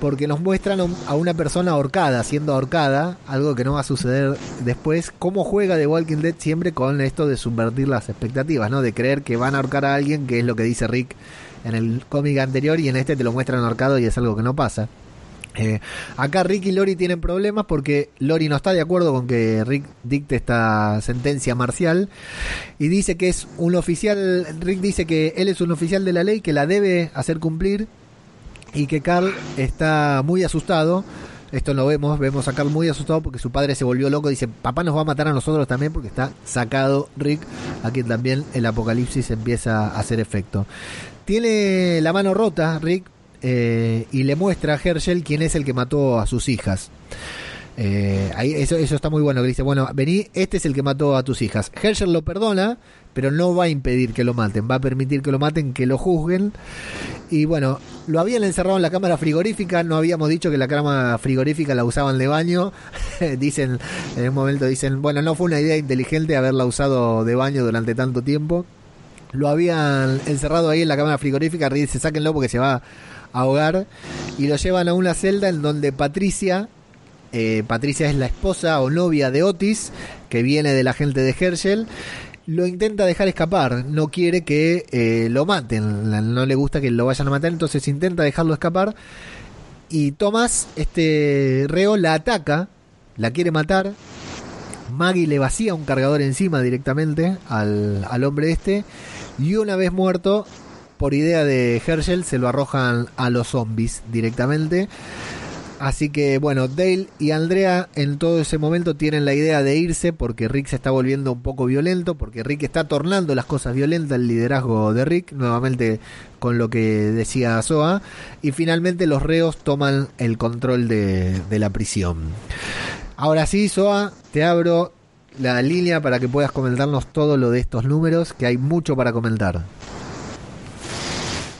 porque nos muestran a una persona ahorcada, siendo ahorcada, algo que no va a suceder después. ¿Cómo juega The Walking Dead siempre con esto de subvertir las expectativas, ¿no? De creer que van a ahorcar a alguien, que es lo que dice Rick en el cómic anterior y en este te lo muestran ahorcado y es algo que no pasa. Eh, acá Rick y Lori tienen problemas porque Lori no está de acuerdo con que Rick dicte esta sentencia marcial y dice que es un oficial, Rick dice que él es un oficial de la ley que la debe hacer cumplir y que Carl está muy asustado. Esto lo vemos, vemos a Carl muy asustado porque su padre se volvió loco. Dice, papá nos va a matar a nosotros también porque está sacado Rick, a quien también el apocalipsis empieza a hacer efecto. Tiene la mano rota Rick eh, y le muestra a Herschel quién es el que mató a sus hijas. Eh, ahí, eso, eso está muy bueno. Que dice, bueno, vení, este es el que mató a tus hijas. Herschel lo perdona, pero no va a impedir que lo maten. Va a permitir que lo maten, que lo juzguen. Y bueno, lo habían encerrado en la cámara frigorífica. No habíamos dicho que la cámara frigorífica la usaban de baño. [laughs] dicen, en un momento dicen, bueno, no fue una idea inteligente haberla usado de baño durante tanto tiempo. Lo habían encerrado ahí en la cámara frigorífica. Dice, sáquenlo porque se va ahogar. Y lo llevan a una celda en donde Patricia eh, Patricia es la esposa o novia de Otis, que viene de la gente de Herschel. lo intenta dejar escapar, no quiere que eh, lo maten, no le gusta que lo vayan a matar, entonces intenta dejarlo escapar y Thomas, este reo, la ataca, la quiere matar, Maggie le vacía un cargador encima directamente al, al hombre este y una vez muerto, por idea de Herschel, se lo arrojan a los zombies directamente. Así que bueno, Dale y Andrea en todo ese momento tienen la idea de irse porque Rick se está volviendo un poco violento, porque Rick está tornando las cosas violentas, el liderazgo de Rick, nuevamente con lo que decía Soa, y finalmente los reos toman el control de, de la prisión. Ahora sí, Soa, te abro la línea para que puedas comentarnos todo lo de estos números, que hay mucho para comentar.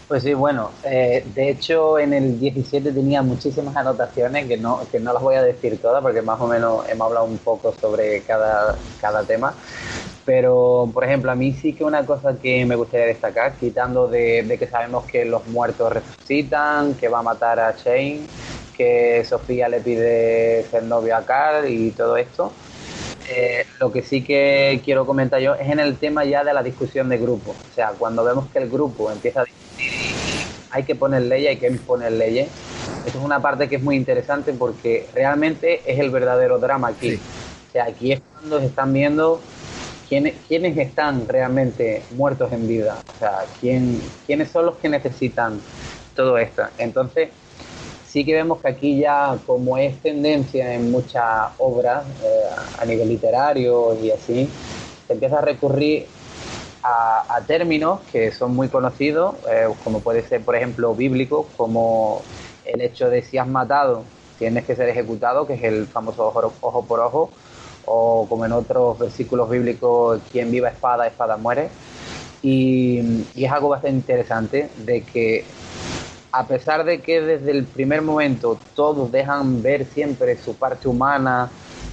Pues sí, bueno, eh, de hecho en el 17 tenía muchísimas anotaciones que no, que no las voy a decir todas porque más o menos hemos hablado un poco sobre cada, cada tema. Pero, por ejemplo, a mí sí que una cosa que me gustaría destacar, quitando de, que sabemos que los muertos resucitan, que va a matar a Shane, que Sofía le pide ser novio a Carl y todo esto. Eh, lo que sí que quiero comentar yo es en el tema ya de la discusión de grupo. O sea, cuando vemos que el grupo empieza a discutir hay que poner leyes, hay que imponer leyes. Eso es una parte que es muy interesante porque realmente es el verdadero drama aquí. O sea, aquí es cuando se están viendo quiénes, quiénes están realmente muertos en vida. O sea, quién, quiénes son los que necesitan todo esto. Entonces, sí que vemos que aquí ya, como es tendencia en muchas obras eh, a nivel literario y así, se empieza a recurrir a, términos que son muy conocidos, eh, como puede ser, por ejemplo, bíblico, como el hecho de si has matado, tienes que ser ejecutado, que es el famoso ojo, por ojo, o como en otros versículos bíblicos, quien viva espada, espada muere. y es algo bastante interesante de que a pesar de que desde el primer momento todos dejan ver siempre su parte humana,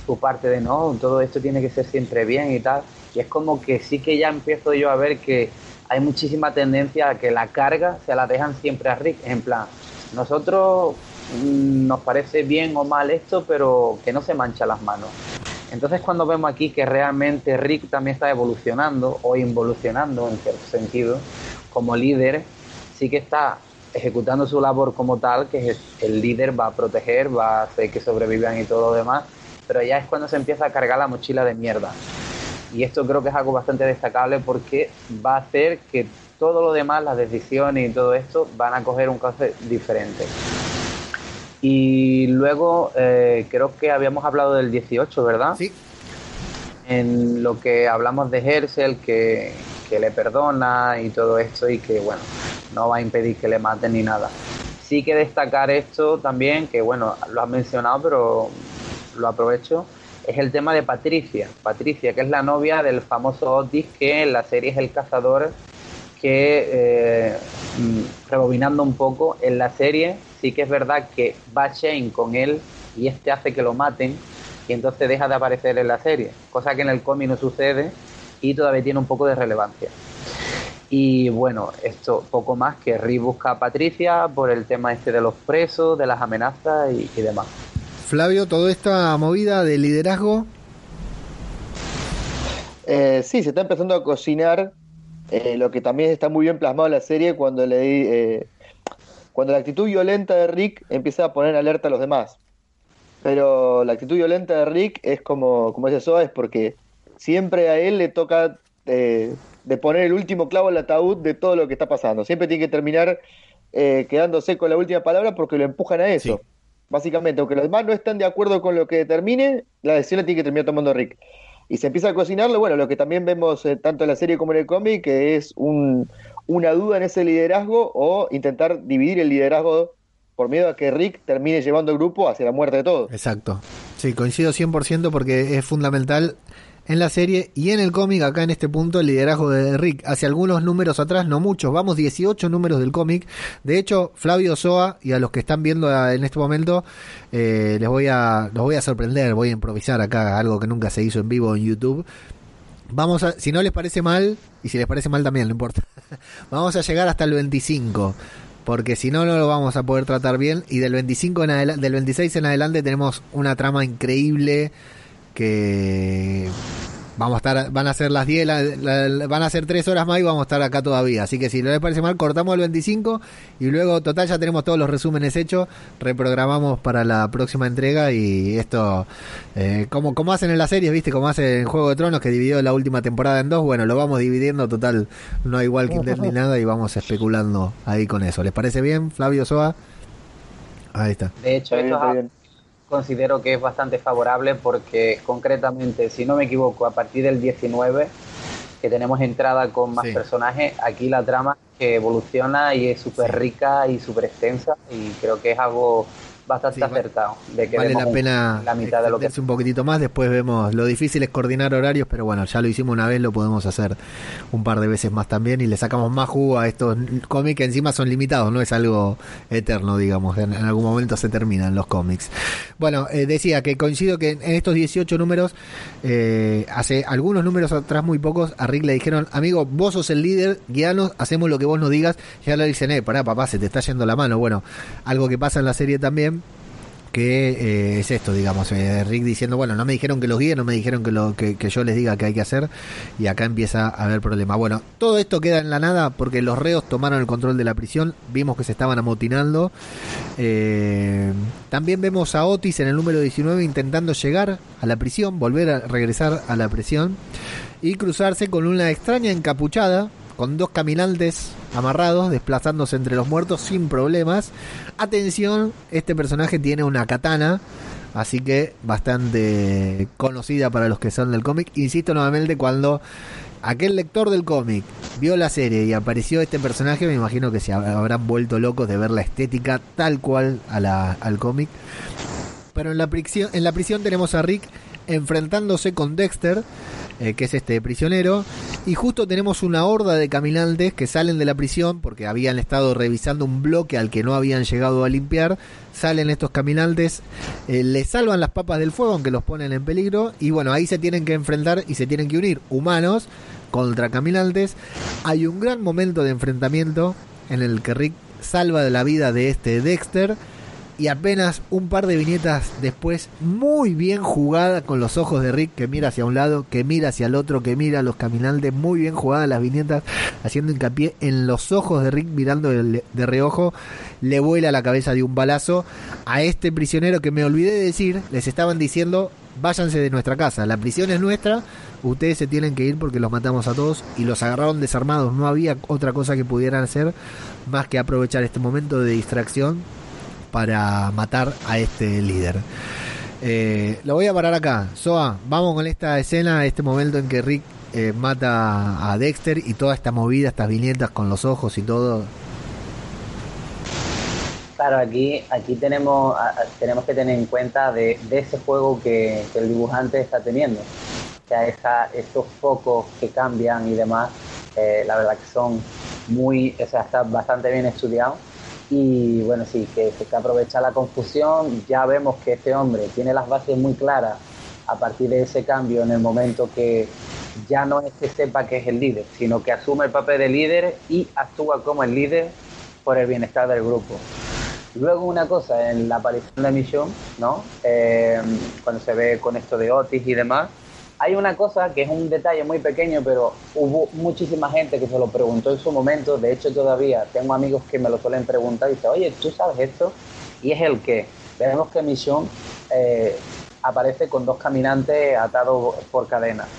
su parte de no, todo esto tiene que ser siempre bien y tal, y es como que sí que ya empiezo yo a ver que hay muchísima tendencia a que la carga se la dejan siempre a Rick, en plan, nosotros mm, nos parece bien o mal esto, pero que no se mancha las manos. Entonces cuando vemos aquí que realmente Rick también está evolucionando o involucionando en cierto sentido como líder, sí que está ejecutando su labor como tal, que es el líder va a proteger, va a hacer que sobrevivan y todo lo demás, pero ya es cuando se empieza a cargar la mochila de mierda. Y esto creo que es algo bastante destacable porque va a hacer que todo lo demás, las decisiones y todo esto, van a coger un cauce diferente. Y luego eh, creo que habíamos hablado del 18, ¿verdad? Sí. En lo que hablamos de Hersel, que, que le perdona y todo esto y que, bueno, no va a impedir que le maten ni nada. Sí que destacar esto también, que bueno, lo has mencionado, pero lo aprovecho, es el tema de Patricia. Patricia, que es la novia del famoso Otis, que en la serie es el cazador, que eh, mm, rebobinando un poco, en la serie sí que es verdad que va Shane con él y este hace que lo maten y entonces deja de aparecer en la serie, cosa que en el cómic no sucede y todavía tiene un poco de relevancia. Y bueno, esto poco más que Rick busca a Patricia por el tema este de los presos, de las amenazas y, demás. Flavio, toda esta movida de liderazgo. Eh, sí, se está empezando a cocinar eh, lo que también está muy bien plasmado en la serie cuando le eh, cuando la actitud violenta de Rick empieza a poner alerta a los demás. Pero la actitud violenta de Rick es como, como dice Soa, es porque siempre a él le toca eh, de poner el último clavo al ataúd de todo lo que está pasando. Siempre tiene que terminar eh, quedándose con la última palabra porque lo empujan a eso. Básicamente, aunque los demás no están de acuerdo con lo que determine, la decisión la tiene que terminar tomando Rick. Y se empieza a cocinarlo, bueno, lo que también vemos eh, tanto en la serie como en el cómic, que es un, una duda en ese liderazgo o intentar dividir el liderazgo por miedo a que Rick termine llevando el grupo hacia la muerte de todos. Exacto. Sí, coincido 100% porque es fundamental en la serie y en el cómic, acá en este punto, el liderazgo de Rick. Hace algunos números atrás, no muchos, vamos 18 números del cómic. De hecho, Flavio Soa y a los que están viendo en este momento, eh, les voy a, los voy a sorprender, voy a improvisar acá algo que nunca se hizo en vivo en YouTube. Vamos a, si no les parece mal, y si les parece mal también, no importa, [laughs] vamos a llegar hasta el 25 porque si no no lo vamos a poder tratar bien y del 25 en del 26 en adelante tenemos una trama increíble que Vamos a estar, van a ser las 10, la- la- van a ser 3 horas más y vamos a estar acá todavía. Así que si no les parece mal, cortamos el 25 y luego, total, ya tenemos todos los resúmenes hechos. Reprogramamos para la próxima entrega y esto, eh, como, como hacen en las series, ¿viste? Como hacen en Juego de Tronos, que dividió la última temporada en dos. Bueno, lo vamos dividiendo, total, no hay Walking Dead ni [laughs] nada y vamos especulando ahí con eso. ¿Les parece bien, Flavio Soa? Ahí está. De hecho, Está bien, esto está es bien. Considero que es bastante favorable porque concretamente, si no me equivoco, a partir del 19 que tenemos entrada con más Sí. personajes, aquí la trama que evoluciona y es súper rica y súper extensa y creo que es algo bastante Sí, acertado de que Vale la pena la mitad de lo que un poquitito más, después vemos, lo difícil es coordinar horarios, pero bueno, ya lo hicimos una vez, lo podemos hacer un par de veces más también y le sacamos más jugo a estos cómics que encima son limitados, no es algo eterno, digamos, en, en algún momento se terminan los cómics. Bueno, eh, decía que coincido que en estos 18 números, eh, hace algunos números atrás, muy pocos, a Rick le dijeron, amigo, vos sos el líder, guianos, hacemos lo que vos nos digas, ya le dicen, eh, pará papá, se te está yendo la mano, bueno, algo que pasa en la serie también, que eh, es esto, digamos, eh, Rick diciendo, bueno, no me dijeron que los guíe, no me dijeron que, lo, que, yo les diga que hay que hacer, y acá empieza a haber problema. Bueno, todo esto queda en la nada porque los reos tomaron el control de la prisión, vimos que se estaban amotinando, eh, también vemos a Otis en el número 19 intentando llegar a la prisión, volver a regresar a la prisión, y cruzarse con una extraña encapuchada, con dos caminantes amarrados, desplazándose entre los muertos sin problemas. Atención, este personaje tiene una katana, así que bastante conocida para los que son del cómic. Insisto nuevamente, cuando aquel lector del cómic vio la serie y apareció este personaje, me imagino que se habrán vuelto locos de ver la estética tal cual a la- al cómic. Pero en la prisión, en la prisión tenemos a Rick enfrentándose con Dexter, eh, que es este prisionero, y justo tenemos una horda de caminantes que salen de la prisión porque habían estado revisando un bloque al que no habían llegado a limpiar. Salen estos caminantes, eh, le salvan las papas del fuego, aunque los ponen en peligro, y bueno, ahí se tienen que enfrentar y se tienen que unir humanos contra caminantes. Hay un gran momento de enfrentamiento en el que Rick salva de la vida de este Dexter y apenas un par de viñetas después, muy bien jugada con los ojos de Rick que mira hacia un lado, que mira hacia el otro, que mira a los caminantes, muy bien jugadas las viñetas, haciendo hincapié en los ojos de Rick mirando de, de reojo, le vuela la cabeza de un balazo a este prisionero que me olvidé de decir, les estaban diciendo, váyanse de nuestra casa, la prisión es nuestra, ustedes se tienen que ir porque los matamos a todos y los agarraron desarmados, no había otra cosa que pudieran hacer más que aprovechar este momento de distracción para matar a este líder. Eh, lo voy a parar acá. Soa, vamos con esta escena, este momento en que Rick eh, mata a Dexter y toda esta movida, estas viñetas con los ojos y todo. Claro, aquí, aquí tenemos, tenemos que tener en cuenta de, ese juego que, el dibujante está teniendo. O sea, esos focos que cambian y demás, eh, la verdad que son muy, o sea, está bastante bien estudiado. Y bueno, sí, que, que se aprovecha la confusión. Ya vemos que este hombre tiene las bases muy claras a partir de ese cambio en el momento que ya no es que sepa que es el líder, sino que asume el papel de líder y actúa como el líder por el bienestar del grupo. Luego una cosa, en la aparición de Mission, ¿no? Eh, cuando se ve con esto de Otis y demás, hay una cosa que es un detalle muy pequeño, pero hubo muchísima gente que se lo preguntó en su momento. De hecho, todavía tengo amigos que me lo suelen preguntar y dicen, oye, ¿tú sabes esto? Y es el que vemos que Mission eh, aparece con dos caminantes atados por cadenas.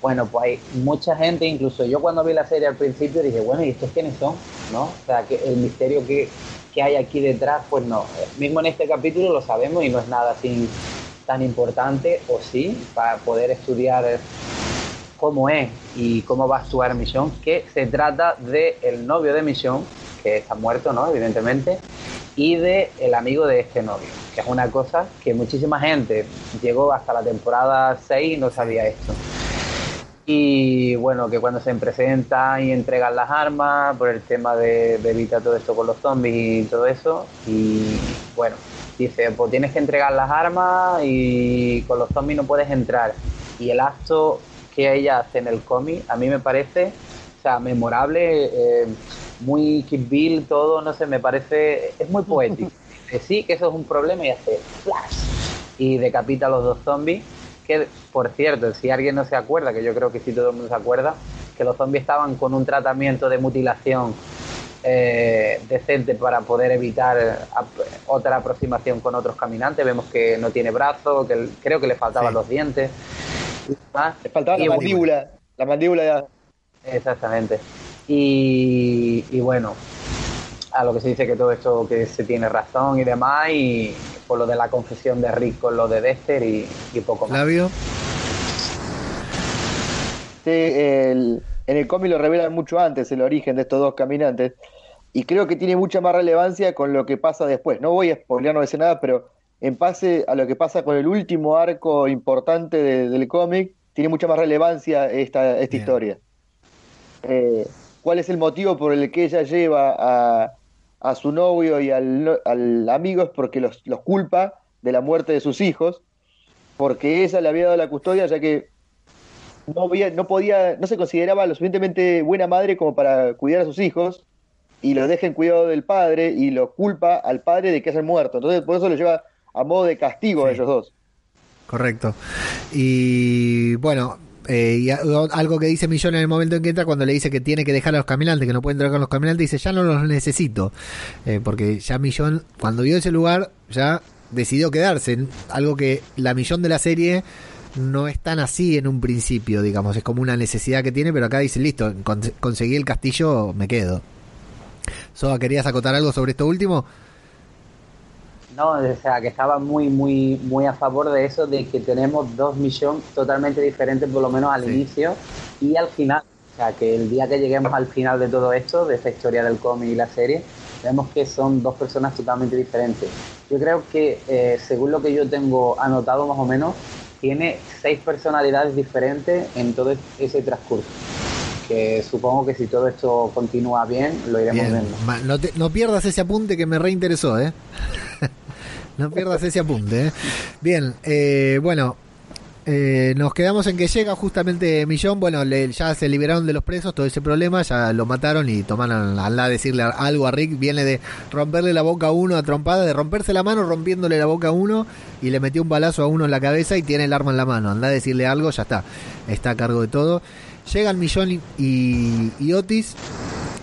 Bueno, pues hay mucha gente, incluso yo cuando vi la serie al principio dije, bueno, ¿y estos quiénes son? ¿No? O sea, que el misterio que, que hay aquí detrás, pues no. Mismo en este capítulo lo sabemos y no es nada así tan importante, o sí, para poder estudiar cómo es y cómo va a actuar Misión, que se trata de el novio de Misión, que está muerto, ¿no? Evidentemente, y de el amigo de este novio, que es una cosa que muchísima gente llegó hasta la temporada 6 y no sabía esto. Y bueno, que cuando se presentan y entregan las armas por el tema de, de evitar todo esto con los zombies y todo eso. Y bueno, dice, pues tienes que entregar las armas y con los zombies no puedes entrar. Y el acto que ella hace en el cómic, a mí me parece, o sea, memorable, eh, muy Kill Bill, todo, no sé, me parece, es muy poético. [laughs] Dice, sí, que eso es un problema y hace flash. Y decapita a los dos zombies que, por cierto, si alguien no se acuerda, que yo creo que sí todo el mundo se acuerda, que los zombies estaban con un tratamiento de mutilación eh, decente para poder evitar otra aproximación con otros caminantes. Vemos que no tiene brazos, que creo que le faltaban los dientes. Le faltaba la mandíbula, la mandíbula ya. Exactamente. Y, y, bueno, a lo que se dice que todo esto que se tiene razón y demás, y por lo de la confesión de Rick con lo de Dexter y, poco más. Flavio. Sí, el, en el cómic lo revelan mucho antes el origen de estos dos caminantes, y creo que tiene mucha más relevancia con lo que pasa después. No voy a spoilear, no decir nada, pero en pase a lo que pasa con el último arco importante del cómic, tiene mucha más relevancia esta, esta historia. Eh, ¿Cuál es el motivo por el que ella lleva a, a su novio y al, al amigo? Es porque los, los, culpa de la muerte de sus hijos, porque ella le había dado la custodia ya que no, había, no podía, no se consideraba lo suficientemente buena madre como para cuidar a sus hijos y lo deja en cuidado del padre y lo culpa al padre de que hayan muerto. Entonces por eso lo lleva a modo de castigo a ellos dos. Correcto. Y bueno, eh, y algo que dice Millón en el momento en que entra, cuando le dice que tiene que dejar a los caminantes, que no puede entrar con los caminantes, dice, ya no los necesito. Eh, porque ya Millón, cuando vio ese lugar, ya decidió quedarse. Algo que la Millón de la serie no es tan así en un principio, digamos. Es como una necesidad que tiene, pero acá dice, listo, conseguí el castillo, me quedo. Soa, ¿querías acotar algo sobre esto último? No, o sea, que estaba muy, muy, muy a favor de eso, de que tenemos dos misiones totalmente diferentes, por lo menos al inicio y al final. O sea, que el día que lleguemos al final de todo esto, de esta historia del cómic y la serie, vemos que son dos personas totalmente diferentes. Yo creo que, eh, según lo que yo tengo anotado más o menos, tiene seis personalidades diferentes en todo ese transcurso que supongo que si todo esto continúa bien, lo iremos viendo. No, no, pierdas ese apunte que me reinteresó, ¿eh? [laughs] no pierdas ese apunte. ¿eh? Bien, eh, bueno, eh, nos quedamos en que llega justamente Millón. Bueno, ya se liberaron de los presos, todo ese problema, ya lo mataron y tomaron a la decirle algo a Rick. Viene de romperle la boca a uno a trompada, de romperse la mano rompiéndole la boca a uno y le metió un balazo a uno en la cabeza y tiene el arma en la mano. Anda a decirle algo, ya está. Está a cargo de todo. Llegan Millón y, Otis,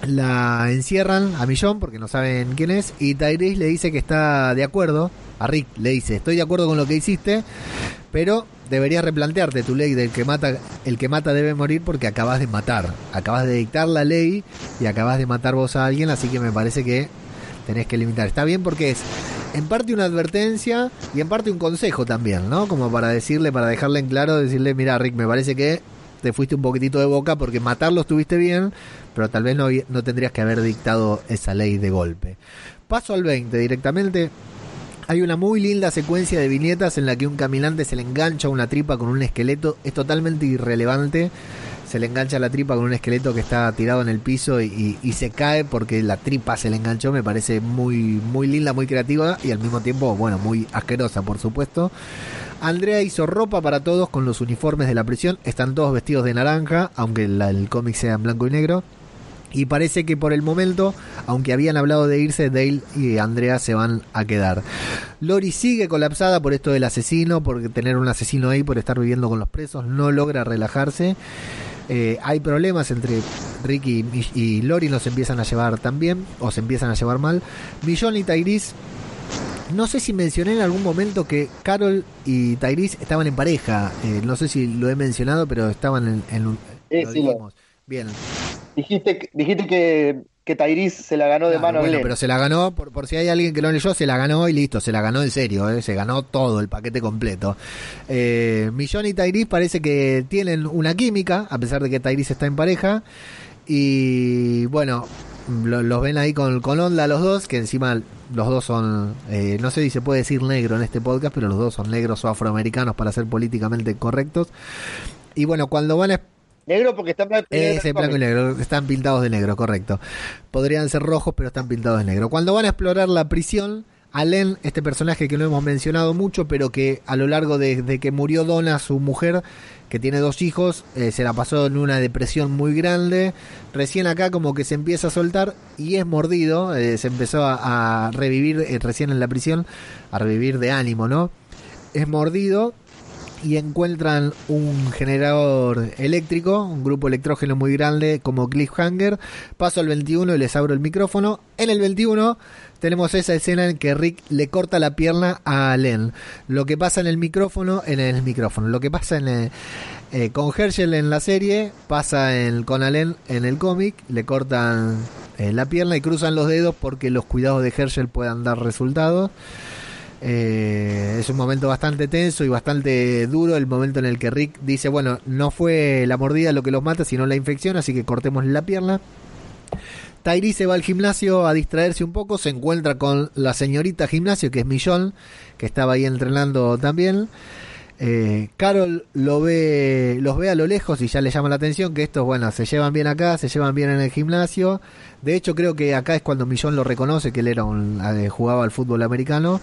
la encierran a Millón porque no saben quién es y Tyrese le dice que está de acuerdo. A Rick le dice, estoy de acuerdo con lo que hiciste, pero deberías replantearte tu ley del que mata, el que mata debe morir porque acabas de matar, acabas de dictar la ley y acabas de matar vos a alguien, así que me parece que tenés que limitar. Está bien porque es en parte una advertencia y en parte un consejo también, ¿no? Como para decirle, para dejarle en claro, decirle, mira Rick, me parece que te fuiste un poquitito de boca porque matarlo estuviste bien, pero tal vez no, no tendrías que haber dictado esa ley de golpe. Paso al 20 directamente. Hay una muy linda secuencia de viñetas en la que un caminante se le engancha una tripa con un esqueleto. Es totalmente irrelevante. Se le engancha la tripa con un esqueleto que está tirado en el piso y, se cae porque la tripa se le enganchó. Me parece muy, muy linda, muy creativa y al mismo tiempo, bueno, muy asquerosa, por supuesto. Andrea hizo ropa para todos con los uniformes de la prisión. Están todos vestidos de naranja, aunque el cómic sea en blanco y negro. Y parece que por el momento, aunque habían hablado de irse, Dale y Andrea se van a quedar. Lori sigue colapsada por esto del asesino, por tener un asesino ahí, por estar viviendo con los presos, no logra relajarse. Eh, hay problemas entre Ricky y, y, Lori, nos empiezan a llevar también, o se empiezan a llevar mal. Millón y Tyrese no sé si mencioné en algún momento que Carol y Tyrese estaban en pareja. Eh, no sé si lo he mencionado, pero estaban en, un. Bien. Dijiste, dijiste que, que Tyrese se la ganó de mano bueno, pero se la ganó, por, por si hay alguien que lo leyó, se la ganó y listo, se la ganó en serio, eh, se ganó todo el paquete completo. Eh, Millón y Tyrese parece que tienen una química, a pesar de que Tyrese está en pareja. Y bueno, los ven ahí con, con onda los dos, que encima los dos son, eh, no sé si se puede decir negro en este podcast, pero los dos son negros o afroamericanos para ser políticamente correctos. Y bueno, cuando van a... Negro porque están blanco y negro, están pintados de negro, correcto. Podrían ser rojos, pero están pintados de negro. Cuando van a explorar la prisión, Allen, este personaje que no hemos mencionado mucho, pero que a lo largo de, que murió Donna, su mujer, que tiene dos hijos, eh, se la pasó en una depresión muy grande. Recién acá como que se empieza a soltar y es mordido, eh, se empezó a, revivir eh, recién en la prisión, a revivir de ánimo, ¿no? Es mordido y encuentran un generador eléctrico, un grupo electrógeno muy grande como Cliffhanger. Paso al 21 y les abro el micrófono. En el 21 tenemos esa escena en que Rick le corta la pierna a Len. Lo que pasa en el micrófono, en el micrófono, lo que pasa en el, eh, con Herschel en la serie, pasa en, con Allen en el cómic, le cortan eh, la pierna y cruzan los dedos porque los cuidados de Herschel puedan dar resultados. Eh, es un momento bastante tenso y bastante duro el momento en el que Rick dice, bueno, no fue la mordida lo que los mata, sino la infección, así que cortemos la pierna. Tairi se va al gimnasio a distraerse un poco, se encuentra con la señorita gimnasio, que es Millón, que estaba ahí entrenando también. Eh, Carol lo ve, los ve a lo lejos y ya le llama la atención que estos, bueno, se llevan bien acá, se llevan bien en el gimnasio. De hecho, creo que acá es cuando Millón lo reconoce, que él era un, eh, jugaba al fútbol americano.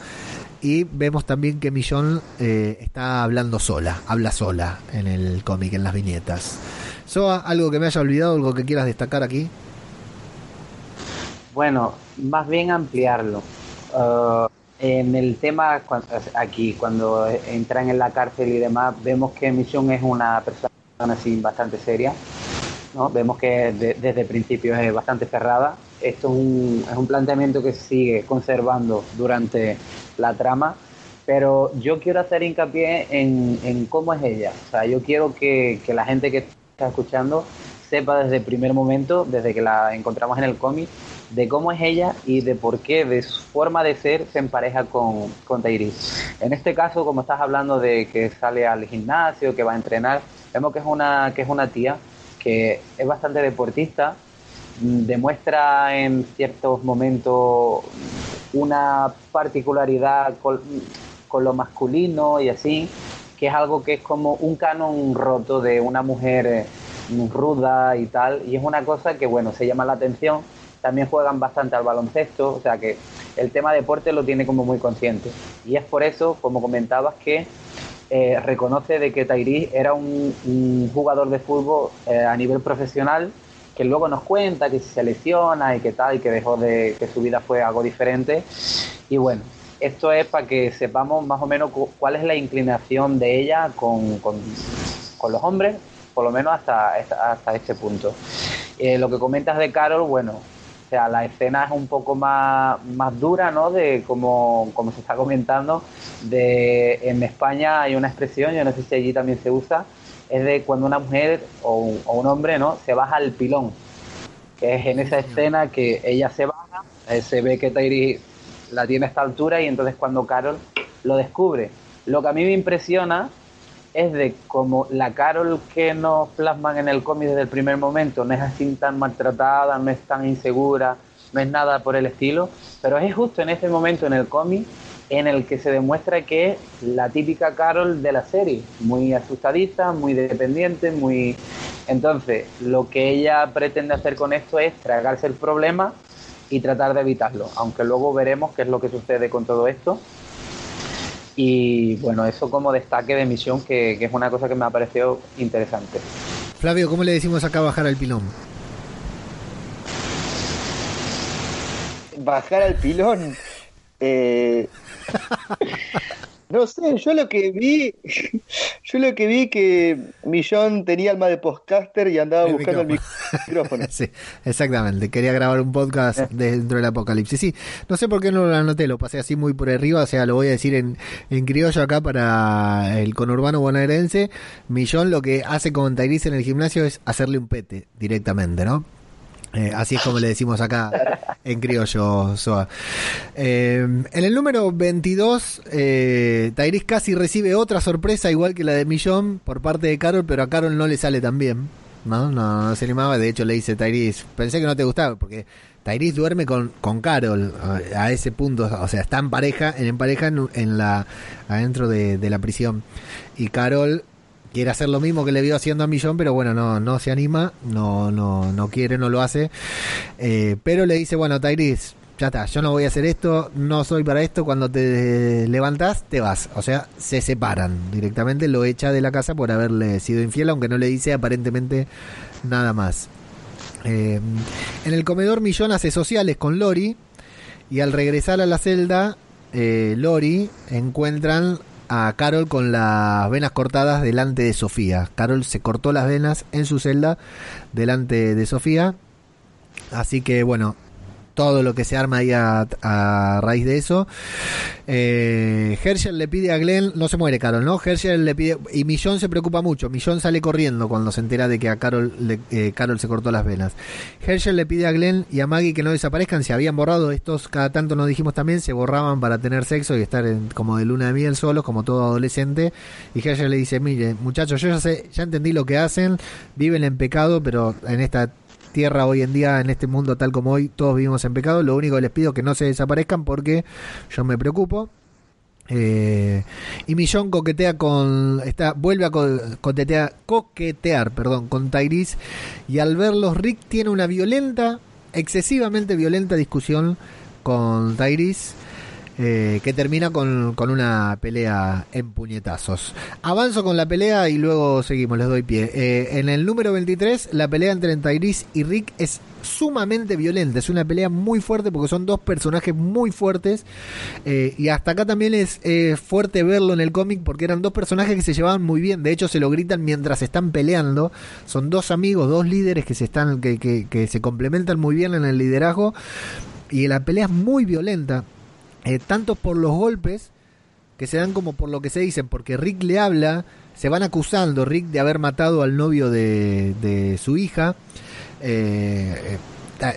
Y vemos también que Millón eh, está hablando sola, habla sola en el cómic, en las viñetas. Soa, algo que me haya olvidado, algo que quieras destacar aquí. Bueno, más bien ampliarlo. Uh, en el tema aquí, cuando entran en la cárcel y demás, vemos que Misión es una persona así bastante seria. ¿No? Vemos que desde el principio es bastante cerrada. Esto es un, es un planteamiento que se sigue conservando durante la trama, pero yo quiero hacer hincapié en, en cómo es ella. O sea, yo quiero que, que la gente que está escuchando sepa desde el primer momento, desde que la encontramos en el cómic, de cómo es ella y de por qué, de su forma de ser, se empareja con, con En este caso, como estás hablando de que sale al gimnasio, que va a entrenar, vemos que es una, que es una tía que es bastante deportista, demuestra en ciertos momentos una particularidad con, con lo masculino y así, que es algo que es como un canon roto de una mujer eh, ruda y tal, y es una cosa que, bueno, se llama la atención también juegan bastante al baloncesto, o sea que el tema deporte lo tiene como muy consciente. Y es por eso, como comentabas, que eh, reconoce de que Tairi era un, jugador de fútbol eh, a nivel profesional que luego nos cuenta que se lesiona y que tal, y que dejó de que su vida fue algo diferente. Y bueno, esto es para que sepamos más o menos cuál es la inclinación de ella con, con, con los hombres, por lo menos hasta, hasta este punto. Eh, lo que comentas de Carol, bueno, sea, la escena es un poco más, más dura, ¿no? De como, como se está comentando, de en España hay una expresión, yo no sé si allí también se usa, es de cuando una mujer o un, hombre, ¿no? Se baja al pilón, que es en esa escena que ella se baja, eh, se ve que Tairi la tiene a esta altura y entonces cuando Carol lo descubre. Lo que a mí me impresiona es de como la Carol que nos plasman en el cómic desde el primer momento. No es así tan maltratada, no es tan insegura, no es nada por el estilo, pero es justo en ese momento en el cómic en el que se demuestra que es la típica Carol de la serie, muy asustadiza, muy dependiente, muy... Entonces, lo que ella pretende hacer con esto es tragarse el problema y tratar de evitarlo, aunque luego veremos qué es lo que sucede con todo esto y bueno, eso como destaque de misión, que, es una cosa que me ha parecido interesante. Flavio, ¿cómo le decimos acá bajar al pilón? Bajar al pilón. Eh, [laughs] No sé, yo lo que vi, [laughs] yo lo que vi que Millón tenía alma de podcaster y andaba buscando el micrófono. [laughs] sí, exactamente. Quería grabar un podcast dentro del apocalipsis. Sí, no sé por qué no lo anoté, lo pasé así muy por arriba, o sea, lo voy a decir en, en criollo acá para el conurbano bonaerense. Millón lo que hace con Tyrese en el gimnasio es hacerle un pete directamente, ¿no? Eh, así es como le decimos acá en criollo, Soa. Eh, en el número 22, eh, casi recibe otra sorpresa, igual que la de Millón, por parte de Carol, pero a Carol no le sale tan bien. ¿no? No, se animaba, de hecho le dice Tyrese, pensé que no te gustaba, porque Tyrese duerme con, con Carol a, ese punto, o sea, está en pareja, en, pareja en, la adentro de, de la prisión. Y Carol quiere hacer lo mismo que le vio haciendo a Millón, pero bueno, no, no se anima, no, no, no quiere, no lo hace. Eh, pero le dice, bueno, Tyrese, ya está, yo no voy a hacer esto, no soy para esto, cuando te levantas, te vas. O sea, se separan directamente, lo echa de la casa por haberle sido infiel, aunque no le dice aparentemente nada más. Eh, en el comedor Millón hace sociales con Lori y al regresar a la celda, eh, Lori encuentran a Carol con las venas cortadas delante de Sofía. Carol se cortó las venas en su celda delante de Sofía. Así que bueno, todo lo que se arma ahí a, a raíz de eso. Eh, Herschel le pide a Glenn, no se muere Carol, ¿no? Herschel le pide, y Millón se preocupa mucho. Millón sale corriendo cuando se entera de que a Carol, le, eh, Carol se cortó las venas. Herschel le pide a Glenn y a Maggie que no desaparezcan. Se habían borrado estos, cada tanto nos dijimos también, se borraban para tener sexo y estar en, como de luna de miel solos, como todo adolescente. Y Herschel le dice: Mire, muchachos, yo ya sé, ya entendí lo que hacen, viven en pecado, pero en esta tierra hoy en día, en este mundo tal como hoy, todos vivimos en pecado. Lo único que les pido es que no se desaparezcan porque yo me preocupo. Eh, y Millón coquetea con. Está, vuelve a co coquetear, coquetear perdón, con Tyrese. Y al verlos, Rick tiene una violenta, excesivamente violenta discusión con Tyrese. Eh, que termina con, con, una pelea en puñetazos. Avanzo con la pelea y luego seguimos, les doy pie. Eh, en el número 23, la pelea entre Tyrese y Rick es sumamente violenta, es una pelea muy fuerte porque son dos personajes muy fuertes. Eh, y hasta acá también es fuerte verlo en el cómic porque eran dos personajes que se llevaban muy bien, de hecho se lo gritan mientras están peleando, son dos amigos, dos líderes que se están que, que, que se complementan muy bien en el liderazgo. Y la pelea es muy violenta eh, tanto por los golpes que se dan como por lo que se dicen, porque Rick le habla, se van acusando Rick de haber matado al novio de, de su hija, eh,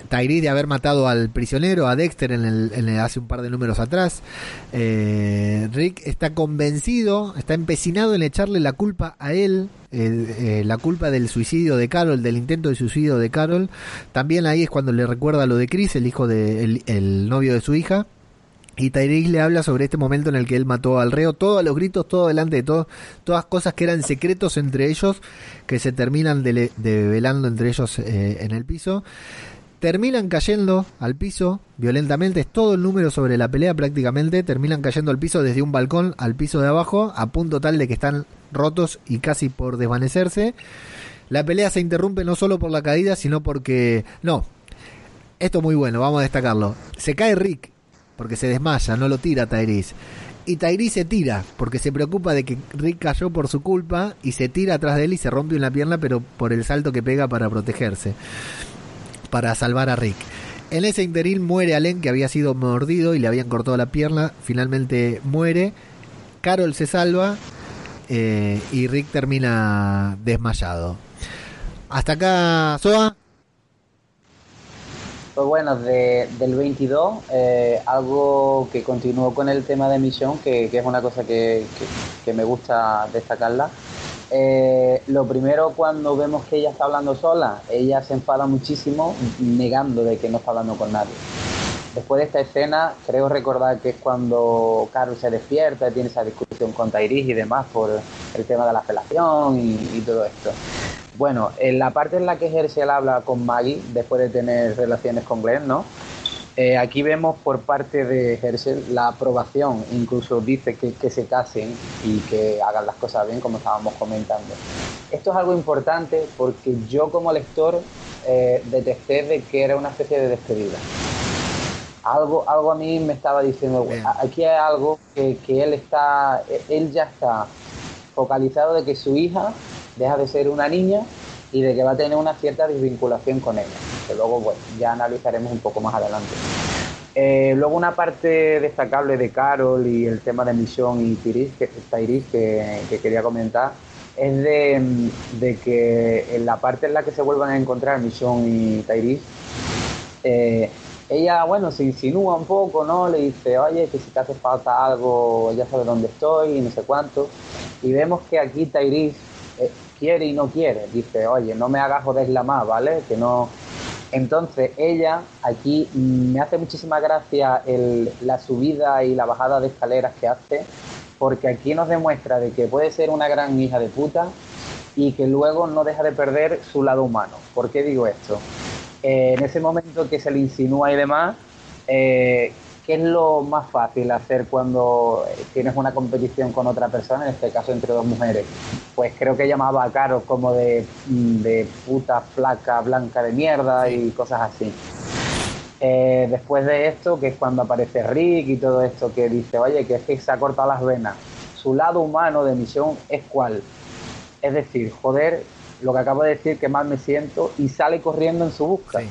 Tyree de haber matado al prisionero, a Dexter en el, en el, hace un par de números atrás. Eh, Rick está convencido, está empecinado en echarle la culpa a él, eh, eh, la culpa del suicidio de Carol, del intento de suicidio de Carol. También ahí es cuando le recuerda lo de Chris, el hijo de el novio de su hija. Y Tyrese le habla sobre este momento en el que él mató al reo, todos los gritos, todo delante de todo, todas cosas que eran secretos entre ellos, que se terminan develando de entre ellos eh, en el piso. Terminan cayendo al piso violentamente, es todo el número sobre la pelea prácticamente, terminan cayendo al piso desde un balcón al piso de abajo, a punto tal de que están rotos y casi por desvanecerse. La pelea se interrumpe no solo por la caída, sino porque... No, esto es muy bueno, vamos a destacarlo. Se cae Rick porque se desmaya, no lo tira Tyrese. Y Tyrese se tira porque se preocupa de que Rick cayó por su culpa y se tira atrás de él y se rompe una pierna, pero por el salto que pega para protegerse, para salvar a Rick. En ese interín muere Allen, que había sido mordido y le habían cortado la pierna. Finalmente muere. Carol se salva eh, y Rick termina desmayado. Hasta acá, Soa. Pues bueno, de, del 22, eh, algo que continuó con el tema de misión, que, es una cosa que me gusta destacarla. Eh, lo primero, cuando vemos que ella está hablando sola, ella se enfada muchísimo, negando de que no está hablando con nadie. Después de esta escena, creo recordar que es cuando Carol se despierta, tiene esa discusión con Tairis y demás por el tema de la felación y, y todo esto. Bueno, en la parte en la que Herschel habla con Maggie después de tener relaciones con Glenn, ¿no? Eh, aquí vemos por parte de Herschel la aprobación, incluso dice que, que, se casen y que hagan las cosas bien, como estábamos comentando. Esto es algo importante porque yo como lector eh, detecté de que era una especie de despedida. Algo, algo a mí me estaba diciendo, bien. aquí hay algo que, que él está, él ya está focalizado de que su hija deja de ser una niña y de que va a tener una cierta desvinculación con ella, que luego bueno, ya analizaremos un poco más adelante. Eh, luego una parte destacable de Carol y el tema de Misión y Tiris, que, Tairis, que, que quería comentar es de, de, que en la parte en la que se vuelvan a encontrar Misión y Tairis, eh, ella, bueno, se insinúa un poco, ¿no? Le dice, oye, que si te hace falta algo, ya sabes dónde estoy y no sé cuánto. Y vemos que aquí Tairis quiere y no quiere. Dice, oye, no me hagas joderla más, ¿vale? Que no. Entonces, ella aquí me hace muchísima gracia la subida y la bajada de escaleras que hace, porque aquí nos demuestra de que puede ser una gran hija de puta y que luego no deja de perder su lado humano. ¿Por qué digo esto? Eh, en ese momento que se le insinúa y demás, eh, ¿qué es lo más fácil hacer cuando tienes una competición con otra persona, en este caso entre dos mujeres? Pues creo que llamaba a Caro como de, de puta, flaca, blanca de mierda y cosas así. Eh, después de esto, que es cuando aparece Rick y todo esto, que dice, oye, que es que se ha cortado las venas. su lado humano de misión es cuál. Es decir, joder, lo que acabo de decir que mal me siento y sale corriendo en su busca.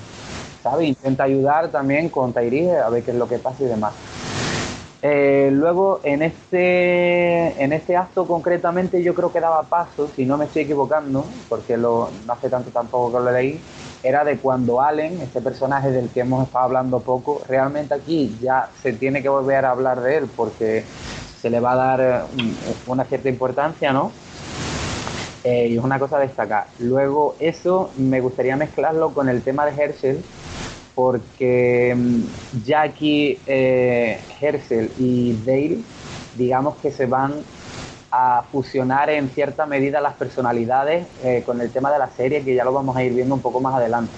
Intenta ayudar también con Tairi a ver qué es lo que pasa y demás. Eh, luego, en este, en este acto concretamente, yo creo que daba paso, si no me estoy equivocando, porque lo, no hace tanto tampoco que lo leí, era de cuando Allen, este personaje del que hemos estado hablando poco, realmente aquí ya se tiene que volver a hablar de él porque se le va a dar eh, una cierta importancia, ¿no? Eh, y es una cosa a destacar. Luego, eso me gustaría mezclarlo con el tema de Herschel, porque mm, aquí eh, y Dale, digamos que se van a fusionar en cierta medida las personalidades eh, con el tema de la serie, que ya lo vamos a ir viendo un poco más adelante.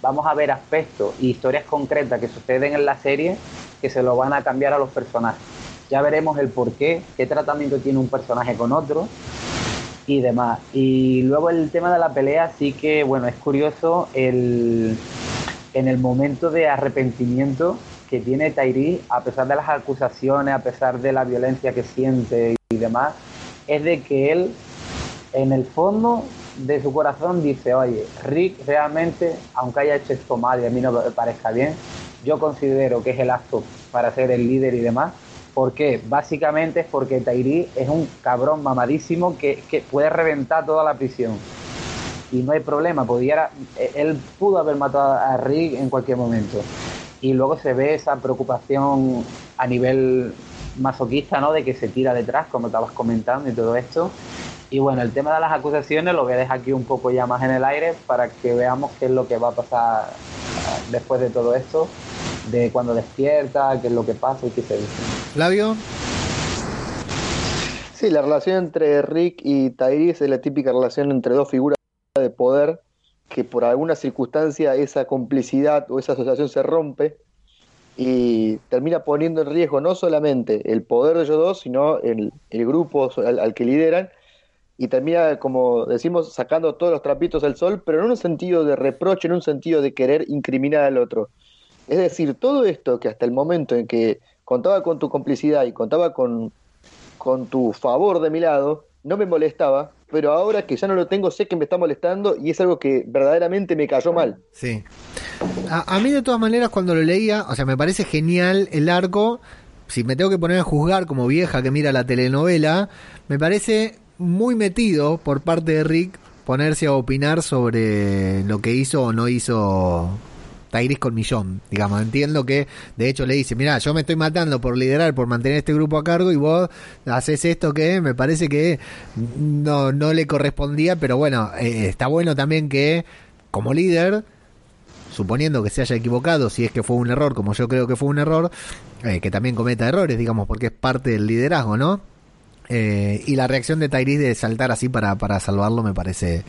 Vamos a ver aspectos y historias concretas que suceden en la serie que se lo van a cambiar a los personajes. Ya veremos el por qué, qué tratamiento tiene un personaje con otro y demás. Y luego el tema de la pelea sí que, bueno, es curioso el, en el momento de arrepentimiento que tiene Tairi, a pesar de las acusaciones, a pesar de la violencia que siente y demás, es de que él, en el fondo de su corazón, dice, oye, Rick realmente, aunque haya hecho esto mal y a mí no me parezca bien, yo considero que es el acto para ser el líder y demás. ¿Por qué? Básicamente es porque Tairi es un cabrón mamadísimo que, que puede reventar toda la prisión y no hay problema, pudiera, él pudo haber matado a Rick en cualquier momento. Y luego se ve esa preocupación a nivel masoquista, ¿no? De que se tira detrás, como estabas comentando y todo esto. Y bueno, el tema de las acusaciones lo voy a dejar aquí un poco ya más en el aire para que veamos qué es lo que va a pasar después de todo esto, de cuando despierta, qué es lo que pasa y qué se dice. Flavio. Sí, la relación entre Rick y Tyrese es la típica relación entre dos figuras de poder que por alguna circunstancia esa complicidad o esa asociación se rompe y termina poniendo en riesgo no solamente el poder de ellos dos, sino el, el grupo al, que lideran y termina, como decimos, sacando todos los trapitos al sol, pero en un sentido de reproche, en un sentido de querer incriminar al otro. Es decir, todo esto que hasta el momento en que contaba con tu complicidad y contaba con, con tu favor de mi lado, no me molestaba, pero ahora que ya no lo tengo sé que me está molestando y es algo que verdaderamente me cayó mal. Sí. A, mí de todas maneras cuando lo leía, o sea, me parece genial el arco, si me tengo que poner a juzgar como vieja que mira la telenovela, me parece muy metido por parte de Rick ponerse a opinar sobre lo que hizo o no hizo Tairis con millón, digamos. Entiendo que, de hecho, le dice, mira, yo me estoy matando por liderar, por mantener este grupo a cargo y vos haces esto que me parece que no, no le correspondía, pero bueno, eh, está bueno también que como líder suponiendo que se haya equivocado, si es que fue un error, como yo creo que fue un error, eh, que también cometa errores, digamos, porque es parte del liderazgo, ¿no? Eh, y la reacción de Tyrese de saltar así para, para salvarlo me parece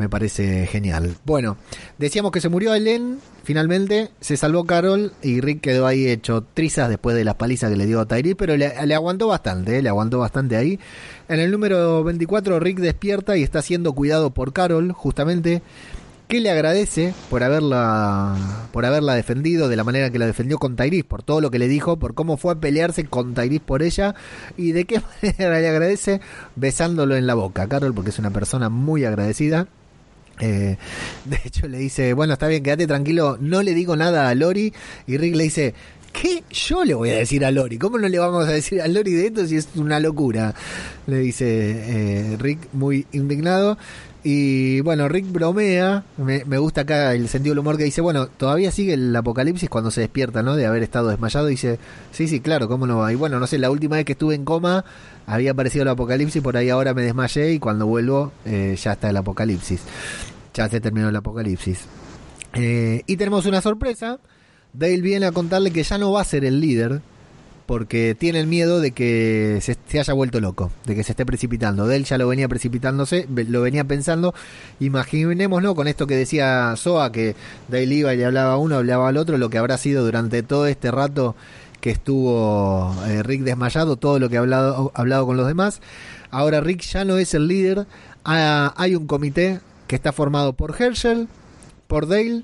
me parece genial. Bueno, decíamos que se murió Ellen, finalmente se salvó Carol y Rick quedó ahí hecho trizas después de las palizas que le dio a Tyrese, pero le, aguantó bastante, eh, le aguantó bastante ahí. En el número 24 Rick despierta y está siendo cuidado por Carol, justamente que le agradece por haberla por haberla defendido de la manera que la defendió con Tairis, por todo lo que le dijo, por cómo fue a pelearse con Tairis por ella y de qué [laughs] manera le agradece besándolo en la boca, Carol, porque es una persona muy agradecida. Eh, de hecho le dice, bueno, está bien, quédate tranquilo, no le digo nada a Lori y Rick le dice, ¿Qué yo le voy a decir a Lori? ¿Cómo no le vamos a decir a Lori de esto si es una locura? Le dice eh, Rick muy indignado. Y bueno, Rick bromea, me, gusta acá el sentido del humor que dice, bueno, todavía sigue el apocalipsis cuando se despierta, ¿no? De haber estado desmayado, dice, sí, sí, claro, ¿cómo no va? Y bueno, no sé, la última vez que estuve en coma había aparecido el apocalipsis, por ahí ahora me desmayé y cuando vuelvo eh, ya está el apocalipsis, ya se terminó el apocalipsis. Eh, y tenemos una sorpresa, Dale viene a contarle que ya no va a ser el líder, porque tiene el miedo de que se, haya vuelto loco, de que se esté precipitando. De ya lo venía precipitándose, lo venía pensando. Imaginémonos con esto que decía Soa, que Dale iba y le hablaba a uno, hablaba al otro, lo que habrá sido durante todo este rato que estuvo eh, Rick desmayado, todo lo que ha hablado, hablado con los demás. Ahora Rick ya no es el líder. Ah, hay un comité que está formado por Herschel, por Dale,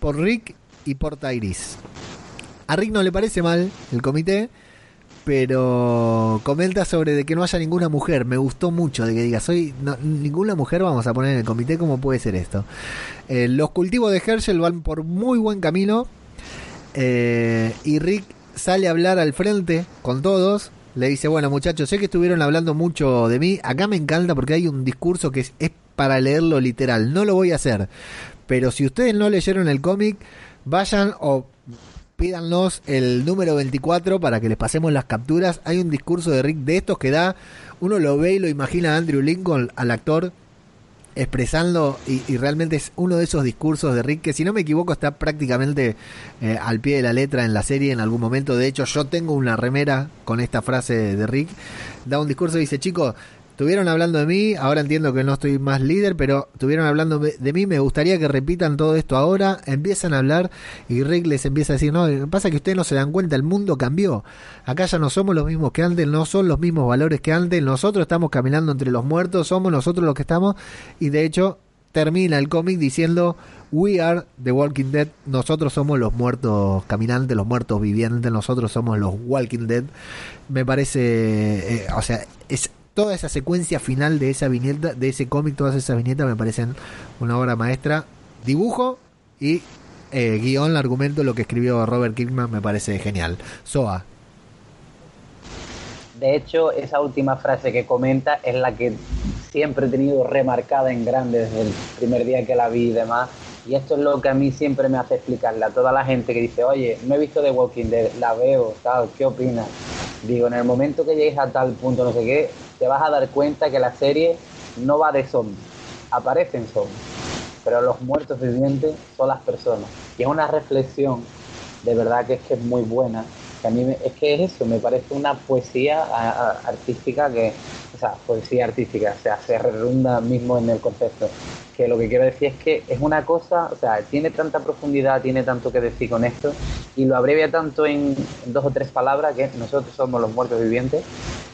por Rick y por Tyrese. A Rick no le parece mal el comité, pero comenta sobre de que no haya ninguna mujer. Me gustó mucho de que diga, soy ninguna mujer vamos a poner en el comité, ¿cómo puede ser esto? Eh, los cultivos de Herschel van por muy buen camino eh, y Rick sale a hablar al frente con todos. Le dice, bueno muchachos, sé que estuvieron hablando mucho de mí. Acá me encanta porque hay un discurso que es, es para leerlo literal. No lo voy a hacer. Pero si ustedes no leyeron el cómic, vayan o pídanos el número 24 para que les pasemos las capturas. Hay un discurso de Rick de estos que da, uno lo ve y lo imagina a Andrew Lincoln, al actor, expresando y, realmente es uno de esos discursos de Rick que si no me equivoco está prácticamente eh, al pie de la letra en la serie en algún momento. De hecho yo tengo una remera con esta frase de Rick. Da un discurso y dice chicos, Estuvieron hablando de mí, ahora entiendo que no estoy más líder, pero estuvieron hablando de mí, me gustaría que repitan todo esto ahora, empiezan a hablar y Rick les empieza a decir, no, pasa que ustedes no se dan cuenta, el mundo cambió, acá ya no somos los mismos que antes, no son los mismos valores que antes, nosotros estamos caminando entre los muertos, somos nosotros los que estamos y de hecho termina el cómic diciendo We are the Walking Dead, nosotros somos los muertos caminantes, los muertos vivientes, nosotros somos los Walking Dead. Me parece, eh, o sea, es toda esa secuencia final de esa viñeta, de ese cómic, todas esas viñetas me parecen una obra maestra. Dibujo y eh, guion, argumento, lo que escribió Robert Kirkman me parece genial. Soa. De hecho, esa última frase que comenta es la que siempre he tenido remarcada en grande desde el primer día que la vi y demás. Y esto es lo que a mí siempre me hace explicarle a toda la gente que dice, oye, no he visto The Walking Dead, la veo, tal, ¿qué opinas? Digo, en el momento que llegues a tal punto, no sé qué, te vas a dar cuenta que la serie no va de zombies, aparecen zombies, pero los muertos vivientes son las personas. Y es una reflexión, de verdad que es que es muy buena, que a mí es que es eso, me parece una poesía artística que, o sea, poesía artística, o sea, se redunda mismo en el concepto. Que lo que quiero decir es que es una cosa, o sea, tiene tanta profundidad, tiene tanto que decir con esto, y lo abrevia tanto en dos o tres palabras que nosotros somos los muertos vivientes,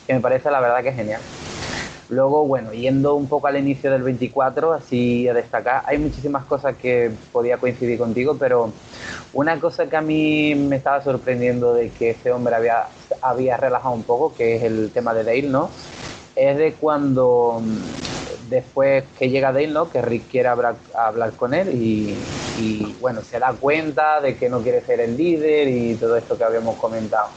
que me parece la verdad que es genial. Luego, bueno, yendo un poco al inicio del 24, así a destacar, hay muchísimas cosas que podía coincidir contigo, pero una cosa que a mí me estaba sorprendiendo de que este hombre había, había relajado un poco, que es el tema de Dale, ¿no? Es de cuando mm, después que llega Dale, ¿no? Que Rick quiere hablar, hablar con él y, y, bueno, se da cuenta de que no quiere ser el líder y todo esto que habíamos comentado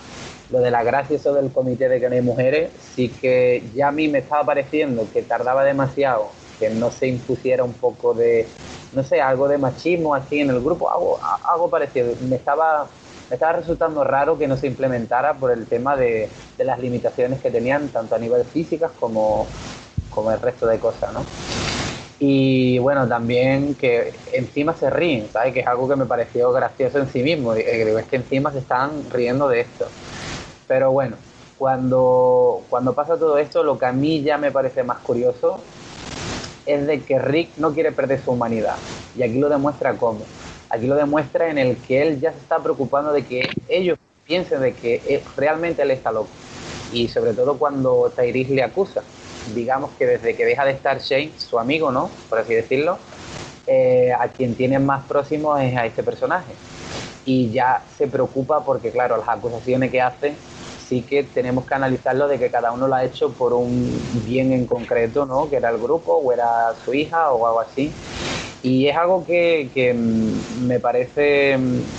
lo de la gracia eso del comité de que no hay mujeres, sí que ya a mí me estaba pareciendo que tardaba demasiado que no se impusiera un poco de, no sé, algo de machismo así en el grupo, algo, algo parecido. Me estaba, me estaba resultando raro que no se implementara por el tema de, de las limitaciones que tenían, tanto a nivel físicas como, como el resto de cosas, ¿no? Y bueno, también que encima se ríen, ¿sabes? Que es algo que me pareció gracioso en sí mismo. Es que encima se están riendo de esto. Pero bueno, cuando, cuando pasa todo esto, lo que a mí ya me parece más curioso es de que Rick no quiere perder su humanidad. Y aquí lo demuestra cómo. Aquí lo demuestra en el que él ya se está preocupando de que ellos piensen de que realmente él está loco. Y sobre todo cuando Tyrese le acusa. Digamos que desde que deja de estar Shane, su amigo, ¿no? Por así decirlo, eh, a quien tiene más próximo es a este personaje. Y ya se preocupa porque, claro, las acusaciones que hace sí que tenemos que analizarlo de que cada uno lo ha hecho por un bien en concreto, ¿no? Que era el grupo o era su hija o algo así. Y es algo que, que mm, me parece mm,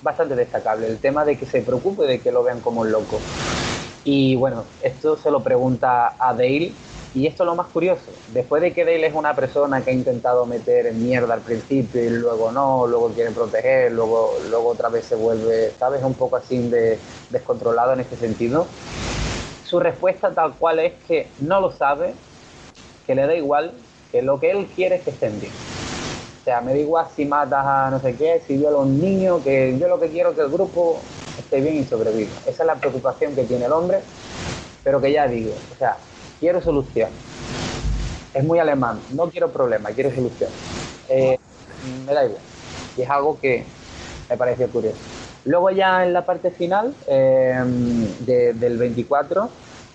bastante destacable, el tema de que se preocupe de que lo vean como un loco. Y bueno, esto se lo pregunta a Dale y esto es lo más curioso. Después de que Dale es una persona que ha intentado meter en mierda al principio y luego no, luego quiere proteger, luego, luego otra vez se vuelve, ¿sabes? Un poco así de descontrolado en este sentido. Su respuesta tal cual es que no lo sabe, que le da igual, que lo que él quiere es que estén bien. O sea, me da igual si matas a no sé qué, si viola a un niño, que yo lo que quiero es que el grupo esté bien y sobreviva. Esa es la preocupación que tiene el hombre, pero que ya digo, o sea, quiero solución. Es muy alemán, no quiero problema, quiero solución. Eh, me da igual. Y es algo que me pareció curioso. Luego ya en la parte final eh, del 24,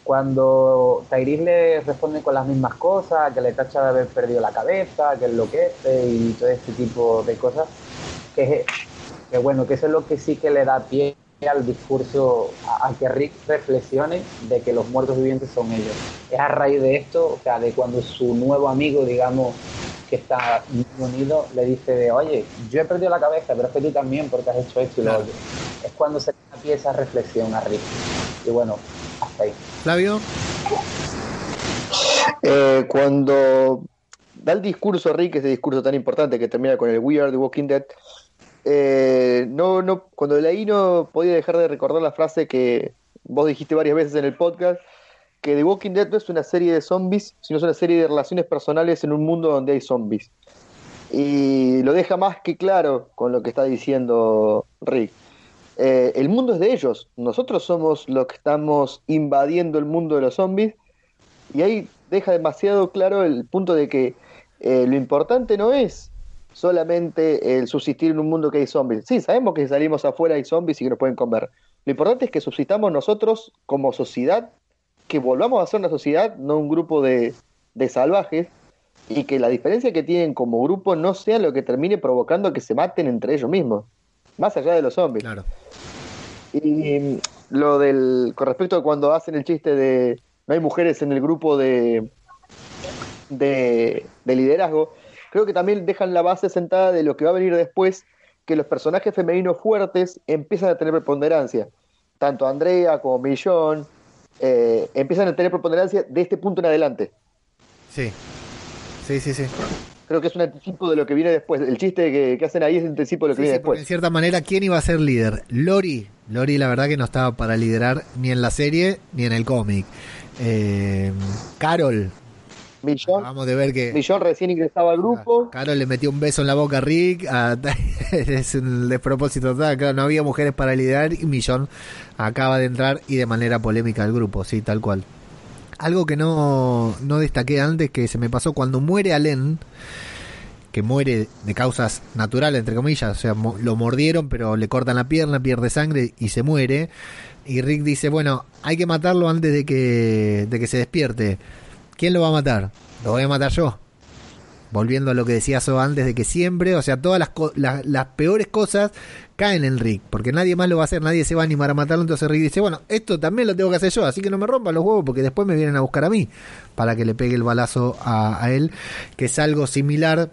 cuando Tairis le responde con las mismas cosas, que le tacha de haber perdido la cabeza, que enloquece y todo este tipo de cosas, que, que bueno, que eso es lo que sí que le da pie al discurso, a, a, que Rick reflexione de que los muertos vivientes son ellos. Es a raíz de esto, o sea, de cuando su nuevo amigo, digamos, que está unido, le dice de, oye, yo he perdido la cabeza, pero es que tú también porque has hecho esto y lo otro. Es cuando se empieza esa reflexión a Rick. Y bueno, hasta ahí. Flavio. Eh, cuando da el discurso Rick, ese discurso tan importante que termina con el We Are the Walking Dead, eh, no, no, cuando leí no podía dejar de recordar la frase que vos dijiste varias veces en el podcast, que The Walking Dead no es una serie de zombies, sino es una serie de relaciones personales en un mundo donde hay zombies. Y lo deja más que claro con lo que está diciendo Rick. Eh, el mundo es de ellos, nosotros somos los que estamos invadiendo el mundo de los zombies y ahí deja demasiado claro el punto de que eh, lo importante no es solamente el subsistir en un mundo que hay zombies. Sí, sabemos que si salimos afuera hay zombies y que nos pueden comer. Lo importante es que subsistamos nosotros como sociedad, que volvamos a ser una sociedad, no un grupo de, de salvajes, y que la diferencia que tienen como grupo no sea lo que termine provocando que se maten entre ellos mismos, más allá de los zombies. Claro. Y lo del, con respecto a cuando hacen el chiste de no hay mujeres en el grupo de, de, de liderazgo, creo que también dejan la base sentada de lo que va a venir después, que los personajes femeninos fuertes empiezan a tener preponderancia. Tanto Andrea como Millón eh, empiezan a tener preponderancia de este punto en adelante. Sí, sí, sí, sí. Creo que es un anticipo de lo que viene después. El chiste que, que hacen ahí es un anticipo de lo que Sí, viene sí, después. en cierta manera, ¿quién iba a ser líder? Lori. Lori, la verdad que no estaba para liderar ni en la serie ni en el cómic. Eh, Carol. Millón, Acabamos de ver que Millón recién ingresaba al grupo. Carol le metió un beso en la boca a Rick. a- [laughs] es un despropósito. Claro, no había mujeres para liderar y Millón acaba de entrar y de manera polémica al grupo, sí, tal cual. Algo que no, no destaqué antes, que se me pasó cuando muere Allen, que muere de causas naturales, entre comillas, o sea, mo- lo mordieron, pero le cortan la pierna, pierde sangre y se muere. Y Rick dice, bueno, hay que matarlo antes de que, de que se despierte. ¿Quién lo va a matar? Lo voy a matar yo. Volviendo a lo que decía So antes de que siempre, o sea, todas las, las, las peores cosas caen en Rick, porque nadie más lo va a hacer, nadie se va a animar a matarlo, entonces Rick dice, bueno, esto también lo tengo que hacer yo, así que no me rompan los huevos porque después me vienen a buscar a mí para que le pegue el balazo a, a él, que es algo similar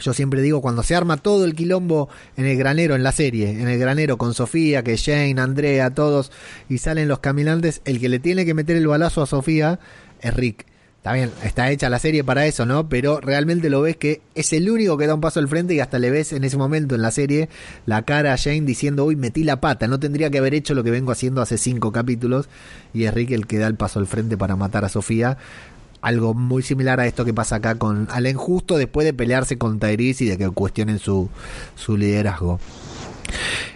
yo siempre digo, cuando se arma todo el quilombo en el granero, en la serie, en el granero con Sofía, que Jane, Andrea, todos, y salen los caminantes, el que le tiene que meter el balazo a Sofía es Rick. Bien, está hecha la serie para eso, ¿no? Pero realmente lo ves que es el único que da un paso al frente y hasta le ves en ese momento en la serie la cara a Jane diciendo, uy, metí la pata, no tendría que haber hecho lo que vengo haciendo hace cinco capítulos. Y es Rick el que da el paso al frente para matar a Sofía algo muy similar a esto que pasa acá con Allen justo después de pelearse con Tyrese y de que cuestionen su, su liderazgo.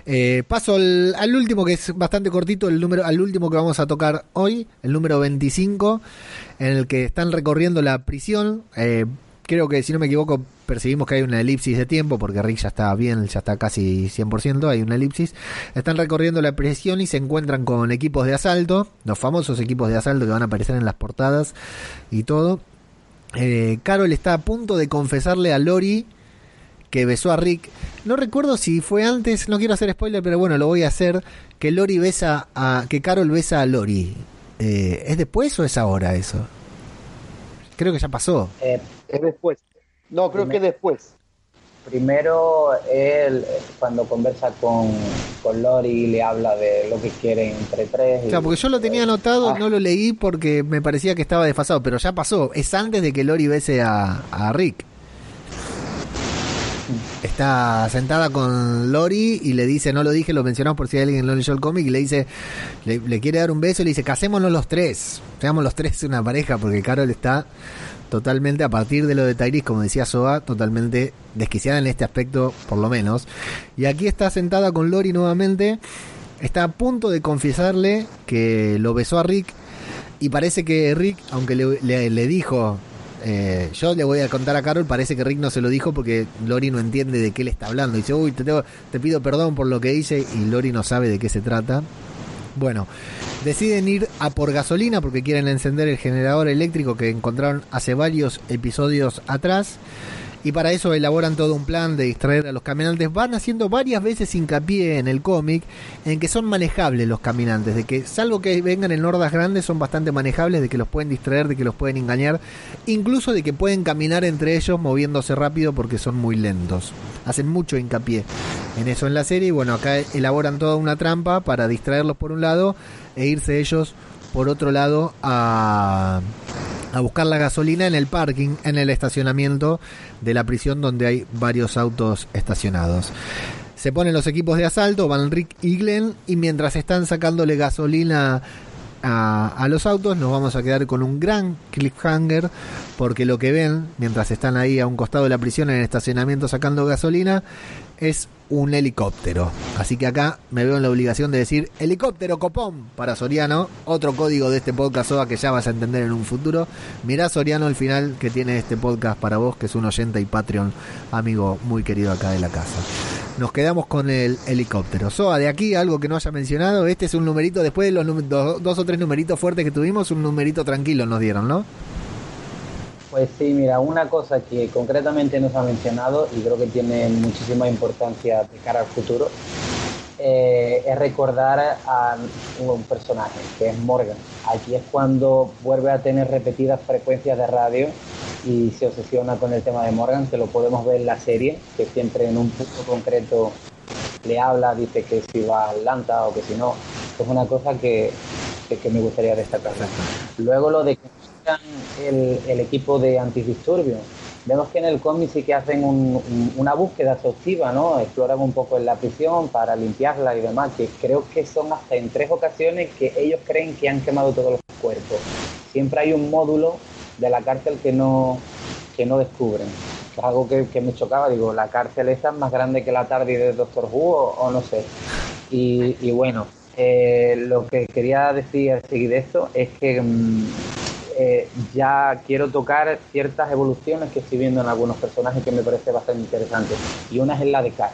Eh, paso al, al último que es bastante cortito, el número, al último que vamos a tocar hoy, el número 25, en el que están recorriendo la prisión. Eh, creo que si no me equivoco percibimos que hay una elipsis de tiempo porque Rick ya está bien, ya está casi 100%, hay una elipsis. Están recorriendo la prisión y se encuentran con equipos de asalto, los famosos equipos de asalto que van a aparecer en las portadas y todo. Eh, Carol está a punto de confesarle a Lori que besó a Rick. No recuerdo si fue antes, no quiero hacer spoiler, pero bueno, lo voy a hacer. Que Lori besa a. que Carol besa a Lori. Eh, ¿Es después o es ahora eso? Creo que ya pasó. Eh, Es después. No, creo que es después. primero, él eh, cuando conversa con, con Lori y le habla de lo que quieren entre tres. y- Claro, porque yo lo tenía anotado, Ah. no lo leí porque me parecía que estaba desfasado, pero ya pasó. Es antes de que Lori bese a, a Rick. Está sentada con Lori y le dice, no lo dije, lo mencionamos por si alguien no leyó el cómic, y le dice, le, quiere dar un beso y le dice, casémonos los tres, seamos los tres una pareja, porque Carol está totalmente, a partir de lo de Tyrese, como decía Soa, totalmente desquiciada en este aspecto, por lo menos. Y aquí está sentada con Lori nuevamente, está a punto de confesarle que lo besó a Rick, y parece que Rick, aunque le dijo, eh, yo le voy a contar a Carol, parece que Rick no se lo dijo porque Lori no entiende de qué le está hablando. Dice, uy, te, tengo- te pido perdón por lo que hice y Lori no sabe de qué se trata. Bueno, deciden ir a por gasolina porque quieren encender el generador eléctrico que encontraron hace varios episodios atrás. Y para eso elaboran todo un plan de distraer a los caminantes. Van haciendo varias veces hincapié en el cómic en que son manejables los caminantes, de que salvo que vengan en hordas grandes son bastante manejables, de que los pueden distraer, de que los pueden engañar, incluso de que pueden caminar entre ellos moviéndose rápido porque son muy lentos. Hacen mucho hincapié en eso en la serie y bueno, acá elaboran toda una trampa para distraerlos por un lado e irse ellos por otro lado a, a buscar la gasolina en el parking, en el estacionamiento de la prisión donde hay varios autos estacionados. Se ponen los equipos de asalto, van Rick y Glenn, y mientras están sacándole gasolina a, a, los autos, nos vamos a quedar con un gran cliffhanger, porque lo que ven mientras están ahí a un costado de la prisión en el estacionamiento sacando gasolina es un helicóptero. Así que acá me veo en la obligación de decir helicóptero copón para Soriano, otro código de este podcast OA que ya vas a entender en un futuro. Mirá Soriano el final que tiene este podcast para vos, que es un oyente y Patreon, amigo muy querido acá de la casa. Nos quedamos con el helicóptero. Soa, de aquí algo que no haya mencionado, este es un numerito, después de los dos, dos o tres numeritos fuertes que tuvimos, un numerito tranquilo nos dieron, ¿no? Pues sí, mira, una cosa que concretamente nos ha mencionado y creo que tiene muchísima importancia de cara al futuro eh, es recordar a un personaje que es Morgan. Aquí es cuando vuelve a tener repetidas frecuencias de radio y se obsesiona con el tema de Morgan, que lo podemos ver en la serie, que siempre en un punto concreto le habla, dice que si va a Atlanta o que si no. Es una cosa que, que, que me gustaría destacar. Luego lo de que el, equipo de antidisturbios. Vemos que en el cómic sí que hacen un, un, una búsqueda exhaustiva, ¿no? Exploran un poco en la prisión para limpiarla y demás, que creo que son hasta en tres ocasiones que ellos creen que han quemado todos los cuerpos. Siempre hay un módulo de la cárcel que no, que no descubren. Es algo que, me chocaba, digo, la cárcel esta es más grande que la tarde de Doctor Who o, no sé. Y, bueno, eh, lo que quería decir al seguir esto es que mmm, eh, ya quiero tocar ciertas evoluciones que estoy viendo en algunos personajes que me parece bastante interesante. Y una es la de Kai.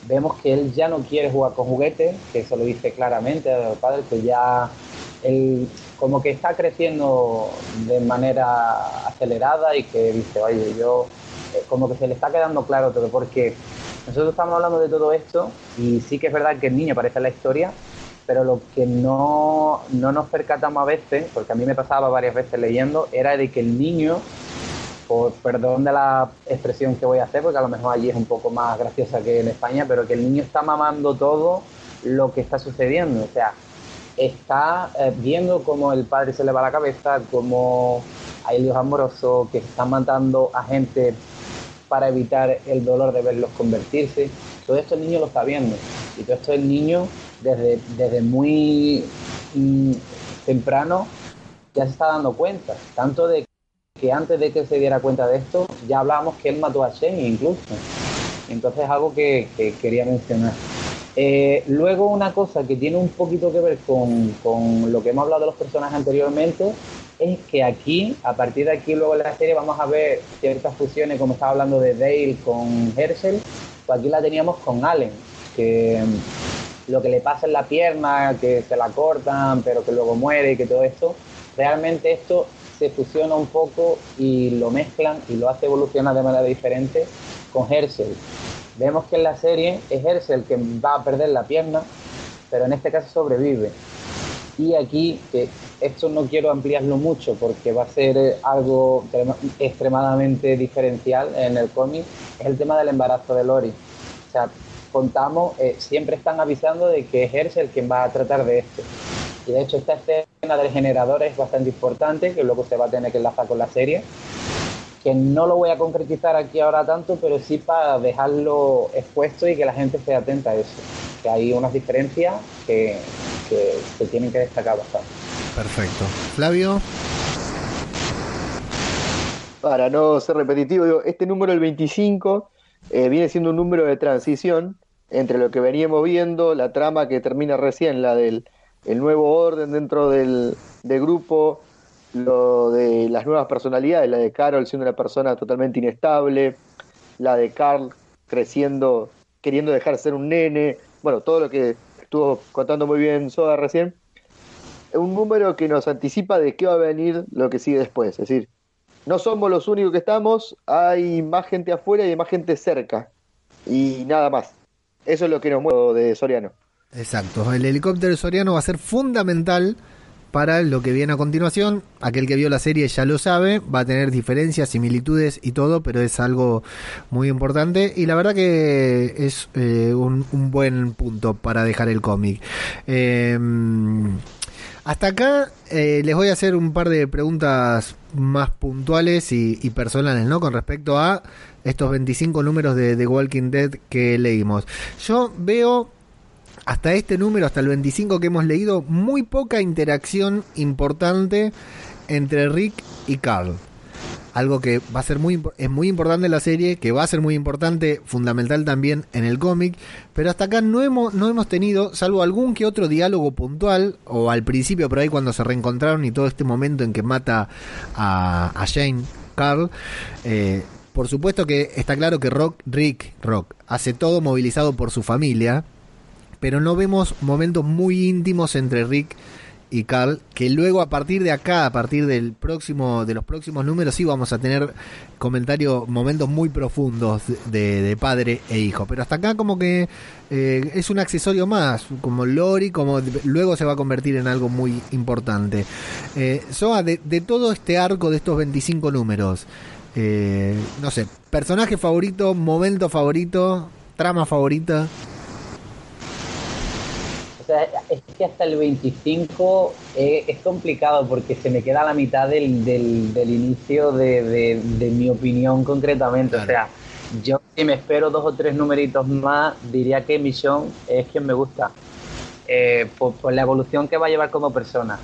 Vemos que él ya no quiere jugar con juguetes, que eso lo dice claramente a los padres, que ya él como que está creciendo de manera acelerada y que dice, oye, yo eh, como que se le está quedando claro todo, porque nosotros estamos hablando de todo esto y sí que es verdad que el niño aparece en la historia, pero lo que no, no, nos percatamos a veces, porque a mí me pasaba varias veces leyendo, era de que el niño, por perdón de la expresión que voy a hacer, porque a lo mejor allí es un poco más graciosa que en España, pero que el niño está mamando todo lo que está sucediendo, o sea, está eh, viendo cómo el padre se le va la cabeza, cómo hay líos amorosos, que están matando a gente para evitar el dolor de verlos convertirse, todo esto el niño lo está viendo, y todo esto el niño desde, desde muy mm, temprano ya se está dando cuenta, tanto de que antes de que se diera cuenta de esto, ya hablábamos que él mató a Shane incluso. Entonces algo que, que quería mencionar. Eh, luego una cosa que tiene un poquito que ver con, con, lo que hemos hablado de los personajes anteriormente es que aquí, a partir de aquí luego en la serie vamos a ver ciertas fusiones, como estaba hablando de Dale con Herschel, pues aquí la teníamos con Allen, que lo que le pasa en la pierna, que se la cortan, pero que luego muere y que todo esto, realmente esto se fusiona un poco y lo mezclan y lo hace evolucionar de manera diferente con Herschel. Vemos que en la serie es Herschel que va a perder la pierna, pero en este caso sobrevive. Y aquí, que esto no quiero ampliarlo mucho porque va a ser algo extremadamente diferencial en el cómic, es el tema del embarazo de Lori. O sea, contamos, eh, siempre están avisando de que es Herschel quien va a tratar de esto. Y de hecho esta escena del generador es bastante importante, que luego se va a tener que enlazar con la serie, que no lo voy a concretizar aquí ahora tanto, pero sí para dejarlo expuesto y que la gente esté atenta a eso. Que hay unas diferencias que, que se tienen que destacar bastante. Perfecto. Flavio. Para no ser repetitivo, digo, este número, el 25, eh, viene siendo un número de transición entre lo que veníamos viendo, la trama que termina recién, la del el nuevo orden dentro del, del, grupo, lo de las nuevas personalidades, la de Carol siendo una persona totalmente inestable, la de Carl creciendo, queriendo dejar de ser un nene, bueno, todo lo que estuvo contando muy bien Soda recién, un número que nos anticipa de qué va a venir lo que sigue después, es decir, no somos los únicos que estamos, hay más gente afuera y hay más gente cerca. Y nada más. Eso es lo que nos mueve de Soriano. Exacto, el helicóptero Soriano va a ser fundamental para lo que viene a continuación. Aquel que vio la serie ya lo sabe, va a tener diferencias, similitudes y todo, pero es algo muy importante y la verdad que es eh, un, buen punto para dejar el cómic. Eh, hasta acá eh, les voy a hacer un par de preguntas más puntuales y, personales, ¿no? Con respecto a estos 25 números de The Walking Dead que leímos. Yo veo hasta este número, hasta el 25 que hemos leído, muy poca interacción importante entre Rick y Carl. Algo que va a ser muy es muy importante en la serie, que va a ser muy importante, fundamental también en el cómic, pero hasta acá no hemos no hemos tenido, salvo algún que otro diálogo puntual o al principio por ahí cuando se reencontraron y todo este momento en que mata a, a Jane Carl, eh, por supuesto que está claro que Rock, Rick, Rock, hace todo movilizado por su familia, pero no vemos momentos muy íntimos entre Rick y Carl, que luego a partir de acá, a partir del próximo, de los próximos números, sí vamos a tener comentarios, momentos muy profundos de, de padre e hijo. Pero hasta acá como que eh, es un accesorio más, como Lori, como luego se va a convertir en algo muy importante. Eh, Soa, de, de, todo este arco de estos 25 números, eh, no sé, personaje favorito, momento favorito, trama favorita. O sea, es que hasta el 25 eh, es complicado porque se me queda la mitad del, del, del inicio de, de, de, mi opinión concretamente. Claro. O sea, yo si me espero dos o tres numeritos más, diría que Mission es quien me gusta. Eh, por, por, la evolución que va a llevar como persona.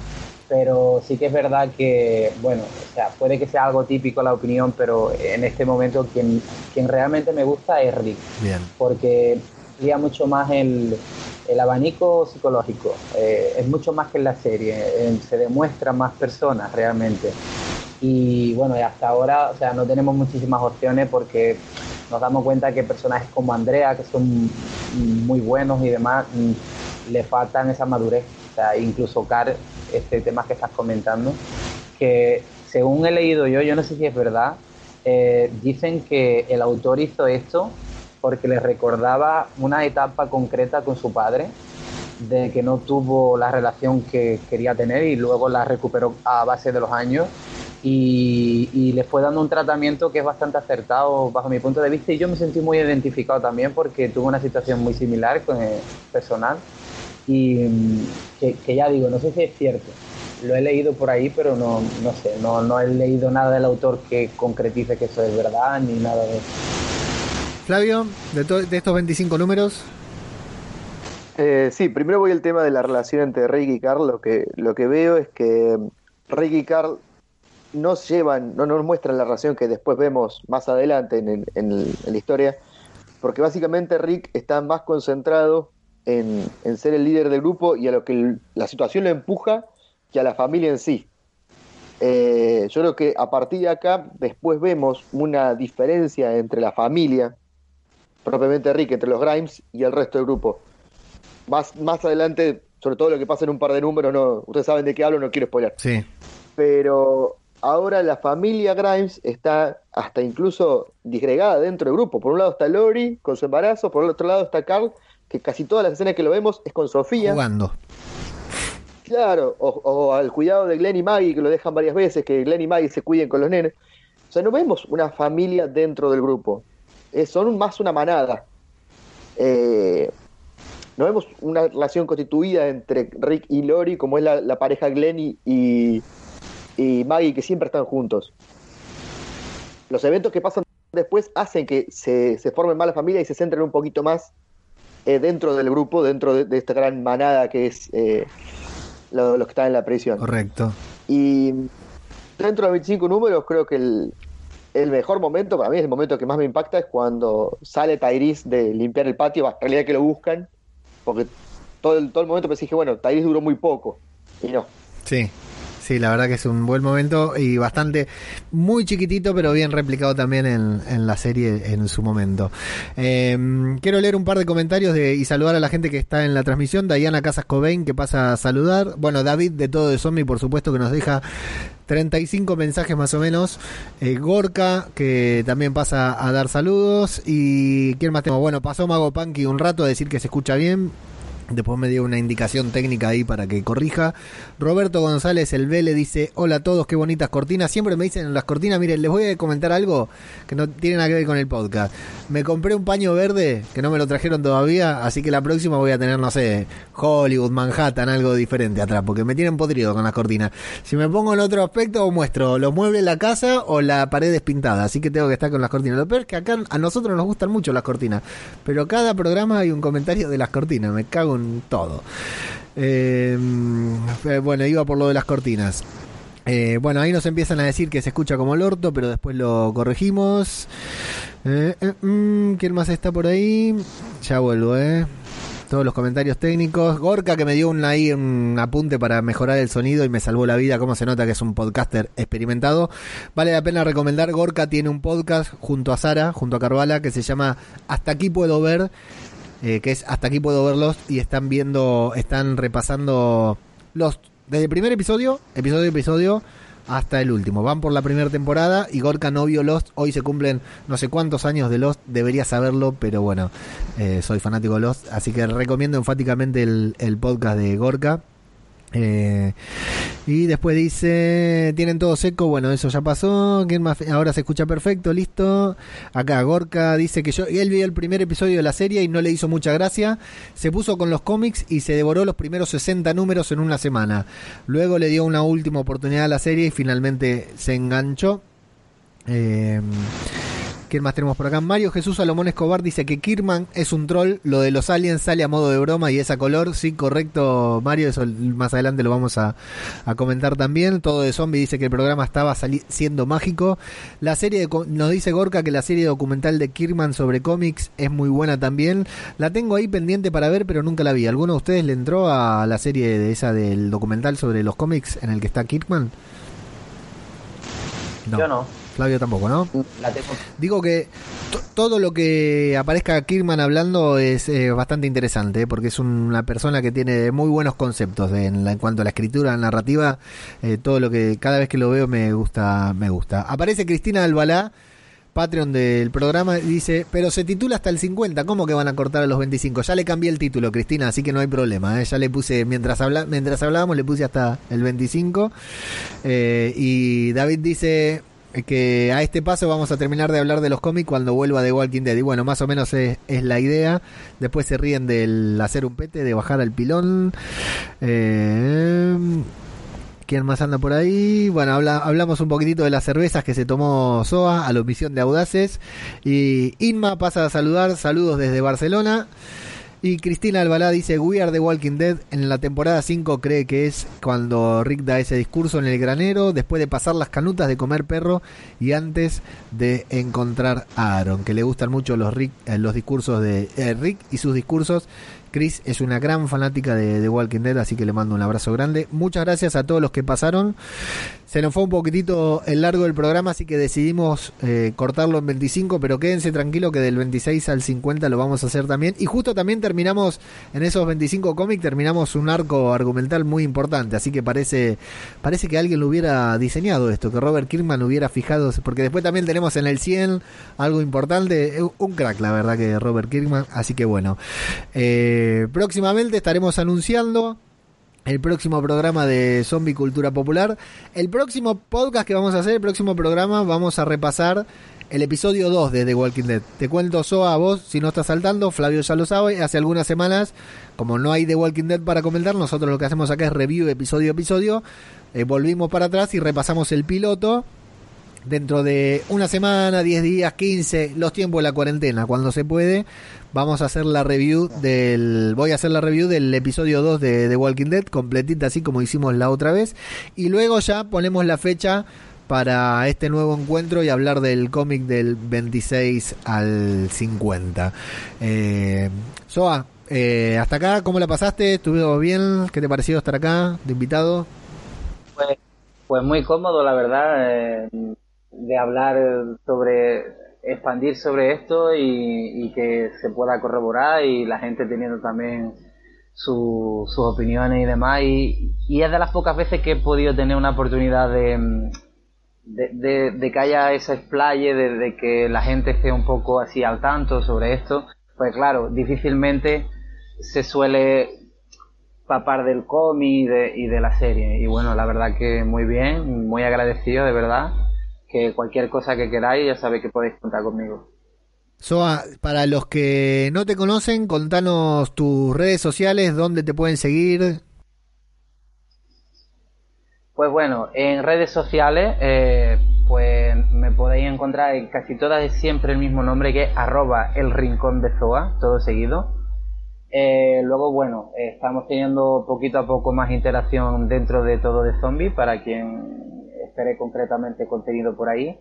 Pero sí que es verdad que, bueno, o sea, puede que sea algo típico la opinión, pero en este momento quien, quien realmente me gusta es Rick. Bien. Porque amplía mucho más el, el abanico psicológico. Eh, es mucho más que en la serie. Eh, se demuestra más personas realmente. Y bueno, y hasta ahora, o sea, no tenemos muchísimas opciones porque nos damos cuenta que personajes como Andrea, que son muy buenos y demás, le faltan esa madurez. O sea, incluso Car, este tema que estás comentando, que según he leído yo, yo no sé si es verdad, eh, dicen que el autor hizo esto porque le recordaba una etapa concreta con su padre, de que no tuvo la relación que quería tener y luego la recuperó a base de los años y, y, le fue dando un tratamiento que es bastante acertado bajo mi punto de vista. Y yo me sentí muy identificado también porque tuve una situación muy similar con el personal y que, que ya digo, no sé si es cierto, lo he leído por ahí, pero no, no sé, no, no he leído nada del autor que concretice que eso es verdad ni nada de eso. Flavio, de, de estos 25 números. Eh, sí, primero voy al tema de la relación entre Rick y Carl. Lo que, lo que veo es que Rick y Carl no llevan, no nos muestran la relación que después vemos más adelante en, en, en, en la historia, porque básicamente Rick está más concentrado en, en, ser el líder del grupo y a lo que el, la situación lo empuja que a la familia en sí. Eh, yo creo que a partir de acá después vemos una diferencia entre la familia, propiamente Rick, entre los Grimes y el resto del grupo. Más, más adelante, sobre todo lo que pasa en un par de números, no, ustedes saben de qué hablo, no quiero spoiler. Sí. Pero ahora la familia Grimes está hasta incluso disgregada dentro del grupo. Por un lado está Lori con su embarazo, por el otro lado está Carl, que casi todas las escenas que lo vemos es con Sofía. Jugando. Claro, o, o, al cuidado de Glenn y Maggie, que lo dejan varias veces, que Glenn y Maggie se cuiden con los nenes. O sea, no vemos una familia dentro del grupo. Eh, son más una manada. Eh, no vemos una relación constituida entre Rick y Lori, como es la, la pareja Glenn y, y, y, Maggie, que siempre están juntos. Los eventos que pasan después hacen que se, se formen más la familia y se centren un poquito más eh, dentro del grupo, dentro de, de, esta gran manada que es eh, los lo que están en la prisión. Correcto. Y dentro de 25 números, creo que el, el mejor momento, para mí es el momento que más me impacta, es cuando sale Tyrese de limpiar el patio, en realidad que lo buscan, porque todo el, todo el momento pensé, dije, bueno, Tyrese duró muy poco, y no. Sí, sí, la verdad que es un buen momento y bastante, muy chiquitito, pero bien replicado también en, la serie en su momento. Eh, quiero leer un par de comentarios de, y saludar a la gente que está en la transmisión. Diana Casas Cobain, que pasa a saludar. Bueno, David de Todo de Zombie, por supuesto, que nos deja 35 mensajes más o menos. Eh, Gorka, que también pasa a dar saludos. Y ¿quién más tengo? Bueno, pasó Mago Punky un rato a decir que se escucha bien. Después me dio una indicación técnica ahí para que corrija. Roberto González el le dice, hola a todos, qué bonitas cortinas. Siempre me dicen en las cortinas, miren, les voy a comentar algo que no tiene nada que ver con el podcast. Me compré un paño verde, que no me lo trajeron todavía, así que la próxima voy a tener, no sé, Hollywood, Manhattan, algo diferente atrás, porque me tienen podrido con las cortinas. Si me pongo en otro aspecto, muestro los muebles la casa o la pared despintada, así que tengo que estar con las cortinas. Lo peor es que acá a nosotros nos gustan mucho las cortinas, pero cada programa hay un comentario de las cortinas, me cago en todo. Eh, bueno, iba por lo de las cortinas. Eh, bueno, ahí nos empiezan a decir que se escucha como el orto, pero después lo corregimos. Eh, mm, ¿Quién más está por ahí? Ya vuelvo, ¿eh? Todos los comentarios técnicos. Gorka que me dio un, ahí un apunte para mejorar el sonido y me salvó la vida. Como se nota que es un podcaster experimentado. Vale la pena recomendar. Gorka tiene un podcast junto a Sara, junto a Carvala, que se llama Hasta aquí puedo ver eh, que es hasta aquí puedo verlos y están viendo, están repasando los desde el primer episodio, episodio episodio, hasta el último. Van por la primera temporada y Gorka no vio Lost. Hoy se cumplen no sé cuántos años de Lost, debería saberlo, pero bueno, eh, soy fanático de Lost, así que recomiendo enfáticamente el podcast de Gorka. Eh, y después dice, tienen todo seco, bueno, eso ya pasó, ahora se escucha perfecto, listo. Acá Gorka dice que yo, él vio el primer episodio de la serie y no le hizo mucha gracia, se puso con los cómics y se devoró los primeros 60 números en una semana. Luego le dio una última oportunidad a la serie y finalmente se enganchó. Eh, ¿Quién más tenemos por acá? Mario Jesús Salomón Escobar dice que Kirman es un troll. Lo de los aliens sale a modo de broma y es a color. Sí, correcto, Mario. Eso más adelante lo vamos a, comentar también. Todo de zombie dice que el programa estaba siendo mágico. La serie, nos dice Gorka que la serie documental de Kirman sobre cómics es muy buena también. La tengo ahí pendiente para ver, pero nunca la vi. ¿Alguno de ustedes le entró a la serie de esa del documental sobre los cómics en el que está Kirman? Yo no. Flavio tampoco, ¿no? Digo que todo lo que aparezca Kirman hablando es eh, bastante interesante, ¿eh? porque es una persona que tiene muy buenos conceptos en, cuanto a la escritura, narrativa. Eh, todo lo que cada vez que lo veo me gusta, me gusta. Aparece Cristina Albalá. Patreon del programa dice, pero se titula hasta el 50, ¿cómo que van a cortar a los 25? Ya le cambié el título, Cristina, así que no hay problema. Ya le puse, mientras, habla, mientras hablábamos, le puse hasta el 25. y David dice, que a este paso vamos a terminar de hablar de los cómics cuando vuelva de Walking Dead. Y bueno, más o menos es, la idea. Después se ríen del hacer un pete, de bajar al pilón. Eh, ¿Quién más anda por ahí? Bueno, hablamos un poquitito de las cervezas que se tomó Soa a la omisión de Audaces. Y Inma pasa a saludar. Saludos desde Barcelona. Y Cristina Albalá dice, We are the Walking Dead en la temporada 5 cree que es cuando Rick da ese discurso en el granero, después de pasar las canutas de comer perro y antes de encontrar a Aaron, que le gustan mucho los, Rick, eh, los discursos de eh, Rick y sus discursos Chris es una gran fanática de, The Walking Dead, así que le mando un abrazo grande. Muchas gracias a todos los que pasaron. Se nos fue un poquitito el largo del programa, así que decidimos eh, cortarlo en 25, pero quédense tranquilo que del 26 al 50 lo vamos a hacer también. Y justo también terminamos, en esos 25 cómics, terminamos un arco argumental muy importante, así que parece, parece que alguien lo hubiera diseñado esto, que Robert Kirkman hubiera fijado, porque después también tenemos en el 100 algo importante, eh, un crack la verdad que Robert Kirkman, así que bueno. Eh, próximamente estaremos anunciando el próximo programa de Zombie Cultura Popular. El próximo podcast que vamos a hacer, el próximo programa, vamos a repasar el episodio 2 de The Walking Dead. Te cuento, Soa, a vos, si no estás saltando, Flavio ya lo sabe, hace algunas semanas, como no hay The Walking Dead para comentar, nosotros lo que hacemos acá es review episodio a episodio. Eh, volvimos para atrás y repasamos el piloto dentro de una semana, 10 días, 15, los tiempos de la cuarentena, cuando se puede, vamos a hacer la review del voy a hacer la review del episodio 2 de The Walking Dead completita así como hicimos la otra vez y luego ya ponemos la fecha para este nuevo encuentro y hablar del cómic del 26 al 50. Eh, Soa, eh, hasta acá, ¿cómo la pasaste? ¿Estuvo bien? ¿Qué te pareció estar acá de invitado? Pues, pues muy cómodo, la verdad. Eh, de hablar sobre expandir sobre esto y, que se pueda corroborar y la gente teniendo también su- sus opiniones y demás. Y, es de las pocas veces que he podido tener una oportunidad de, de, que haya ese explaye, de, que la gente esté un poco así al tanto sobre esto. Pues claro, difícilmente se suele papar del cómic y y de la serie. Y bueno, la verdad que muy bien, muy agradecido de verdad. Que cualquier cosa que queráis, ya sabéis que podéis contar conmigo. Soa, para los que no te conocen, contanos tus redes sociales, dónde te pueden seguir. Pues bueno, en redes sociales, eh, pues me podéis encontrar en casi todas es siempre el mismo nombre que es arroba el rincón de Zoa, todo seguido. Eh, luego, bueno, eh, estamos teniendo poquito a poco más interacción dentro de todo de zombie para quien espere concretamente contenido por ahí.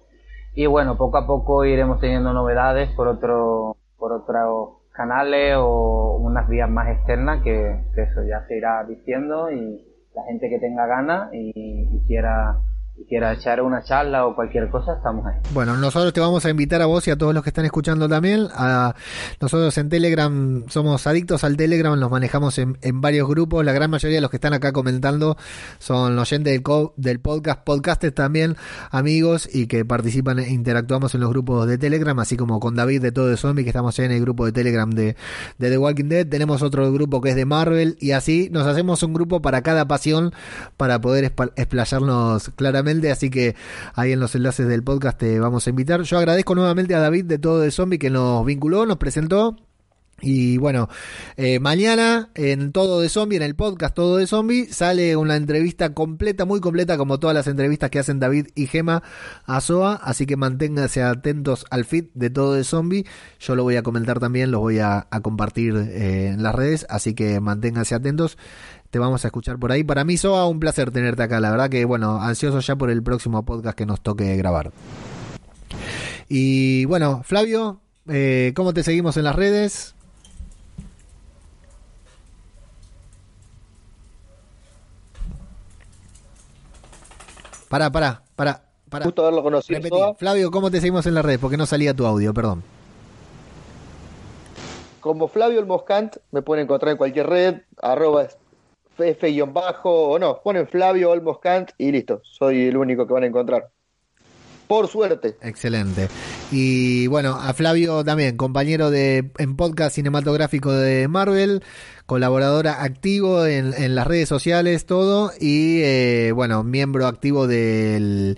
Y bueno, poco a poco iremos teniendo novedades por otro, por otros canales o unas vías más externas que, eso ya se irá diciendo y la gente que tenga ganas y quiera y quiera echar una charla o cualquier cosa, estamos ahí. Bueno, nosotros te vamos a invitar a vos y a todos los que están escuchando también. A, nosotros en Telegram somos adictos al Telegram, nos manejamos en, en varios grupos. La gran mayoría de los que están acá comentando son oyentes del, co- del podcast, podcasters también, amigos y que participan e interactuamos en los grupos de Telegram, así como con David de Todo de Zombie, que estamos en el grupo de Telegram de, de The Walking Dead. Tenemos otro grupo que es de Marvel y así nos hacemos un grupo para cada pasión para poder espa- explayarnos Así que ahí en los enlaces del podcast te vamos a invitar. Yo agradezco nuevamente a David de Todo de Zombie que nos vinculó, nos presentó. Y bueno, eh, mañana en Todo de Zombie, en el podcast Todo de Zombie, sale una entrevista completa, muy completa, como todas las entrevistas que hacen David y Gema a Soa. Así que manténganse atentos al feed de Todo de Zombie. Yo lo voy a comentar también, los voy a, a compartir eh, en las redes. Así que manténganse atentos. Te vamos a escuchar por ahí. Para mí, Soa, un placer tenerte acá. La verdad que, bueno, ansioso ya por el próximo podcast que nos toque grabar. Y bueno, Flavio, eh, ¿cómo te seguimos en las redes? Pará, pará, pará, pará. Justo haberlo conocido. Repetí. Flavio, ¿cómo te seguimos en las redes? Porque no salía tu audio, perdón. Como Flavio El Moscant, me pueden encontrar en cualquier red, arroba f-bajo, o no, ponen Flavio Olmoscant y listo, soy el único que van a encontrar. Por suerte. Excelente. Y bueno, a Flavio también, compañero de en podcast cinematográfico de Marvel, colaboradora activo en, las redes sociales, todo, y bueno, miembro activo del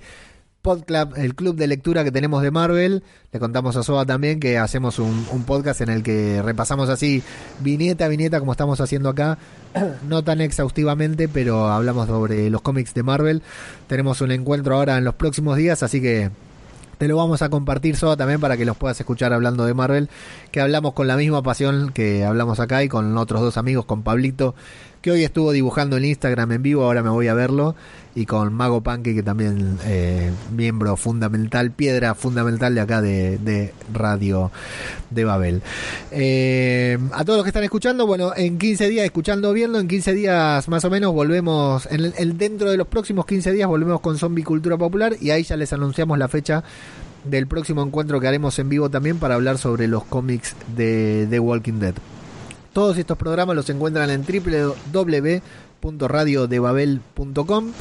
Podclub, el club de lectura que tenemos de Marvel. Le contamos a Soba también que hacemos un, podcast en el que repasamos así viñeta a viñeta como estamos haciendo acá. [clears throat] No tan exhaustivamente, pero hablamos sobre los cómics de Marvel. Tenemos un encuentro ahora en los próximos días, así que te lo vamos a compartir, Soba, también para que los puedas escuchar hablando de Marvel, que hablamos con la misma pasión que hablamos acá y con otros dos amigos, con Pablito, que hoy estuvo dibujando en Instagram en vivo, ahora me voy a verlo, y con Mago Panque, que también eh, miembro fundamental, piedra fundamental de acá de, de Radio de Babel. Eh, a todos los que están escuchando, bueno, en 15 días, escuchando, viendo, en 15 días más o menos volvemos, en el, dentro de los próximos 15 días volvemos con Zombie Cultura Popular, y ahí ya les anunciamos la fecha del próximo encuentro que haremos en vivo también para hablar sobre los cómics de The Walking Dead. Todos estos programas los encuentran en www.radiodebabel.com.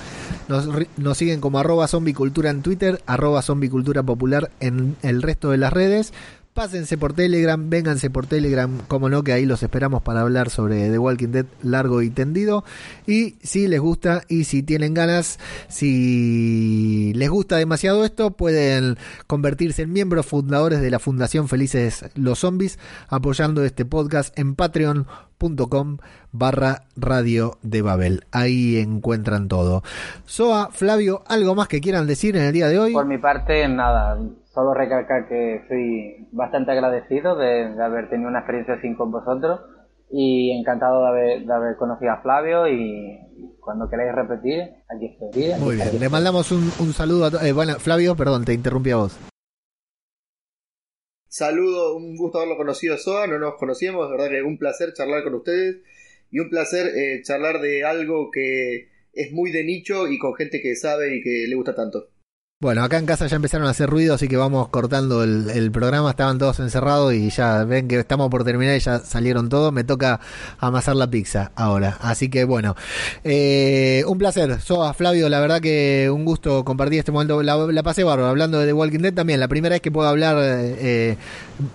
Nos, nos siguen como arroba zombicultura en Twitter, arroba zombicultura popular en el resto de las redes. Pásense por Telegram, vénganse por Telegram, como no, que ahí los esperamos para hablar sobre The Walking Dead largo y tendido. Y si les gusta y si tienen ganas, si les gusta demasiado esto, pueden convertirse en miembros fundadores de la Fundación Felices los Zombies, apoyando este podcast en patreon.com barra radio de Babel. Ahí encuentran todo. Soa, Flavio, ¿algo más que quieran decir en el día de hoy? Por mi parte, nada, solo recalcar que estoy bastante agradecido de, de haber tenido una experiencia así con vosotros y encantado de haber, de haber conocido a Flavio y cuando queráis repetir, aquí estoy. Muy bien, le mandamos un, un saludo a eh, bueno, Flavio, perdón, te interrumpí a vos. Saludo, un gusto haberlo conocido, Soa. No nos conocíamos, de verdad que un placer charlar con ustedes y un placer eh, charlar de algo que es muy de nicho y con gente que sabe y que le gusta tanto. Bueno, acá en casa ya empezaron a hacer ruido, así que vamos cortando el, programa. Estaban todos encerrados y ya ven que estamos por terminar y ya salieron todos. Me toca amasar la pizza ahora. Así que bueno, eh, un placer. Soa, Flavio, la verdad que un gusto compartir este momento. La, la pasé bárbaro hablando de The Walking Dead también. La primera vez que puedo hablar eh,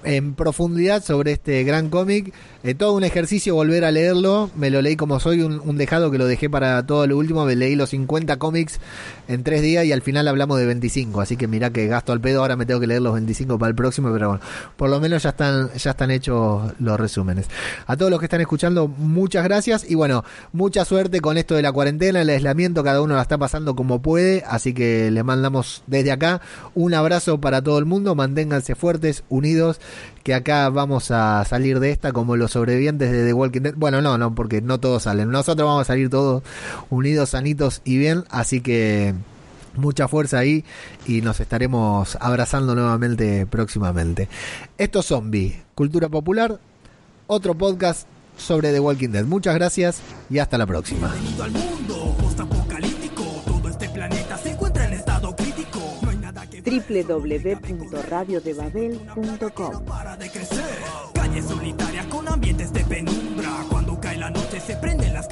en profundidad sobre este gran cómic. Eh, todo un ejercicio volver a leerlo. Me lo leí como soy, un, un, dejado que lo dejé para todo lo último. Me leí los 50 cómics en tres días y al final hablamos de 25. Así que mira que gasto al pedo. Ahora me tengo que leer los 25 para el próximo. Pero bueno, por lo menos ya están, ya están hechos los resúmenes. A todos los que están escuchando, muchas gracias. Y bueno, mucha suerte con esto de la cuarentena, el aislamiento. Cada uno la está pasando como puede. Así que les mandamos desde acá un abrazo para todo el mundo. Manténganse fuertes, unidos que acá vamos a salir de esta como los sobrevivientes de The Walking Dead. Bueno, no, no, porque no todos salen. Nosotros vamos a salir todos unidos, sanitos y bien. Así que mucha fuerza ahí y nos estaremos abrazando nuevamente próximamente. Esto es Zombie, Cultura Popular, otro podcast sobre The Walking Dead. Muchas gracias y hasta la próxima. Bienvenido al mundo postapocalíptico. Todo este planeta se encuentra en estado crítico. No hay nada que www.radiodebabel.com para de crecer. Calles solitarias con ambientes de penumbra. Cuando cae la noche se prenden las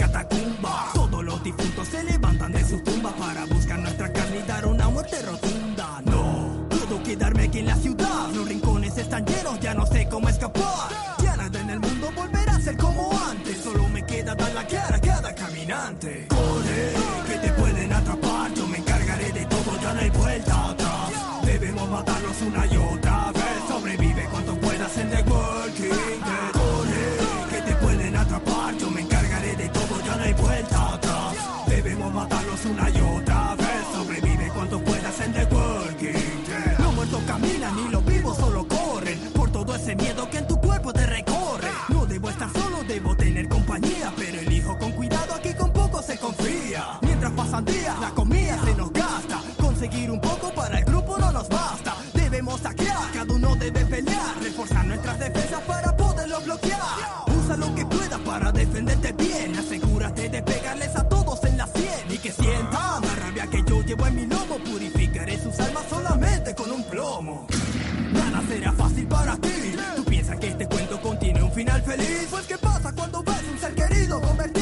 Mientras pasan días, la comida se nos gasta. Conseguir un poco para el grupo no nos basta. Debemos saquear, cada uno debe pelear. Reforzar nuestras defensas para poderlo bloquear. Usa lo que puedas para defenderte bien. Asegúrate de pegarles a todos en la sien. Y que sientan la rabia que yo llevo en mi lomo. Purificaré sus almas solamente con un plomo. Nada será fácil para ti. ¿Tú piensas que este cuento contiene un final feliz? Pues ¿qué pasa cuando ves un ser querido convertido?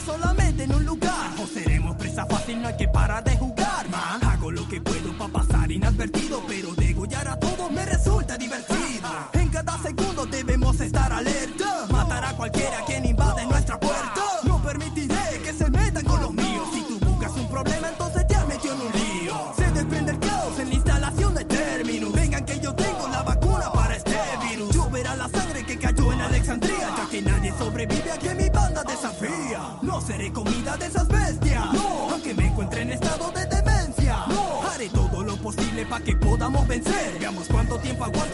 Salvo solamente podamos vencer. Veamos cuánto tiempo aguantas